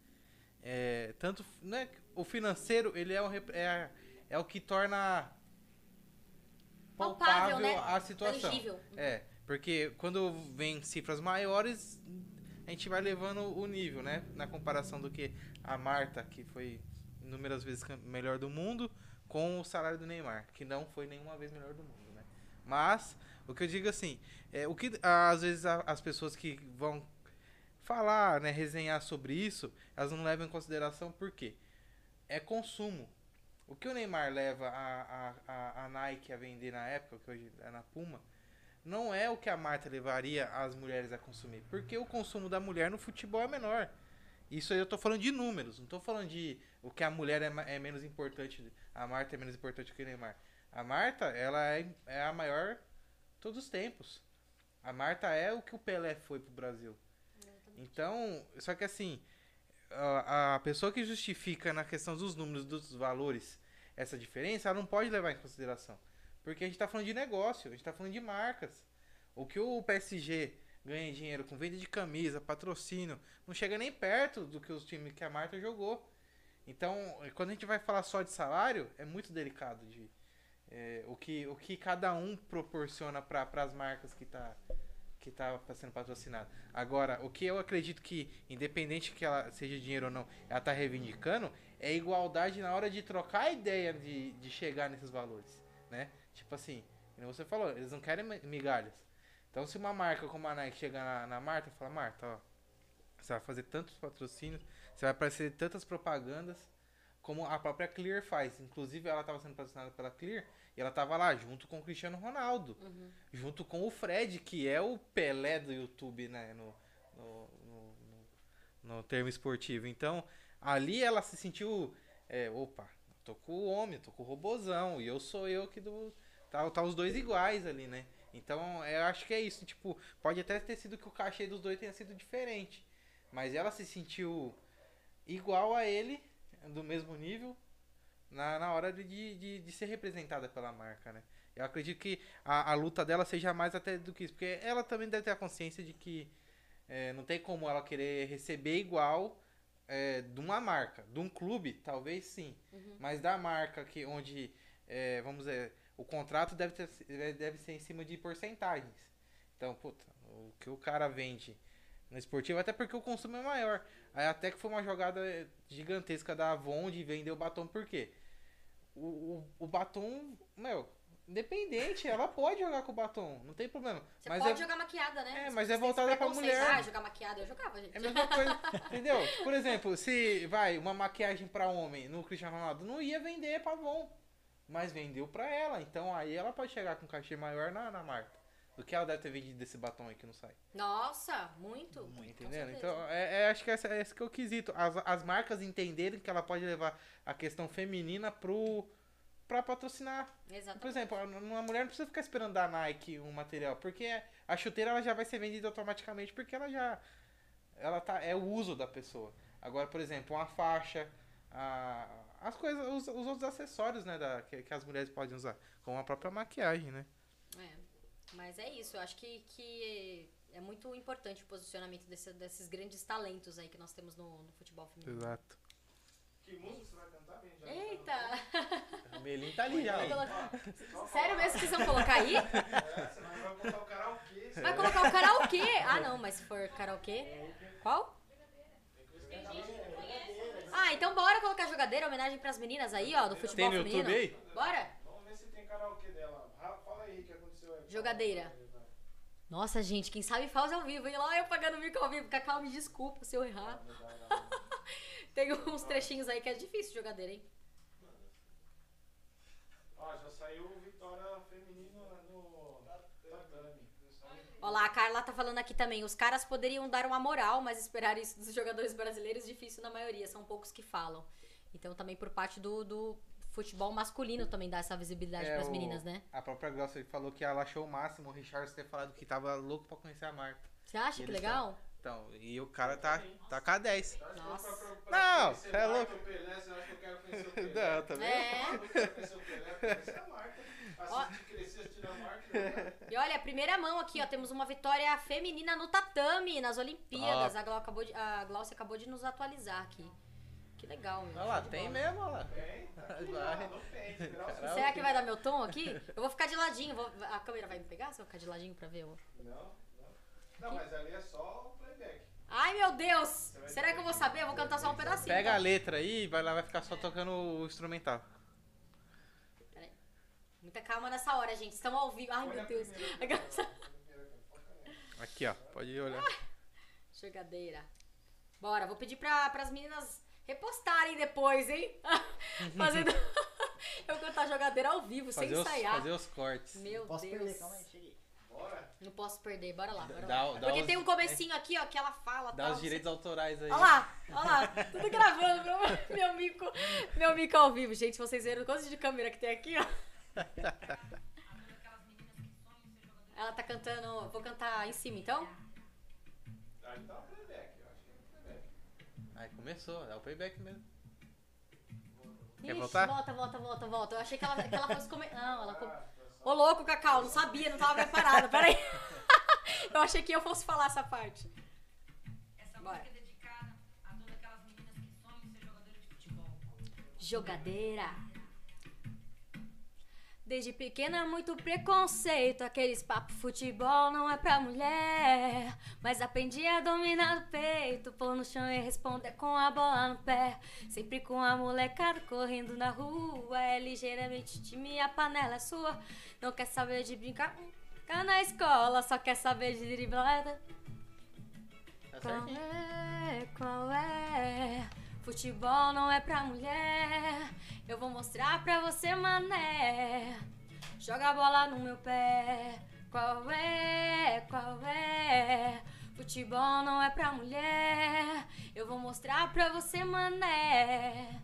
B: É, tanto. Não é, o financeiro, ele é é, é o que torna.
C: Palpável, né?
B: a situação.
C: Tangível.
B: É, porque quando vem cifras maiores, a gente vai levando o nível, né? Na comparação do que a Marta, que foi inúmeras vezes melhor do mundo, com o salário do Neymar, que não foi nenhuma vez melhor do mundo, né? Mas, o que eu digo assim, é, o que às vezes a- as pessoas que vão falar, né, resenhar sobre isso, elas não levam em consideração por quê? É consumo. O que o Neymar leva a, a, a, a Nike a vender na época, que hoje é na Puma, não é o que a Marta levaria as mulheres a consumir. Porque o consumo da mulher no futebol é menor. Isso aí eu tô falando de números, não tô falando de o que a mulher é, é menos importante, a Marta é menos importante que o Neymar. A Marta, ela é, é a maior todos os tempos. A Marta é o que o Pelé foi pro Brasil. Então, só que assim, a, a pessoa que justifica na questão dos números, dos valores, essa diferença, ela não pode levar em consideração. Porque a gente tá falando de negócio, a gente tá falando de marcas. O que o PSG ganha dinheiro com venda de camisa, patrocínio, não chega nem perto do que os times que a Marta jogou. Então, quando a gente vai falar só de salário, é muito delicado de é, o, que, o que cada um proporciona para as marcas que tá que tá sendo patrocinado. Agora, o que eu acredito que, independente que ela seja dinheiro ou não, ela tá reivindicando, é igualdade na hora de trocar a ideia de, de chegar nesses valores, né? Tipo assim, como você falou, eles não querem mi- migalhas. Então, se uma marca como a Nike chegar na, na Marta e falar, Marta, ó, você vai fazer tantos patrocínios, você vai aparecer tantas propagandas, como a própria Clear faz. Inclusive, ela estava sendo patrocinada pela Clear e ela estava lá junto com o Cristiano Ronaldo, junto com o Fred, que é o Pelé do YouTube, né, no, no, no, no- no termo esportivo. Então, ali ela se sentiu, é, opa, tô com o homem, tô com o robozão, e eu sou eu que do... Tá, tá os dois iguais ali, né? Então, eu acho que é isso. Tipo, pode até ter sido que o cachê dos dois tenha sido diferente. Mas ela se sentiu igual a ele, do mesmo nível, na, na hora de, de, de ser representada pela marca, né? Eu acredito que a, a luta dela seja mais até do que isso. Porque ela também deve ter a consciência de que é, não tem como ela querer receber igual é, de uma marca. De um clube, talvez sim. Mas da marca que onde, é, vamos dizer, o contrato deve, ter, deve ser em cima de porcentagens. Então, puta, o que o cara vende no esportivo, até porque o consumo é maior. Aí até que foi uma jogada gigantesca da Avon de vender o batom, por quê? O, o, o batom, meu, independente, ela pode jogar com o batom, não tem problema.
C: Você
B: mas
C: pode
B: é,
C: jogar maquiada, né?
B: É,
C: As
B: mas é voltada pra mulher.
C: Ah, jogar maquiada, eu jogava, gente.
B: é a mesma coisa, entendeu? Por exemplo, se vai uma maquiagem pra homem no Cristiano Ronaldo, não ia vender pra Avon, mas vendeu pra ela. Então aí ela pode chegar com um cachê maior na, na Marta do que ela deve ter vendido desse batom aí que não sai.
C: Nossa, muito. com
B: Entendendo? Então, é, é- acho que essa, esse que é o quesito. As, as marcas entenderem que ela pode levar a questão feminina pro pra patrocinar. Por
C: Exatamente.
B: exemplo, uma mulher não precisa ficar esperando da Nike um material, porque a chuteira ela já vai ser vendida automaticamente porque ela já ela tá é o uso da pessoa. Agora, por exemplo, uma faixa, a, as coisas, os, os outros acessórios, né, da, que, que as mulheres podem usar, como a própria maquiagem, né?
C: É. Mas é isso, eu acho que, que é muito importante o posicionamento desse- desses grandes talentos aí que nós temos no, no futebol feminino.
B: Exato.
E: Que música você vai cantar, bem? Já
C: Eita!
B: O Melim tá ali já.
C: Colocar- Sério mesmo que vocês vão colocar aí?
E: É, você vai botar o karaokê.
C: Vai colocar o karaokê? Ah, não, mas se for karaokê. Qual? Ah, então bora colocar jogadeira, homenagem pras meninas aí, ó, do futebol
B: Tem no
C: feminino.
B: YouTube aí?
C: Bora?
E: Vamos ver se tem karaokê dela. Fala aí o que aconteceu aí.
C: Jogadeira. Nossa, gente, quem sabe faz ao vivo, hein? Lá eu pagando mico ao vivo. Cacau, me desculpa se eu errar. Tem uns trechinhos aí que é difícil jogadeira, hein?
E: Ó, já saiu vitória feminina no tatame. Já saiu.
C: Ó lá, a Carla tá falando aqui também. Os caras poderiam dar uma moral, mas esperar isso dos jogadores brasileiros difícil na maioria. São poucos que falam. Então também por parte do, do futebol masculino também dá essa visibilidade
B: É,
C: pras
B: o-
C: meninas, né?
B: A própria Glaucia falou que ela achou o máximo o Richard ter falado que tava louco pra conhecer a Marta.
C: Você acha
B: E
C: que legal?
B: Então, e o cara tá, tá com a 10.
C: Nossa.
B: Não, é louco.
E: ou Pelé, você acha que eu quero conhecer o Pelé?
B: Não, tá vendo?
C: É.
E: Eu quero conhecer o Pelé, eu quero conhecer a Marta. Assistir crescer, assistir a Marta.
C: E olha, primeira mão aqui, ó. Temos uma vitória feminina no tatame, nas Olimpíadas. A, Glau acabou de, a Glaucia acabou de nos atualizar aqui. Que legal, meu.
B: Olha lá, tem
C: bola.
B: mesmo, olha lá.
E: Tem, tá aqui,
B: Vai.
C: Será que vai dar meu tom aqui? Eu vou ficar de ladinho. vou- a câmera vai me pegar se eu ficar de ladinho pra ver?
E: Não, não. Mas ali é só o playback.
C: Ai, meu Deus! Será que eu vou saber? Eu vou cantar só um pedacinho.
B: Pega a
C: tá?
B: letra aí e vai lá, vai ficar só tocando o instrumental.
C: Muita calma nessa hora, gente. Estão ao vivo. Ai, meu Deus.
B: Aqui, ó. Pode olhar.
C: Jogadeira. Bora, vou pedir pra, pras meninas repostarem depois, hein? Fazendo. eu cantar jogadeira ao vivo, sem
B: Fazer os,
C: ensaiar.
B: fazer os cortes.
C: Meu
A: Posso
C: Deus.
A: perder, calma aí.
E: Bora.
C: Não posso perder, bora lá. Bora
B: Dá-
C: lá.
B: dá
C: Porque
B: os-
C: tem um comecinho aqui, ó, que ela fala.
B: Dá
C: tal,
B: os direitos autorais aí.
C: Olha lá, olha lá, tudo gravando meu, meu mico, meu mico ao vivo, gente. Vocês viram o quanto de câmera que tem aqui, ó. Ela tá cantando. Vou cantar em cima então?
E: Aí o playback, eu acho que é o playback.
B: Aí começou, é o payback mesmo. Quer
C: Ixi,
B: voltar?
C: volta, volta, volta, volta. Eu achei que ela, que ela fosse comer. Não, ela. Com... Ô louco, Cacau, não sabia, não tava preparada. Peraí. Eu achei que eu fosse falar essa parte.
G: Essa
C: Bora.
G: música é dedicada a todas aquelas meninas que sonham ser jogadoras de futebol.
C: Jogadeira. Desde pequena, muito preconceito. Aqueles papo futebol não é pra mulher. Mas aprendi a dominar o peito. Pôr no chão e responder com a bola no pé. Sempre com a molecada correndo na rua. É ligeiramente de minha panela é sua. Não quer saber de brincar brincar na escola. Só quer saber de driblar.
A: Tá
C: Qual é? Qual é? Futebol não é pra mulher. Eu vou mostrar pra você, mané. Joga a bola no meu pé. Qual é? Qual é? Futebol não é pra mulher. Eu vou mostrar pra você, mané.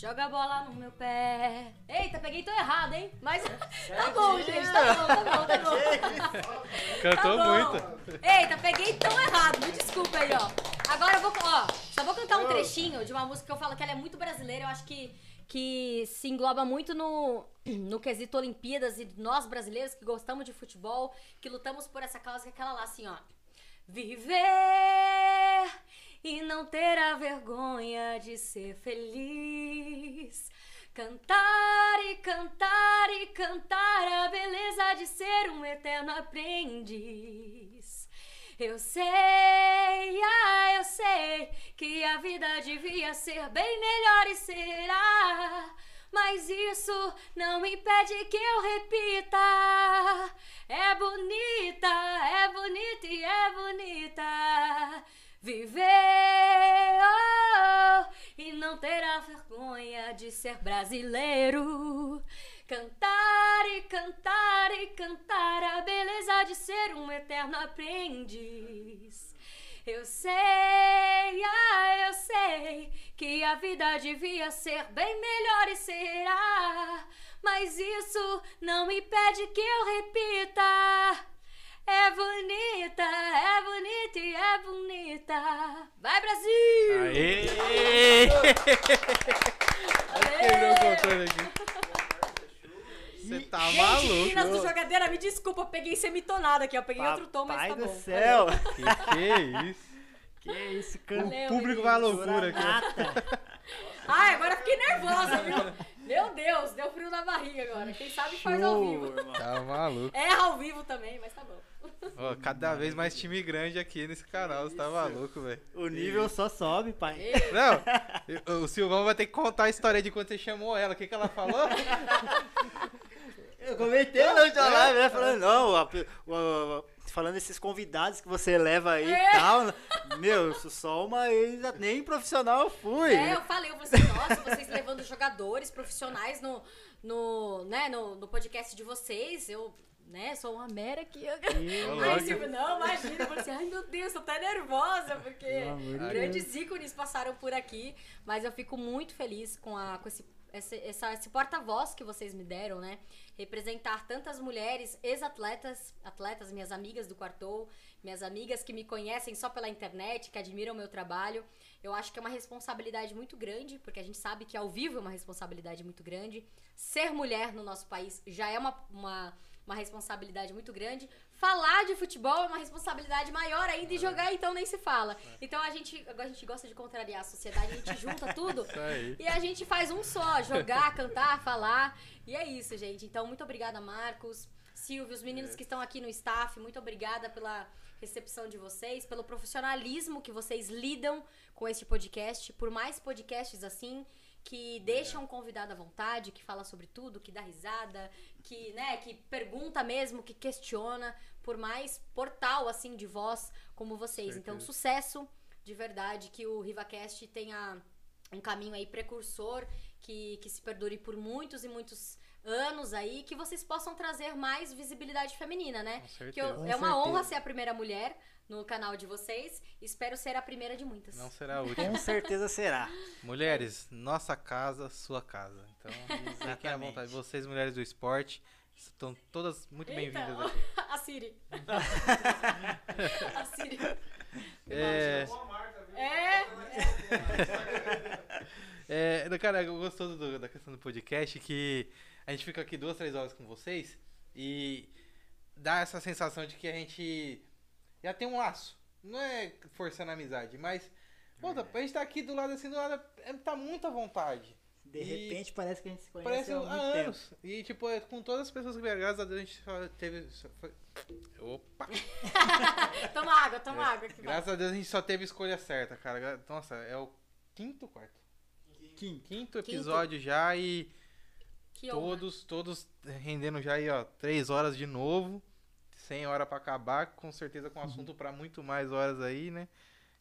C: Joga a bola no meu pé. Eita, peguei tão errado, hein? Mas tá bom, gente. Tá bom, tá bom, tá bom.
B: Cantou
C: Tá bom.
B: muito.
C: Eita, peguei tão errado. Me desculpa aí, ó. Agora eu vou, ó, só vou cantar um trechinho de uma música que eu falo que ela é muito brasileira. Eu acho que, que se engloba muito no, no quesito Olimpíadas e nós brasileiros que gostamos de futebol, que lutamos por essa causa, que é aquela lá assim, ó. Viver e não ter a vergonha de ser feliz. Cantar e cantar e cantar a beleza de ser um eterno aprendiz. Eu sei, ah, eu sei que a vida devia ser bem melhor e será. Mas isso não impede que eu repita. É bonita, é bonita e é bonita. Viver oh, e não ter a vergonha de ser brasileiro. Cantar e cantar e cantar a beleza de ser um eterno aprendiz. Eu sei, ah, eu sei que a vida devia ser bem melhor e será. Mas isso não impede que eu repita. É bonita, é bonita e é bonita. Vai, Brasil!
B: Aê! O controle aqui. Você tá
C: Gente,
B: maluco.
C: meninas do Jogadeira, me desculpa, eu peguei semitonada aqui, ó. Peguei outro tom, mas tá
A: do
C: bom.
A: céu.
B: Que que é isso?
A: Que isso,
B: O
A: cantora
C: Valeu,
B: público vai à loucura aqui.
C: Ai, agora eu fiquei nervosa, viu? Meu Deus, deu frio na barriga agora. Quem sabe faz ao vivo.
B: Tá maluco.
C: Erra ao vivo também, mas tá bom.
B: Ó, cada vez mais time grande aqui nesse canal. Você tá maluco, velho.
A: O nível só sobe, pai.
B: Não, o Silvão vai ter que contar a história de quando você chamou ela. O que, que ela falou?
A: Eu comentei na última live, né? Falando, não, a- o- o- falando esses convidados que você leva aí
C: É.
A: e tal. Meu, isso só uma ex, nem profissional eu fui.
C: É, eu falei, eu falei assim, nossa, vocês levando jogadores profissionais no, no, né, no, no podcast de vocês, eu, né, sou uma mera.
A: Ih,
C: Aí, Silvio, não, imagina, eu falei assim, ai meu Deus, tô até nervosa, porque grandes ícones passaram por aqui, mas eu fico muito feliz com, a, com esse, esse, essa- esse porta-voz que vocês me deram, né, representar tantas mulheres ex-atletas, atletas, minhas amigas do Quartou, minhas amigas que me conhecem só pela internet, que admiram o meu trabalho, eu acho que é uma responsabilidade muito grande, porque a gente sabe que ao vivo é uma responsabilidade muito grande. Ser mulher no nosso país já é uma, uma, uma responsabilidade muito grande. Falar de futebol é uma responsabilidade maior ainda e jogar então nem se fala. Então a gente, agora a gente gosta de contrariar a sociedade, a gente junta tudo e a gente faz um só, jogar, cantar, falar. E é isso, gente. Então, muito obrigada, Marcos, Silvio, os meninos que estão aqui no staff, muito obrigada pela recepção de vocês, pelo profissionalismo que vocês lidam com este podcast, por mais podcasts assim que deixam o convidado à vontade, que fala sobre tudo, que dá risada, que, né, que pergunta mesmo, que questiona, por mais portal assim de voz como vocês. Então, sucesso de verdade que o RivaCast tenha um caminho aí precursor que, que se perdure por muitos e muitos anos aí, que vocês possam trazer mais visibilidade feminina, né?
B: Com
C: Que eu- é uma honra ser a primeira mulher no canal de vocês. Espero ser a primeira de muitas.
B: Não será a última.
A: Com certeza será.
B: Mulheres, nossa casa, sua casa. Então, fiquem à vontade. Vocês, mulheres do esporte, estão todas muito bem-vindas aqui.
C: a Siri. a Siri.
B: É,
E: marca, viu?
C: É.
B: é, cara, eu gostoso do- da questão do podcast que a gente fica aqui duas, três horas com vocês e dá essa sensação de que a gente já tem um laço. Não é forçando a amizade, mas. Puta, a gente tá aqui do lado assim, do lado. é- Tá muito à vontade.
A: De
B: E-
A: repente parece que a gente se conhece
B: Parece
A: há
B: há
A: muito tempo.
B: anos. E, tipo, é, com todas as pessoas que vieram, graças a Deus, a gente só teve. só foi- Opa!
C: Toma água, toma água. Que vai.
B: Graças a Deus a gente só teve escolha certa, cara. Nossa, é o quinto quarto.
A: Kim,
B: Quinto episódio já e
C: Que honra.
B: todos, todos rendendo já aí, ó, três horas de novo. 100 horas pra acabar, com certeza com assunto pra muito mais horas aí, né?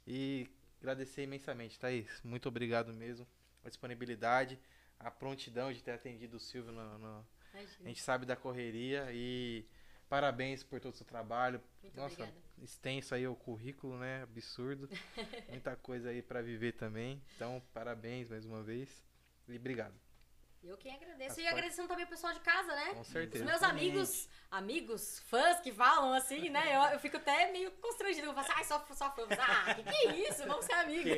B: E agradecer imensamente, Thaís. Muito obrigado mesmo. A disponibilidade, a prontidão de ter atendido o Silvio no, no- A gente sabe da correria e parabéns por todo o seu trabalho.
C: Muito
B: Nossa,
C: obrigada.
B: extenso aí o currículo, né? Absurdo. Muita coisa aí pra viver também. Então, parabéns mais uma vez. E obrigado.
C: Eu quem agradeço.
B: As
C: E
B: portas-
C: agradecendo também o pessoal de casa, né?
B: Com
C: Os
B: certeza.
C: meus
A: Exatamente.
C: amigos, amigos, fãs que falam assim, né? Eu, eu fico até meio constrangido. Eu falo assim, ai, só, só fã. Ah, que que é isso? Vamos ser amigos.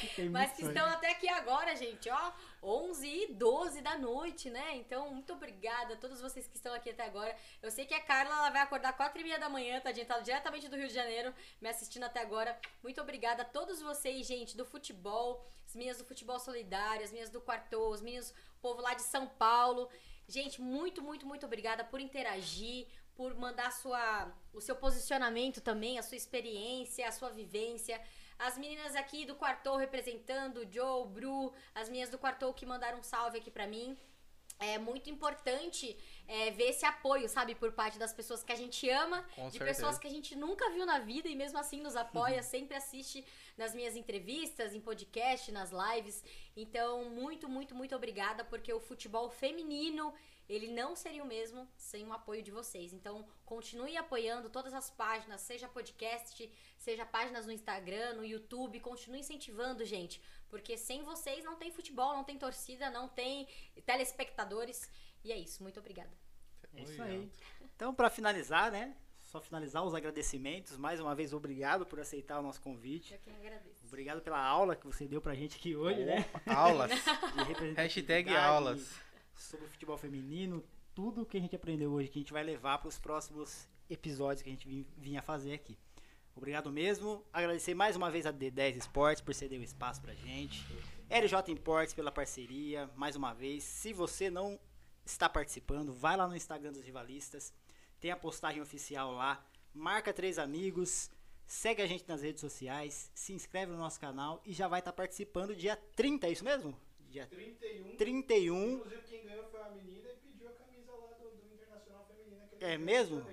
A: Que tem
C: Mas que estão até aqui agora, gente, ó. 11 e 12 da noite, né? Então, muito obrigada a todos vocês que estão aqui até agora. Eu sei que a Carla ela vai acordar 4 e meia da manhã, tá diretamente do Rio de Janeiro, me assistindo até agora. Muito obrigada a todos vocês, gente, do futebol, as minhas do futebol solidário, as minhas do Quartou, os meninos, povo lá de São Paulo. Gente, muito, muito, muito obrigada por interagir, por mandar sua, o seu posicionamento também, a sua experiência, a sua vivência. As meninas aqui do Quartou representando, o Joe, o Bru, as minhas do Quartou que mandaram um salve aqui pra mim. É muito importante é, ver esse apoio, sabe, por parte das pessoas que a gente ama,
B: Com
C: de
B: certeza.
C: pessoas que a gente nunca viu na vida e mesmo assim nos apoia, sempre assiste nas minhas entrevistas, em podcast, nas lives. Então, muito, muito, muito obrigada, porque o futebol feminino, ele não seria o mesmo sem o apoio de vocês. Então, continue apoiando todas as páginas, seja podcast, seja páginas no Instagram, no YouTube, continue incentivando, gente, porque sem vocês não tem futebol, não tem torcida, não tem telespectadores. E é isso, muito obrigada.
A: É isso aí. Então, pra finalizar, né? Só finalizar os agradecimentos. Mais uma vez, obrigado por aceitar o nosso convite.
C: Eu quem agradeço.
A: Obrigado pela aula que você deu pra gente aqui hoje, né?
B: Aulas. Hashtag aulas.
A: Sobre o futebol feminino. Tudo que a gente aprendeu hoje, que a gente vai levar para os próximos episódios que a gente vinha fazer aqui. Obrigado mesmo. Agradecer mais uma vez a D10 Esportes por ceder o espaço pra gente. LJ Imports pela parceria, mais uma vez. Se você não está participando, vai lá no Instagram dos rivalistas. Tem a postagem oficial lá. Marca três amigos. Segue a gente nas redes sociais. Se inscreve no nosso canal e já vai estar participando dia 30, é isso mesmo? Dia
E: 31.
A: 31.
E: Inclusive quem ganhou foi a menina e pediu a camisa lá do, do Internacional Feminina.
A: É mesmo?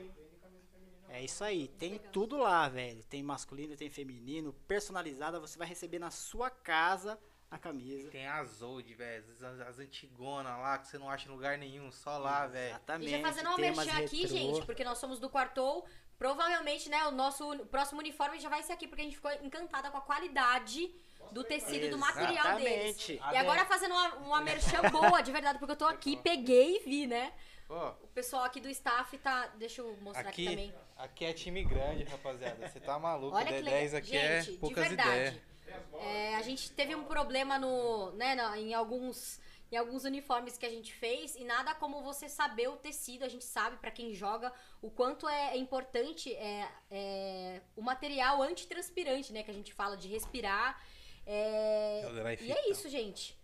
A: É isso aí, tem tudo lá, velho. Tem masculino, tem feminino, personalizada. Você vai receber na sua casa a camisa.
B: Tem as old, velho. As, as antigonas lá que você não acha em lugar nenhum, só lá, velho.
A: Exatamente.
C: E já fazendo uma merchan aqui,
A: retrô.
C: gente, porque nós somos do Quartou. Provavelmente, né, o nosso próximo uniforme já vai ser aqui, porque a gente ficou encantada com a qualidade do tecido e do material deles.
A: Exatamente.
C: E agora fazendo uma, uma merchan boa, de verdade, porque eu tô aqui, peguei e vi, né?
B: Ó,
C: O pessoal aqui do staff tá. Deixa eu mostrar aqui,
B: aqui,
C: também.
B: aqui é time grande, rapaziada. Você tá maluco.
C: Olha que legal.
B: D10 aqui
C: gente,
B: é
C: de
B: poucas
C: verdade.
B: ideias.
C: É, a gente teve um problema no, né, em alguns em alguns uniformes que a gente fez e nada como você saber o tecido. A gente sabe pra quem joga o quanto é, é importante é, é, o material antitranspirante, né, que a gente fala de respirar. É,
B: Deodorar e
C: é isso, gente.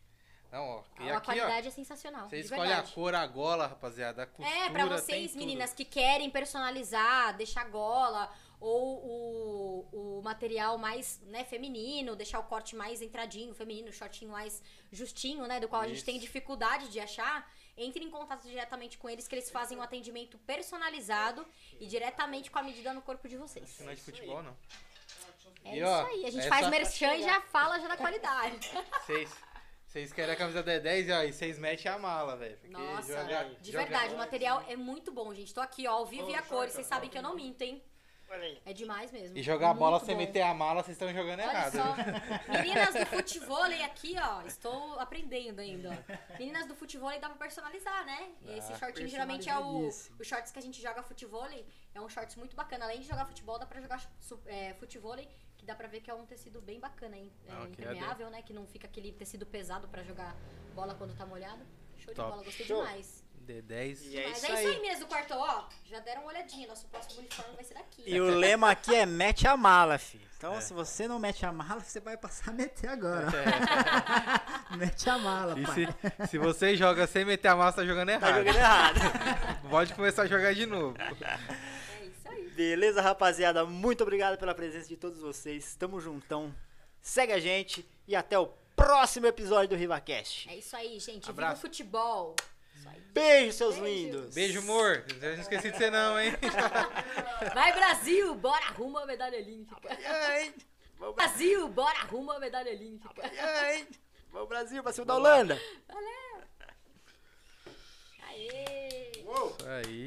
B: Não, ó. E
C: a
B: aqui,
C: qualidade é sensacional.
B: ó. Você escolhe
C: verdade.
B: a cor, a gola, rapaziada. A costura,
C: É, pra
B: tem
C: vocês,
B: tudo.
C: meninas, que querem personalizar, deixar gola, ou o, o material mais né, feminino, deixar o corte mais entradinho, feminino, o shortinho mais justinho, né? Do qual a gente
B: Isso.
C: tem dificuldade de achar, entre em contato diretamente com eles, que eles fazem um atendimento personalizado e diretamente com a medida no corpo de vocês.
B: Isso não é de futebol, não.
C: É
B: E,
C: isso
B: ó,
C: aí, a gente faz merchan e já fala já da qualidade.
B: Vocês. Vocês querem a camisa D10 ó, e vocês metem a mala, velho. porque
C: Nossa,
B: joga-
C: de
B: joga-
C: verdade, o material é muito bom, gente. Tô aqui, ó, ao vivo e a cores, vocês sabem que eu não minto, hein? É demais mesmo.
B: E jogar a bola sem
C: bom.
B: meter a mala, vocês estão jogando
C: Olha
B: errado.
C: só, meninas do futevôlei aqui, ó, estou aprendendo ainda. ó. Meninas do futevôlei dá pra personalizar, né? Esse
B: Dá.
C: shortinho geralmente é o, os shorts que a gente joga futevôlei, é um shorts muito bacana. Além de jogar futebol, dá pra jogar é, futevôlei, que dá pra ver que é um tecido bem bacana, hein? É
B: Ah,
C: impermeável, né? Que não fica aquele tecido pesado pra jogar bola quando tá molhado. Show de
B: Top.
C: bola, gostei
A: Show.
C: demais.
B: D10.
A: E é
C: Mas
A: isso
C: é isso
A: aí.
C: mesmo, quarto, ó. Já deram uma olhadinha. Nosso próximo uniforme vai ser daqui.
A: E o lema aqui é mete a mala, filho. Então,
B: É.
A: se você não mete a mala, você vai passar a meter agora. mete a mala,
B: E
A: pai.
B: se, se você joga sem meter a massa, tá jogando
A: Tá
B: errado.
A: jogando errado.
B: Pode começar a jogar de novo.
C: É isso aí.
A: Beleza, rapaziada? Muito obrigado pela presença de todos vocês. Tamo juntão. Segue a gente e até o próximo episódio do RivaCast.
C: É isso aí, gente. Viva o
B: Abraço.
C: futebol.
A: Beijo, seus
C: Beijo.
A: lindos.
B: Beijo, amor. Eu não esqueci de você não, hein?
C: Vai, Brasil! Bora rumo à medalha olímpica.
A: Ai, vamos,
C: Brasil, bora rumo à medalha olímpica.
A: ai, vamos Brasil, pra cima da Holanda.
C: Aê!
A: Uou,
B: Aí.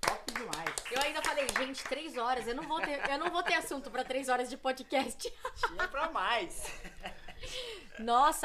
A: top demais.
C: Eu ainda falei, gente, três horas. Eu não vou ter, eu não vou ter assunto pra três horas de podcast.
A: Tinha pra mais.
C: Nossa,